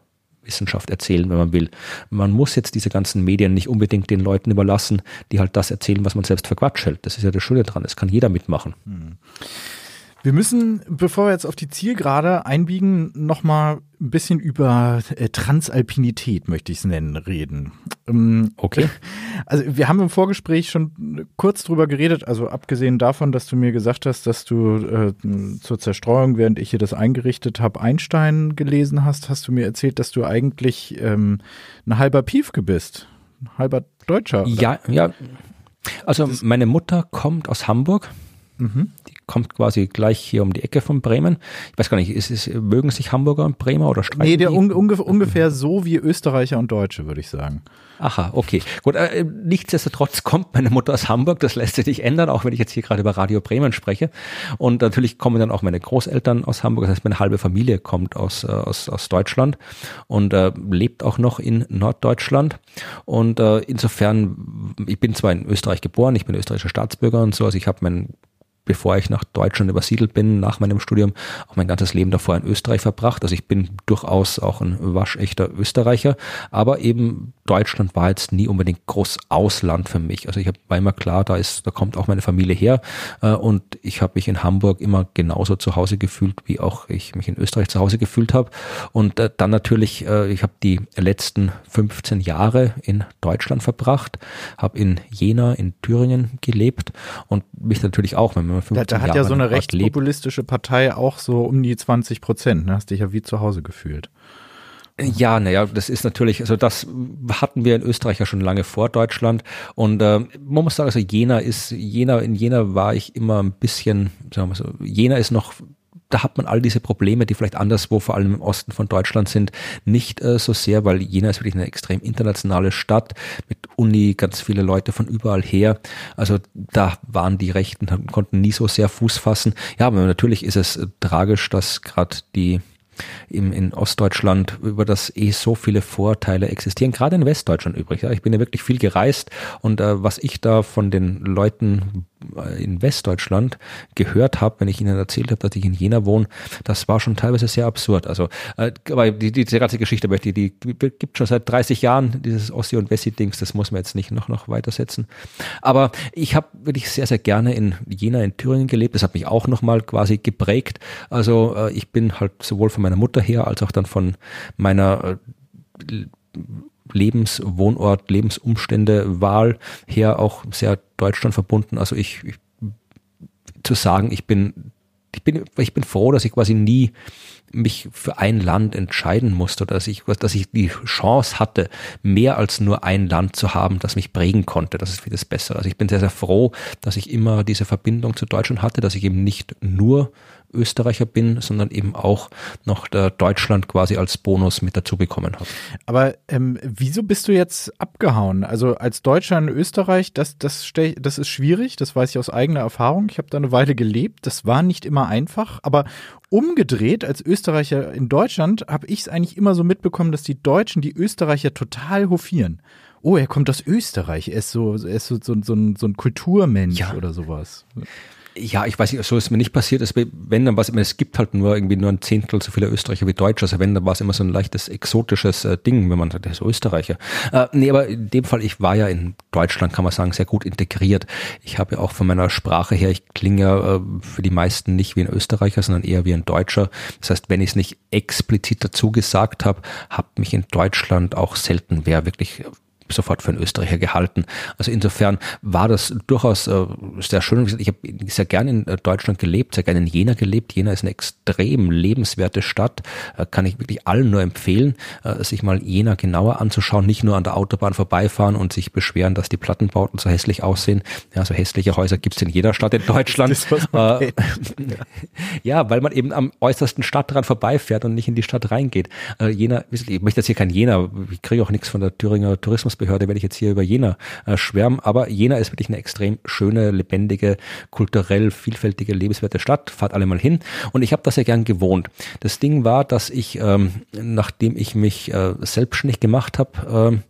Wissenschaft erzählen, wenn man will. Man muss jetzt diese ganzen Medien nicht unbedingt den Leuten überlassen, die halt das erzählen, was man selbst für Quatsch hält. Das ist ja das Schöne dran. Das kann jeder mitmachen. Hm. Wir müssen, bevor wir jetzt auf die Zielgerade einbiegen, nochmal ein bisschen über äh, Transalpinität, möchte ich es nennen, reden. Ähm, okay. *laughs* Also wir haben im Vorgespräch schon kurz drüber geredet, also abgesehen davon, dass du mir gesagt hast, dass du äh, zur Zerstreuung, während ich hier das eingerichtet habe, Einstein gelesen hast, hast du mir erzählt, dass du eigentlich ähm, ein halber Piefke bist. Ein halber Deutscher. Ja, ja. Also meine Mutter kommt aus Hamburg. Mhm. Die kommt quasi gleich hier um die Ecke von Bremen. Ich weiß gar nicht, ist es, mögen sich Hamburger und Bremer oder streiten? Nee, der un, ungefähr, ungefähr so wie Österreicher und Deutsche, würde ich sagen. Aha, okay. Gut, äh, nichtsdestotrotz kommt meine Mutter aus Hamburg, das lässt sich nicht ändern, auch wenn ich jetzt hier gerade über Radio Bremen spreche. Und natürlich kommen dann auch meine Großeltern aus Hamburg, das heißt meine halbe Familie kommt aus, äh, aus, aus Deutschland und äh, lebt auch noch in Norddeutschland. Und äh, insofern, ich bin zwar in Österreich geboren, ich bin österreichischer Staatsbürger und so, also ich habe mein bevor ich nach Deutschland übersiedelt bin, nach meinem Studium, auch mein ganzes Leben davor in Österreich verbracht. Also ich bin durchaus auch ein waschechter Österreicher, aber eben Deutschland war jetzt nie unbedingt groß Ausland für mich. Also ich hab, war immer klar, da ist, da kommt auch meine Familie her äh, und ich habe mich in Hamburg immer genauso zu Hause gefühlt, wie auch ich mich in Österreich zu Hause gefühlt habe. Und äh, dann natürlich, äh, ich habe die letzten 15 Jahre in Deutschland verbracht, habe in Jena, in Thüringen gelebt und mich natürlich auch, wenn man 15 Da, da hat Jahre ja so eine rechtspopulistische Partei auch so um die 20 Prozent. Ne? Hast dich ja wie zu Hause gefühlt. Ja, naja, das ist natürlich, also das hatten wir in Österreich ja schon lange vor Deutschland und äh, man muss sagen, also Jena ist, Jena, in Jena war ich immer ein bisschen, sagen wir so, Jena ist noch da hat man all diese Probleme, die vielleicht anderswo, vor allem im Osten von Deutschland sind, nicht äh, so sehr, weil Jena ist wirklich eine extrem internationale Stadt mit Uni, ganz viele Leute von überall her. Also da waren die Rechten, konnten nie so sehr Fuß fassen. Ja, aber natürlich ist es äh, tragisch, dass gerade die im, in Ostdeutschland, über das eh so viele Vorteile existieren, gerade in Westdeutschland übrigens. Ja. Ich bin ja wirklich viel gereist und äh, was ich da von den Leuten äh, in Westdeutschland gehört habe, wenn ich ihnen erzählt habe, dass ich in Jena wohne, das war schon teilweise sehr absurd. Also, äh, aber die, die, diese ganze Geschichte, die, die gibt schon seit 30 Jahren, dieses Ossi- und Wessi-Dings, das muss man jetzt nicht noch, noch weitersetzen. Aber ich habe wirklich sehr, sehr gerne in Jena in Thüringen gelebt. Das hat mich auch nochmal quasi geprägt. Also äh, ich bin halt sowohl von meiner Mutter her als auch dann von meiner äh, Lebenswohnort, Lebensumstände, Wahl her auch sehr Deutschland verbunden. Also ich, ich zu sagen, ich bin, ich bin, ich bin froh, dass ich quasi nie mich für ein Land entscheiden musste, dass ich, dass ich die Chance hatte, mehr als nur ein Land zu haben, das mich prägen konnte. Das ist vieles besser. Also ich bin sehr, sehr froh, dass ich immer diese Verbindung zu Deutschland hatte, dass ich eben nicht nur Österreicher bin, sondern eben auch noch der Deutschland quasi als Bonus mit dazu bekommen habe. Aber ähm, wieso bist du jetzt abgehauen? Also als Deutscher in Österreich, das, das, das ist schwierig, das weiß ich aus eigener Erfahrung. Ich habe da eine Weile gelebt, das war nicht immer einfach, aber umgedreht als Österreicher in Deutschland habe ich es eigentlich immer so mitbekommen, dass die Deutschen die Österreicher total hofieren oh, er kommt aus Österreich, er ist so, er ist so, so, so, ein, so ein Kulturmensch ja. oder sowas. Ja, ich weiß nicht, so ist mir nicht passiert. Es, wenn dann was, es gibt halt nur irgendwie nur ein Zehntel so viele Österreicher wie Deutsche. Also wenn, dann war es immer so ein leichtes exotisches äh, Ding, wenn man sagt, der ist Österreicher. Äh, nee, aber in dem Fall, ich war ja in Deutschland, kann man sagen, sehr gut integriert. Ich habe ja auch von meiner Sprache her, ich klinge ja äh, für die meisten nicht wie ein Österreicher, sondern eher wie ein Deutscher. Das heißt, wenn ich es nicht explizit dazu gesagt habe, habe mich in Deutschland auch selten wer wirklich sofort für einen Österreicher gehalten. Also insofern war das durchaus äh, sehr schön. Ich habe sehr gerne in äh, Deutschland gelebt, sehr gerne in Jena gelebt. Jena ist eine extrem lebenswerte Stadt, äh, kann ich wirklich allen nur empfehlen, äh, sich mal Jena genauer anzuschauen, nicht nur an der Autobahn vorbeifahren und sich beschweren, dass die Plattenbauten so hässlich aussehen. Ja, so hässliche Häuser gibt's in jeder Stadt in Deutschland. *laughs* Äh, *laughs* ja, weil man eben am äußersten Stadtrand vorbeifährt und nicht in die Stadt reingeht. Äh, Jena, ich möchte jetzt hier kein Jena, ich kriege auch nichts von der Thüringer Tourismus Tourismusbehörde werde ich jetzt hier über Jena äh, schwärmen, aber Jena ist wirklich eine extrem schöne, lebendige, kulturell vielfältige, lebenswerte Stadt. Fahrt alle mal hin. Und ich habe das ja gern gewohnt. Das Ding war, dass ich, ähm, nachdem ich mich äh, selbstständig gemacht habe, ähm,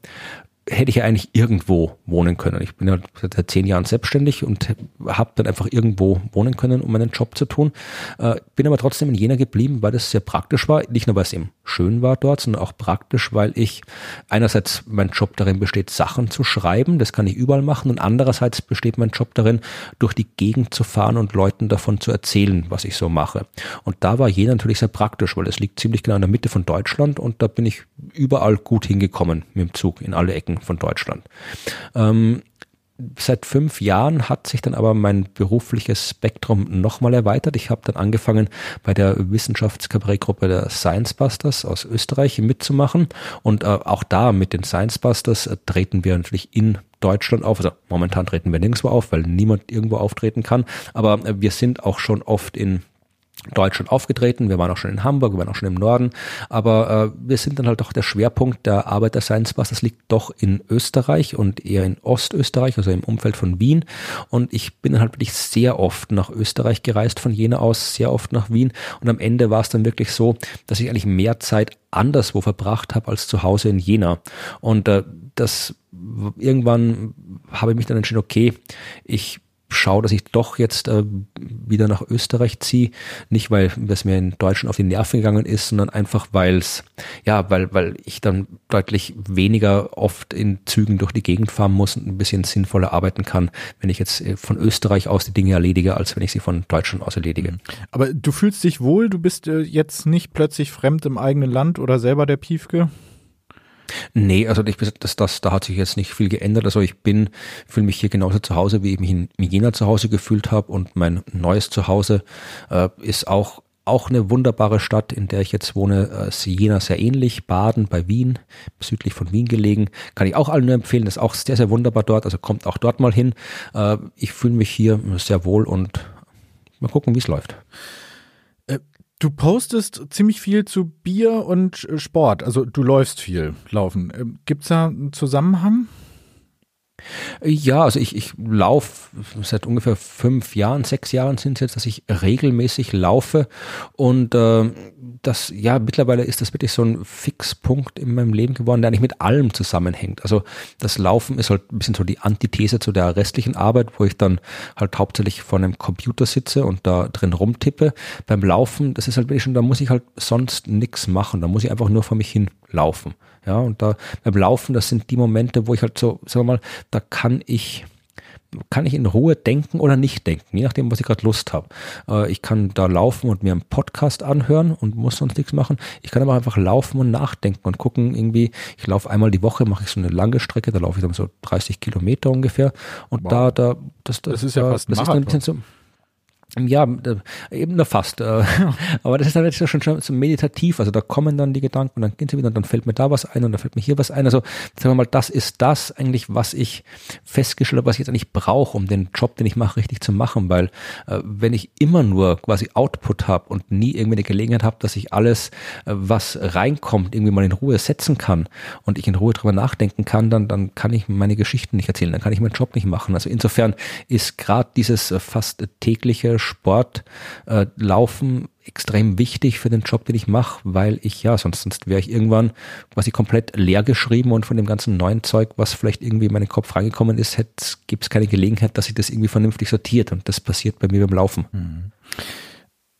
hätte ich ja eigentlich irgendwo wohnen können. Ich bin ja seit zehn Jahren selbstständig und habe dann einfach irgendwo wohnen können, um meinen Job zu tun. Äh, bin aber trotzdem in Jena geblieben, weil das sehr praktisch war. Nicht nur, weil es eben schön war dort, sondern auch praktisch, weil ich einerseits mein Job darin besteht, Sachen zu schreiben, das kann ich überall machen, und andererseits besteht mein Job darin, durch die Gegend zu fahren und Leuten davon zu erzählen, was ich so mache. Und da war Jena natürlich sehr praktisch, weil es liegt ziemlich genau in der Mitte von Deutschland und da bin ich überall gut hingekommen mit dem Zug in alle Ecken von Deutschland. Ähm, seit fünf Jahren hat sich dann aber mein berufliches Spektrum nochmal erweitert. Ich habe dann angefangen, bei der Wissenschaftskabarettgruppe der Science Busters aus Österreich mitzumachen. Und äh, auch da mit den Science Busters äh, treten wir natürlich in Deutschland auf. Also momentan treten wir nirgendwo auf, weil niemand irgendwo auftreten kann. Aber äh, wir sind auch schon oft in Deutschland aufgetreten. Wir waren auch schon in Hamburg, wir waren auch schon im Norden, aber äh, wir sind dann halt doch der Schwerpunkt der Arbeit der Science Bus. Das liegt doch in Österreich und eher in Ostösterreich, also im Umfeld von Wien. Und ich bin dann halt wirklich sehr oft nach Österreich gereist, von Jena aus, sehr oft nach Wien. Und am Ende war es dann wirklich so, dass ich eigentlich mehr Zeit anderswo verbracht habe als zu Hause in Jena. Und äh, das irgendwann habe ich mich dann entschieden, okay, ich schaue, dass ich doch jetzt äh, wieder nach Österreich ziehe. Nicht, weil es mir in Deutschland auf die Nerven gegangen ist, sondern einfach, weil es, ja, weil, weil ich dann deutlich weniger oft in Zügen durch die Gegend fahren muss und ein bisschen sinnvoller arbeiten kann, wenn ich jetzt äh, von Österreich aus die Dinge erledige, als wenn ich sie von Deutschland aus erledige. Mhm. Aber du fühlst dich wohl, du bist äh, jetzt nicht plötzlich fremd im eigenen Land oder selber der Piefke? Nee, also ich, das, das, da hat sich jetzt nicht viel geändert. Also ich bin, fühle mich hier genauso zu Hause, wie ich mich in Jena zu Hause gefühlt habe und mein neues Zuhause äh, ist auch auch eine wunderbare Stadt, in der ich jetzt wohne, äh, Jena sehr ähnlich, Baden bei Wien, südlich von Wien gelegen. Kann ich auch allen nur empfehlen, ist auch sehr, sehr wunderbar dort, also kommt auch dort mal hin. Äh, ich fühle mich hier sehr wohl und mal gucken, wie es läuft. Du postest ziemlich viel zu Bier und äh, Sport. Also du läufst viel, laufen. Ähm, Gibt es da einen Zusammenhang? Ja, also ich, ich laufe seit ungefähr fünf Jahren, sechs Jahren sind es jetzt, dass ich regelmäßig laufe und äh, das, ja, mittlerweile ist das wirklich so ein Fixpunkt in meinem Leben geworden, der eigentlich mit allem zusammenhängt. Also das Laufen ist halt ein bisschen so die Antithese zu der restlichen Arbeit, wo ich dann halt hauptsächlich vor einem Computer sitze und da drin rumtippe. Beim Laufen, das ist halt wirklich schon, da muss ich halt sonst nichts machen, da muss ich einfach nur vor mich hin laufen. Ja, und da beim Laufen, das sind die Momente, wo ich halt so, sagen wir mal, da kann ich kann ich in Ruhe denken oder nicht denken, je nachdem, was ich gerade Lust habe. Äh, ich kann da laufen und mir einen Podcast anhören und muss sonst nichts machen. Ich kann aber einfach laufen und nachdenken und gucken, irgendwie, ich laufe einmal die Woche, mache ich so eine lange Strecke, da laufe ich dann so 30 Kilometer ungefähr. Und wow. da, da, das, das, das ist ja fast das ist ein bisschen so, ja, eben nur fast. Äh, *laughs* aber das ist dann jetzt schon, schon so meditativ. Also da kommen dann die Gedanken dann gehen sie wieder und dann fällt mir da was ein und dann fällt mir hier was ein. Also sagen wir mal, das ist das eigentlich, was ich festgestellt habe, was ich jetzt eigentlich brauche, um den Job, den ich mache, richtig zu machen. Weil äh, wenn ich immer nur quasi Output habe und nie irgendwie eine Gelegenheit habe, dass ich alles, äh, was reinkommt, irgendwie mal in Ruhe setzen kann und ich in Ruhe drüber nachdenken kann, dann, dann kann ich meine Geschichten nicht erzählen, dann kann ich meinen Job nicht machen. Also insofern ist gerade dieses fast tägliche Sport, äh, Laufen extrem wichtig für den Job, den ich mache, weil ich ja, sonst, sonst wäre ich irgendwann quasi komplett leer geschrieben und von dem ganzen neuen Zeug, was vielleicht irgendwie in meinen Kopf reingekommen ist, gibt es keine Gelegenheit, dass sich das irgendwie vernünftig sortiert und das passiert bei mir beim Laufen. Mhm.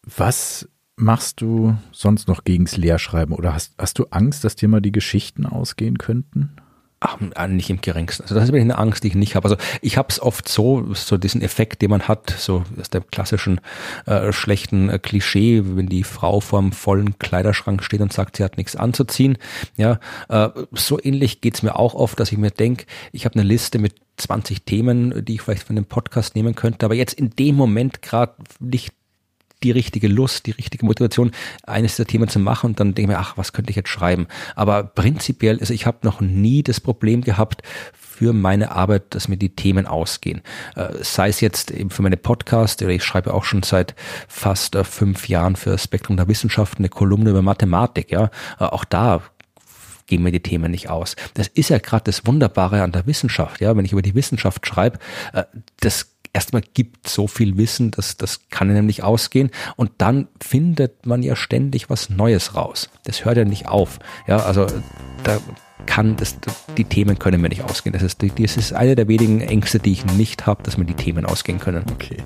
Was machst du sonst noch gegens Leerschreiben oder hast, hast du Angst, dass dir mal die Geschichten ausgehen könnten? Ach, nicht im geringsten. Also das ist eine Angst, die ich nicht habe. Also ich habe es oft so, so diesen Effekt, den man hat, so aus dem klassischen äh, schlechten äh, Klischee, wenn die Frau vorm vollen Kleiderschrank steht und sagt, sie hat nichts anzuziehen. Ja, äh, so ähnlich geht's mir auch oft, dass ich mir denke, ich habe eine Liste mit 20 Themen, die ich vielleicht von dem Podcast nehmen könnte, aber jetzt in dem Moment gerade nicht die richtige Lust, die richtige Motivation, eines der Themen zu machen und dann denke ich mir, ach, was könnte ich jetzt schreiben? Aber prinzipiell, also ich habe noch nie das Problem gehabt, für meine Arbeit, dass mir die Themen ausgehen. Äh, sei es jetzt eben für meine Podcast, oder ich schreibe auch schon seit fast äh, fünf Jahren für Spektrum der Wissenschaften eine Kolumne über Mathematik, ja. Äh, auch da gehen mir die Themen nicht aus. Das ist ja gerade das Wunderbare an der Wissenschaft, ja. Wenn ich über die Wissenschaft schreibe, das erstmal gibt so viel Wissen, dass das kann einem nicht ausgehen. Und dann findet man ja ständig was Neues raus. Das hört ja nicht auf. Ja, also da kann, das, die Themen können mir nicht ausgehen. Das ist, das ist eine der wenigen Ängste, die ich nicht habe, dass mir die Themen ausgehen können. Okay,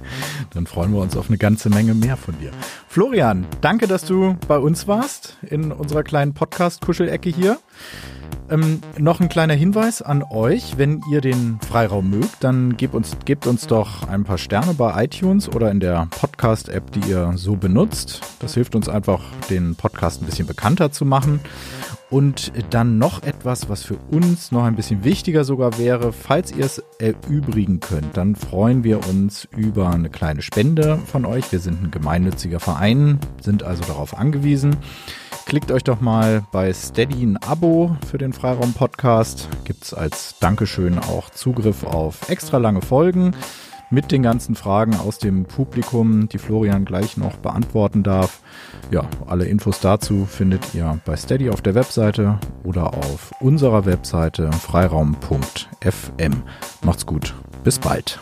dann freuen wir uns auf eine ganze Menge mehr von dir. Florian, danke, dass du bei uns warst in unserer kleinen Podcast-Kuschelecke hier. Ähm, noch ein kleiner Hinweis an euch, wenn ihr den Freiraum mögt, dann gebt uns, gebt uns doch ein paar Sterne bei iTunes oder in der Podcast-App, die ihr so benutzt. Das hilft uns einfach, den Podcast ein bisschen bekannter zu machen. Und dann noch etwas, was für uns noch ein bisschen wichtiger sogar wäre, falls ihr es erübrigen könnt, dann freuen wir uns über eine kleine Spende von euch. Wir sind ein gemeinnütziger Verein, sind also darauf angewiesen. Klickt euch doch mal bei Steady ein Abo für den Freiraum Podcast. Gibt es als Dankeschön auch Zugriff auf extra lange Folgen mit den ganzen Fragen aus dem Publikum, die Florian gleich noch beantworten darf. Ja, alle Infos dazu findet ihr bei Steady auf der Webseite oder auf unserer Webseite freiraum.fm. Macht's gut, bis bald.